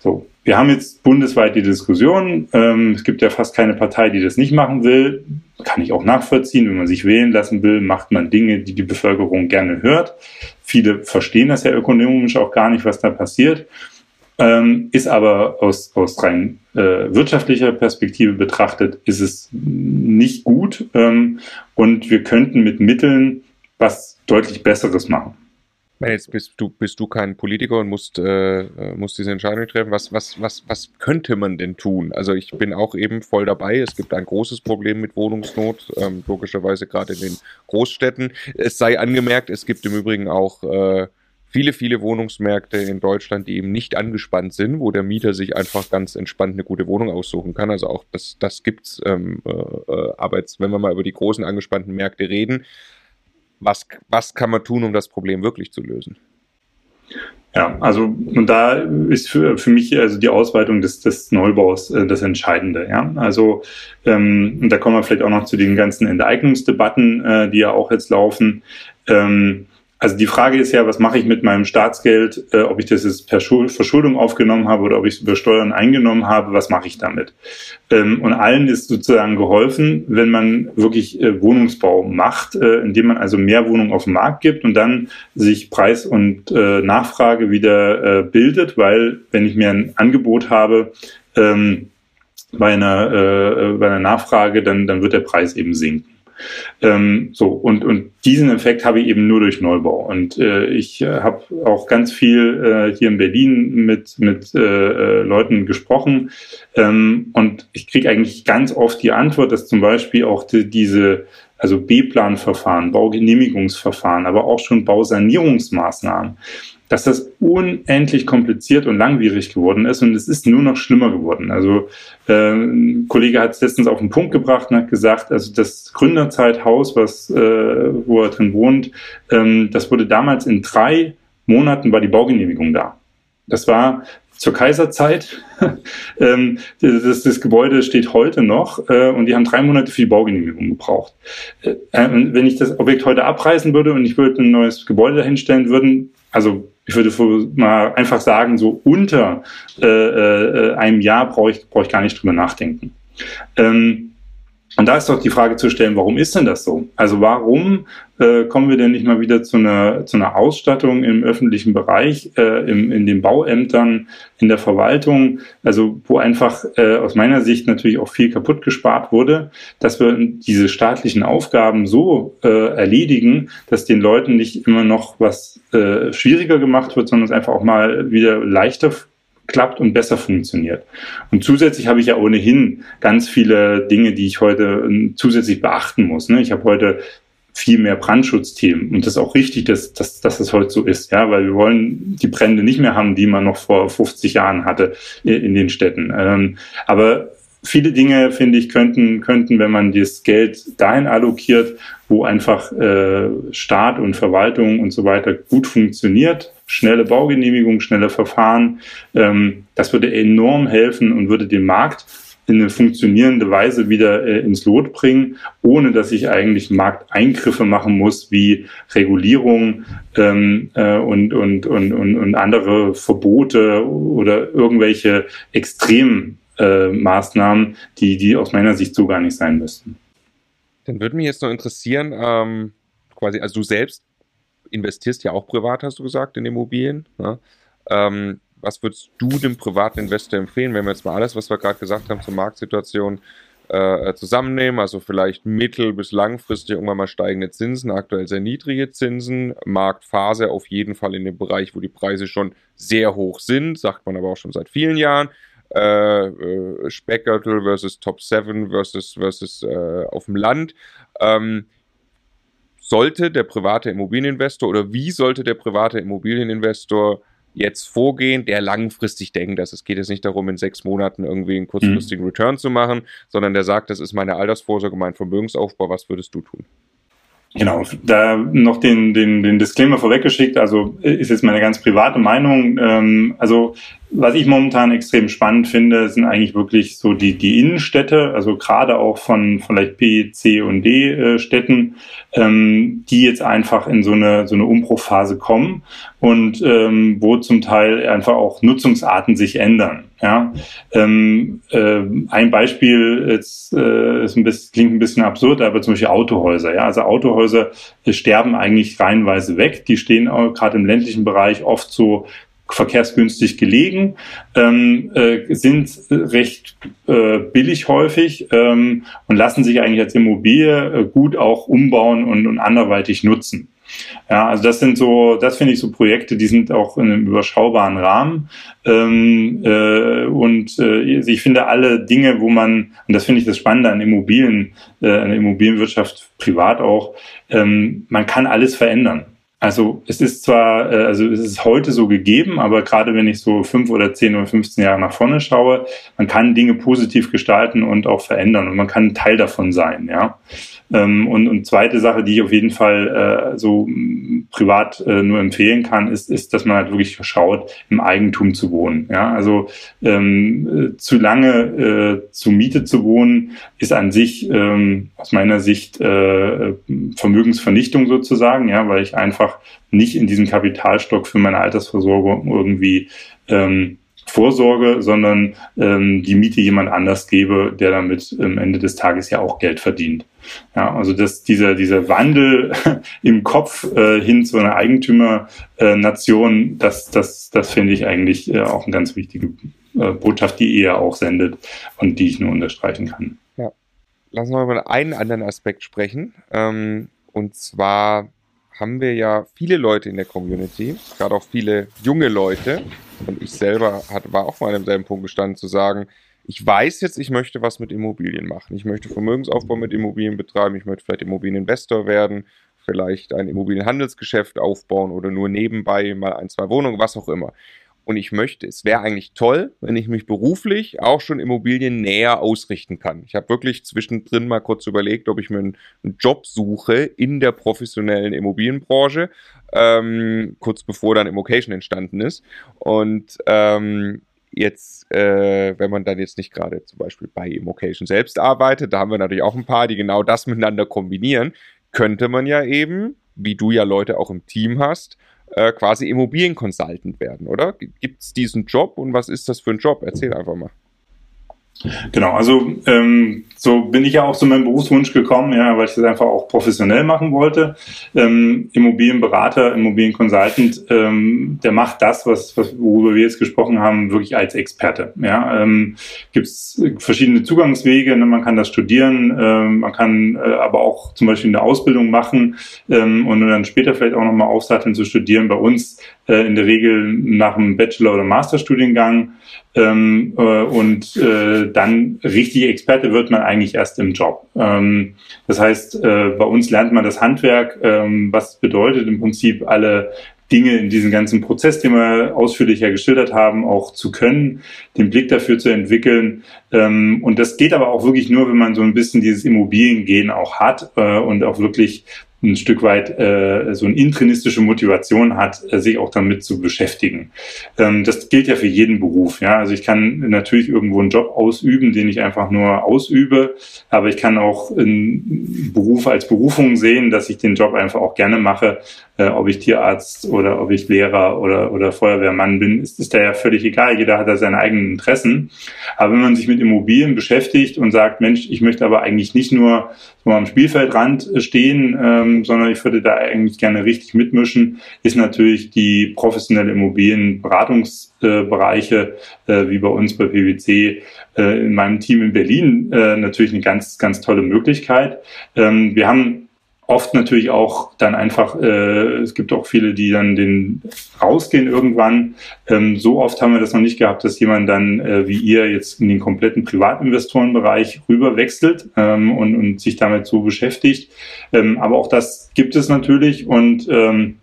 So, wir haben jetzt bundesweit die Diskussion. Ähm, es gibt ja fast keine Partei, die das nicht machen will. Kann ich auch nachvollziehen. Wenn man sich wählen lassen will, macht man Dinge, die die Bevölkerung gerne hört. Viele verstehen das ja ökonomisch auch gar nicht, was da passiert. Ähm, ist aber aus, aus rein äh, wirtschaftlicher Perspektive betrachtet, ist es nicht gut. Ähm, und wir könnten mit Mitteln was deutlich Besseres machen jetzt bist du, bist du kein Politiker und musst, äh, äh, musst diese Entscheidung treffen. Was, was, was, was könnte man denn tun? Also ich bin auch eben voll dabei. Es gibt ein großes Problem mit Wohnungsnot, ähm, logischerweise gerade in den Großstädten. Es sei angemerkt, es gibt im Übrigen auch äh, viele, viele Wohnungsmärkte in Deutschland, die eben nicht angespannt sind, wo der Mieter sich einfach ganz entspannt eine gute Wohnung aussuchen kann. Also auch das, das gibt's. Ähm, äh, äh aber jetzt, wenn wir mal über die großen angespannten Märkte reden, was, was kann man tun, um das Problem wirklich zu lösen? Ja, also und da ist für, für mich also die Ausweitung des, des Neubaus äh, das Entscheidende. Ja, also ähm, und da kommen wir vielleicht auch noch zu den ganzen Enteignungsdebatten, äh, die ja auch jetzt laufen. Ähm, also die Frage ist ja, was mache ich mit meinem Staatsgeld, äh, ob ich das jetzt per Verschuldung aufgenommen habe oder ob ich es über Steuern eingenommen habe, was mache ich damit? Ähm, und allen ist sozusagen geholfen, wenn man wirklich äh, Wohnungsbau macht, äh, indem man also mehr Wohnungen auf den Markt gibt und dann sich Preis und äh, Nachfrage wieder äh, bildet, weil wenn ich mir ein Angebot habe, ähm, bei einer, äh, bei einer Nachfrage, dann, dann wird der Preis eben sinken. Ähm, so, und, und diesen Effekt habe ich eben nur durch Neubau. Und äh, ich äh, habe auch ganz viel äh, hier in Berlin mit, mit äh, äh, Leuten gesprochen. Ähm, und ich kriege eigentlich ganz oft die Antwort, dass zum Beispiel auch die, diese also B-Planverfahren, Baugenehmigungsverfahren, aber auch schon Bausanierungsmaßnahmen, dass das unendlich kompliziert und langwierig geworden ist und es ist nur noch schlimmer geworden. Also äh, ein Kollege hat es letztens auf den Punkt gebracht und hat gesagt, also das Gründerzeithaus, was, äh, wo er drin wohnt, ähm, das wurde damals in drei Monaten war die Baugenehmigung da. Das war zur Kaiserzeit. *laughs* ähm, das, das, Gebäude steht heute noch äh, und die haben drei Monate für die Baugenehmigung gebraucht. Äh, wenn ich das Objekt heute abreißen würde und ich würde ein neues Gebäude dahinstellen würden, also ich würde mal einfach sagen, so unter äh, äh, einem Jahr brauche ich, brauche ich gar nicht drüber nachdenken. Ähm, und da ist doch die Frage zu stellen, warum ist denn das so? Also warum äh, kommen wir denn nicht mal wieder zu einer, zu einer Ausstattung im öffentlichen Bereich, äh, im, in den Bauämtern, in der Verwaltung, also wo einfach äh, aus meiner Sicht natürlich auch viel kaputt gespart wurde, dass wir diese staatlichen Aufgaben so äh, erledigen, dass den Leuten nicht immer noch was äh, schwieriger gemacht wird, sondern es einfach auch mal wieder leichter klappt und besser funktioniert. Und zusätzlich habe ich ja ohnehin ganz viele Dinge, die ich heute ähm, zusätzlich beachten muss. Ne? Ich habe heute viel mehr Brandschutzthemen. Und das ist auch richtig, dass, dass, dass das heute so ist, ja, weil wir wollen die Brände nicht mehr haben, die man noch vor 50 Jahren hatte in den Städten. Ähm, aber viele Dinge, finde ich, könnten, könnten, wenn man das Geld dahin allokiert, wo einfach äh, Staat und Verwaltung und so weiter gut funktioniert, schnelle Baugenehmigung, schnelle Verfahren. Ähm, das würde enorm helfen und würde den Markt in eine funktionierende Weise wieder äh, ins Lot bringen, ohne dass ich eigentlich Markteingriffe machen muss, wie Regulierung ähm, äh, und, und, und, und, und andere Verbote oder irgendwelche extremen äh, Maßnahmen, die, die aus meiner Sicht so gar nicht sein müssten. Dann würde mich jetzt noch interessieren, ähm, quasi, also du selbst investierst ja auch privat, hast du gesagt, in Immobilien. Ne? Ähm, was würdest du dem privaten Investor empfehlen, wenn wir jetzt mal alles, was wir gerade gesagt haben zur Marktsituation äh, zusammennehmen, also vielleicht mittel- bis langfristig irgendwann mal steigende Zinsen, aktuell sehr niedrige Zinsen, Marktphase auf jeden Fall in dem Bereich, wo die Preise schon sehr hoch sind, sagt man aber auch schon seit vielen Jahren. Äh, äh, Speckgürtel versus Top 7 versus, versus äh, auf dem Land. Ähm, sollte der private Immobilieninvestor oder wie sollte der private Immobilieninvestor jetzt vorgehen, der langfristig denkt, dass es geht jetzt nicht darum, in sechs Monaten irgendwie einen kurzfristigen mhm. Return zu machen, sondern der sagt, das ist meine Altersvorsorge, mein Vermögensaufbau, was würdest du tun? Genau, da noch den, den, den Disclaimer vorweggeschickt, also ist jetzt meine ganz private Meinung. Ähm, also was ich momentan extrem spannend finde, sind eigentlich wirklich so die, die Innenstädte, also gerade auch von vielleicht B, C und D äh, Städten, ähm, die jetzt einfach in so eine, so eine Umbruchphase kommen und ähm, wo zum Teil einfach auch Nutzungsarten sich ändern. Ja, ähm, äh, ein Beispiel ist, äh, ist ein bisschen, klingt ein bisschen absurd, aber zum Beispiel Autohäuser. Ja, also Autohäuser sterben eigentlich reihenweise weg. Die stehen gerade im ländlichen Bereich oft so verkehrsgünstig gelegen, ähm, äh, sind recht äh, billig häufig ähm, und lassen sich eigentlich als Immobilie äh, gut auch umbauen und, und anderweitig nutzen. Ja, also das sind so, das finde ich so Projekte, die sind auch in einem überschaubaren Rahmen. Ähm, äh, und äh, ich finde alle Dinge, wo man, und das finde ich das Spannende an Immobilien, äh, an der Immobilienwirtschaft privat auch, ähm, man kann alles verändern. Also es ist zwar, äh, also es ist heute so gegeben, aber gerade wenn ich so fünf oder zehn oder 15 Jahre nach vorne schaue, man kann Dinge positiv gestalten und auch verändern und man kann Teil davon sein, ja. Ähm, und, und zweite Sache, die ich auf jeden Fall äh, so privat äh, nur empfehlen kann, ist, ist, dass man halt wirklich schaut, im Eigentum zu wohnen. Ja, also ähm, äh, zu lange äh, zu Miete zu wohnen, ist an sich ähm, aus meiner Sicht äh, Vermögensvernichtung sozusagen, ja, weil ich einfach nicht in diesem Kapitalstock für meine Altersversorgung irgendwie ähm, Vorsorge, sondern ähm, die Miete jemand anders gebe, der damit am Ende des Tages ja auch Geld verdient. Ja, also dass dieser, dieser Wandel *laughs* im Kopf äh, hin zu einer Eigentümernation, äh, das, das, das finde ich eigentlich äh, auch eine ganz wichtige äh, Botschaft, die ihr auch sendet und die ich nur unterstreichen kann. Ja. Lassen wir mal über einen anderen Aspekt sprechen. Ähm, und zwar haben wir ja viele Leute in der Community, gerade auch viele junge Leute. Und ich selber hat, war auch mal an demselben Punkt gestanden, zu sagen, ich weiß jetzt, ich möchte was mit Immobilien machen. Ich möchte Vermögensaufbau mit Immobilien betreiben. Ich möchte vielleicht Immobilieninvestor werden, vielleicht ein Immobilienhandelsgeschäft aufbauen oder nur nebenbei mal ein, zwei Wohnungen, was auch immer. Und ich möchte, es wäre eigentlich toll, wenn ich mich beruflich auch schon Immobilien näher ausrichten kann. Ich habe wirklich zwischendrin mal kurz überlegt, ob ich mir einen, einen Job suche in der professionellen Immobilienbranche, ähm, kurz bevor dann Immocation entstanden ist. Und ähm, jetzt, äh, wenn man dann jetzt nicht gerade zum Beispiel bei Immocation selbst arbeitet, da haben wir natürlich auch ein paar, die genau das miteinander kombinieren, könnte man ja eben, wie du ja Leute auch im Team hast, äh, quasi Immobilienconsultant werden, oder? Gibt es diesen Job und was ist das für ein Job? Erzähl einfach mal. Genau, also ähm, so bin ich ja auch zu meinem Berufswunsch gekommen, ja, weil ich das einfach auch professionell machen wollte. Ähm, Immobilienberater, Immobilienconsultant, ähm, der macht das, was, was worüber wir jetzt gesprochen haben, wirklich als Experte. Ja, ähm, gibt es verschiedene Zugangswege. Ne? Man kann das studieren, ähm, man kann äh, aber auch zum Beispiel eine Ausbildung machen ähm, und dann später vielleicht auch nochmal aufsatteln zu studieren. Bei uns äh, in der Regel nach einem Bachelor- oder Masterstudiengang ähm, äh, und äh, dann richtig Experte wird man eigentlich erst im Job. Ähm, das heißt, äh, bei uns lernt man das Handwerk, ähm, was bedeutet im Prinzip alle Dinge in diesem ganzen Prozess, den wir ausführlicher geschildert haben, auch zu können, den Blick dafür zu entwickeln. Ähm, und das geht aber auch wirklich nur, wenn man so ein bisschen dieses Immobiliengehen auch hat äh, und auch wirklich ein Stück weit äh, so eine intrinistische Motivation hat, äh, sich auch damit zu beschäftigen. Ähm, das gilt ja für jeden Beruf. Ja, also ich kann natürlich irgendwo einen Job ausüben, den ich einfach nur ausübe, aber ich kann auch einen Beruf als Berufung sehen, dass ich den Job einfach auch gerne mache, äh, ob ich Tierarzt oder ob ich Lehrer oder, oder Feuerwehrmann bin, ist, ist da ja völlig egal. Jeder hat da seine eigenen Interessen. Aber wenn man sich mit Immobilien beschäftigt und sagt, Mensch, ich möchte aber eigentlich nicht nur so am Spielfeldrand stehen, ähm, sondern ich würde da eigentlich gerne richtig mitmischen, ist natürlich die professionelle Immobilienberatungsbereiche, äh, wie bei uns bei PwC, äh, in meinem Team in Berlin, äh, natürlich eine ganz, ganz tolle Möglichkeit. Ähm, wir haben oft natürlich auch dann einfach, äh, es gibt auch viele, die dann den rausgehen irgendwann. Ähm, so oft haben wir das noch nicht gehabt, dass jemand dann äh, wie ihr jetzt in den kompletten Privatinvestorenbereich rüber wechselt ähm, und, und sich damit so beschäftigt. Ähm, aber auch das gibt es natürlich und ähm,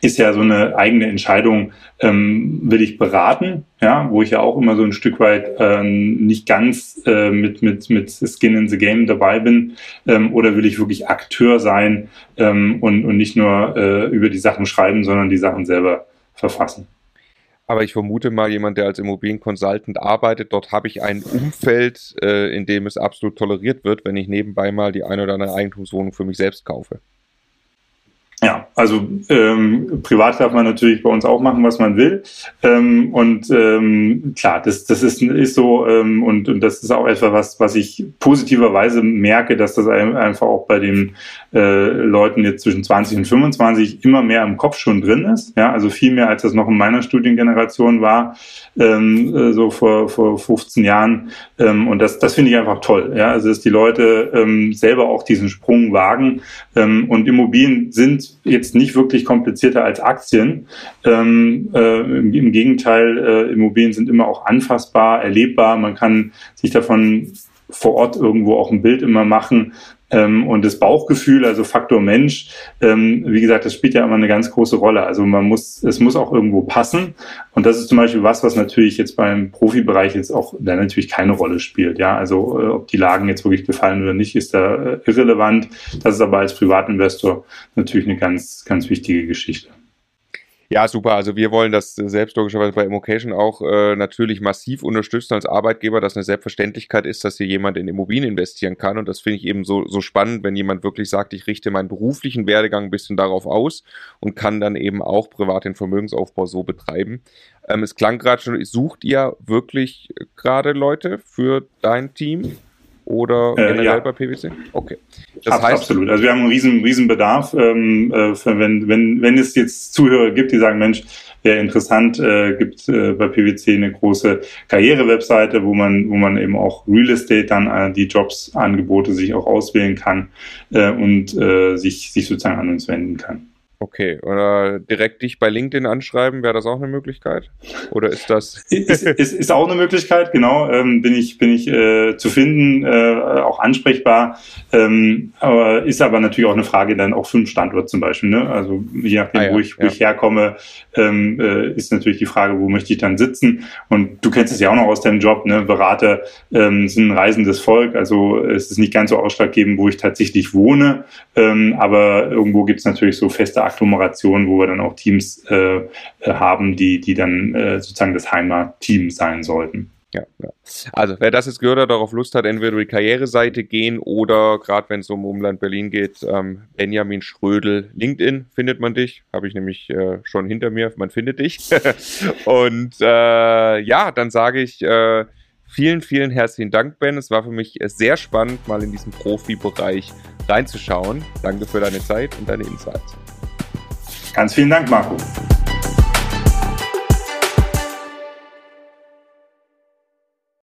ist ja so eine eigene Entscheidung, ähm, will ich beraten, ja, wo ich ja auch immer so ein Stück weit ähm, nicht ganz äh, mit, mit, mit Skin in the Game dabei bin, ähm, oder will ich wirklich Akteur sein ähm, und, und nicht nur äh, über die Sachen schreiben, sondern die Sachen selber verfassen. Aber ich vermute mal, jemand, der als Immobilienconsultant arbeitet, dort habe ich ein Umfeld, äh, in dem es absolut toleriert wird, wenn ich nebenbei mal die eine oder andere Eigentumswohnung für mich selbst kaufe. Ja, also ähm, privat darf man natürlich bei uns auch machen, was man will. Ähm, und ähm, klar, das, das ist, ist so ähm, und, und das ist auch etwas, was, was ich positiverweise merke, dass das einfach auch bei den äh, Leuten jetzt zwischen 20 und 25 immer mehr im Kopf schon drin ist. Ja, also viel mehr, als das noch in meiner Studiengeneration war, ähm, äh, so vor, vor 15 Jahren. Ähm, und das, das finde ich einfach toll. Ja, also dass die Leute ähm, selber auch diesen Sprung wagen. Ähm, und Immobilien sind jetzt nicht wirklich komplizierter als Aktien. Ähm, äh, im, im, Gegenteil, äh, Immobilien sind immer auch anfassbar, erlebbar. Man kann sich davon vor Ort irgendwo auch ein Bild immer machen. Ähm, und das Bauchgefühl, also Faktor Mensch, ähm, wie gesagt, das spielt ja immer eine ganz große Rolle. Also man muss, es muss auch irgendwo passen. Und das ist zum Beispiel was, was natürlich jetzt beim Profibereich jetzt auch da natürlich keine Rolle spielt. Ja, also äh, ob die Lagen jetzt wirklich gefallen oder nicht, ist da äh, irrelevant. Das ist aber als Privatinvestor natürlich eine ganz, ganz wichtige Geschichte. Ja, super. Also wir wollen das selbst logischerweise bei Immocation auch äh, natürlich massiv unterstützen als Arbeitgeber, dass eine Selbstverständlichkeit ist, dass hier jemand in Immobilien investieren kann. Und das finde ich eben so, so spannend, wenn jemand wirklich sagt, ich richte meinen beruflichen Werdegang ein bisschen darauf aus und kann dann eben auch privat den Vermögensaufbau so betreiben. Ähm, es klang gerade schon, sucht ihr wirklich gerade Leute für dein Team? Oder äh, generell ja. bei PwC? Okay. Das Ab, heißt, absolut. Also wir haben einen riesen, riesen Bedarf. Ähm, äh, wenn, wenn, wenn es jetzt Zuhörer gibt, die sagen, Mensch, wäre interessant, äh, gibt äh, bei PwC eine große Karriere-Webseite, wo man, wo man eben auch Real Estate dann äh, die Jobsangebote sich auch auswählen kann äh, und äh, sich, sich sozusagen an uns wenden kann. Okay, oder direkt dich bei LinkedIn anschreiben, wäre das auch eine Möglichkeit? Oder ist das? *laughs* ist, ist, ist auch eine Möglichkeit, genau. Ähm, bin ich, bin ich äh, zu finden, äh, auch ansprechbar. Ähm, aber ist aber natürlich auch eine Frage dann auch für den Standort zum Beispiel. Ne? Also je nachdem, ah, ja, wo, ich, wo ja. ich herkomme, ähm, äh, ist natürlich die Frage, wo möchte ich dann sitzen. Und du kennst es ja auch noch aus deinem Job, ne? Berater ähm, sind ein reisendes Volk. Also es ist nicht ganz so ausschlaggebend, wo ich tatsächlich wohne. Ähm, aber irgendwo gibt es natürlich so feste Agglomeration, wo wir dann auch Teams äh, äh, haben, die, die dann äh, sozusagen das Heimatteam sein sollten. Ja, ja. Also wer das jetzt gehört hat, darauf Lust hat, entweder die Karriereseite gehen oder gerade wenn es um Umland Berlin geht, ähm, Benjamin Schrödel, LinkedIn findet man dich, habe ich nämlich äh, schon hinter mir, man findet dich. *laughs* Und äh, ja, dann sage ich äh, vielen, vielen herzlichen Dank, Ben. Es war für mich sehr spannend, mal in diesen Profibereich reinzuschauen. Danke für deine Zeit und deine Insights. Ganz vielen Dank, Marco.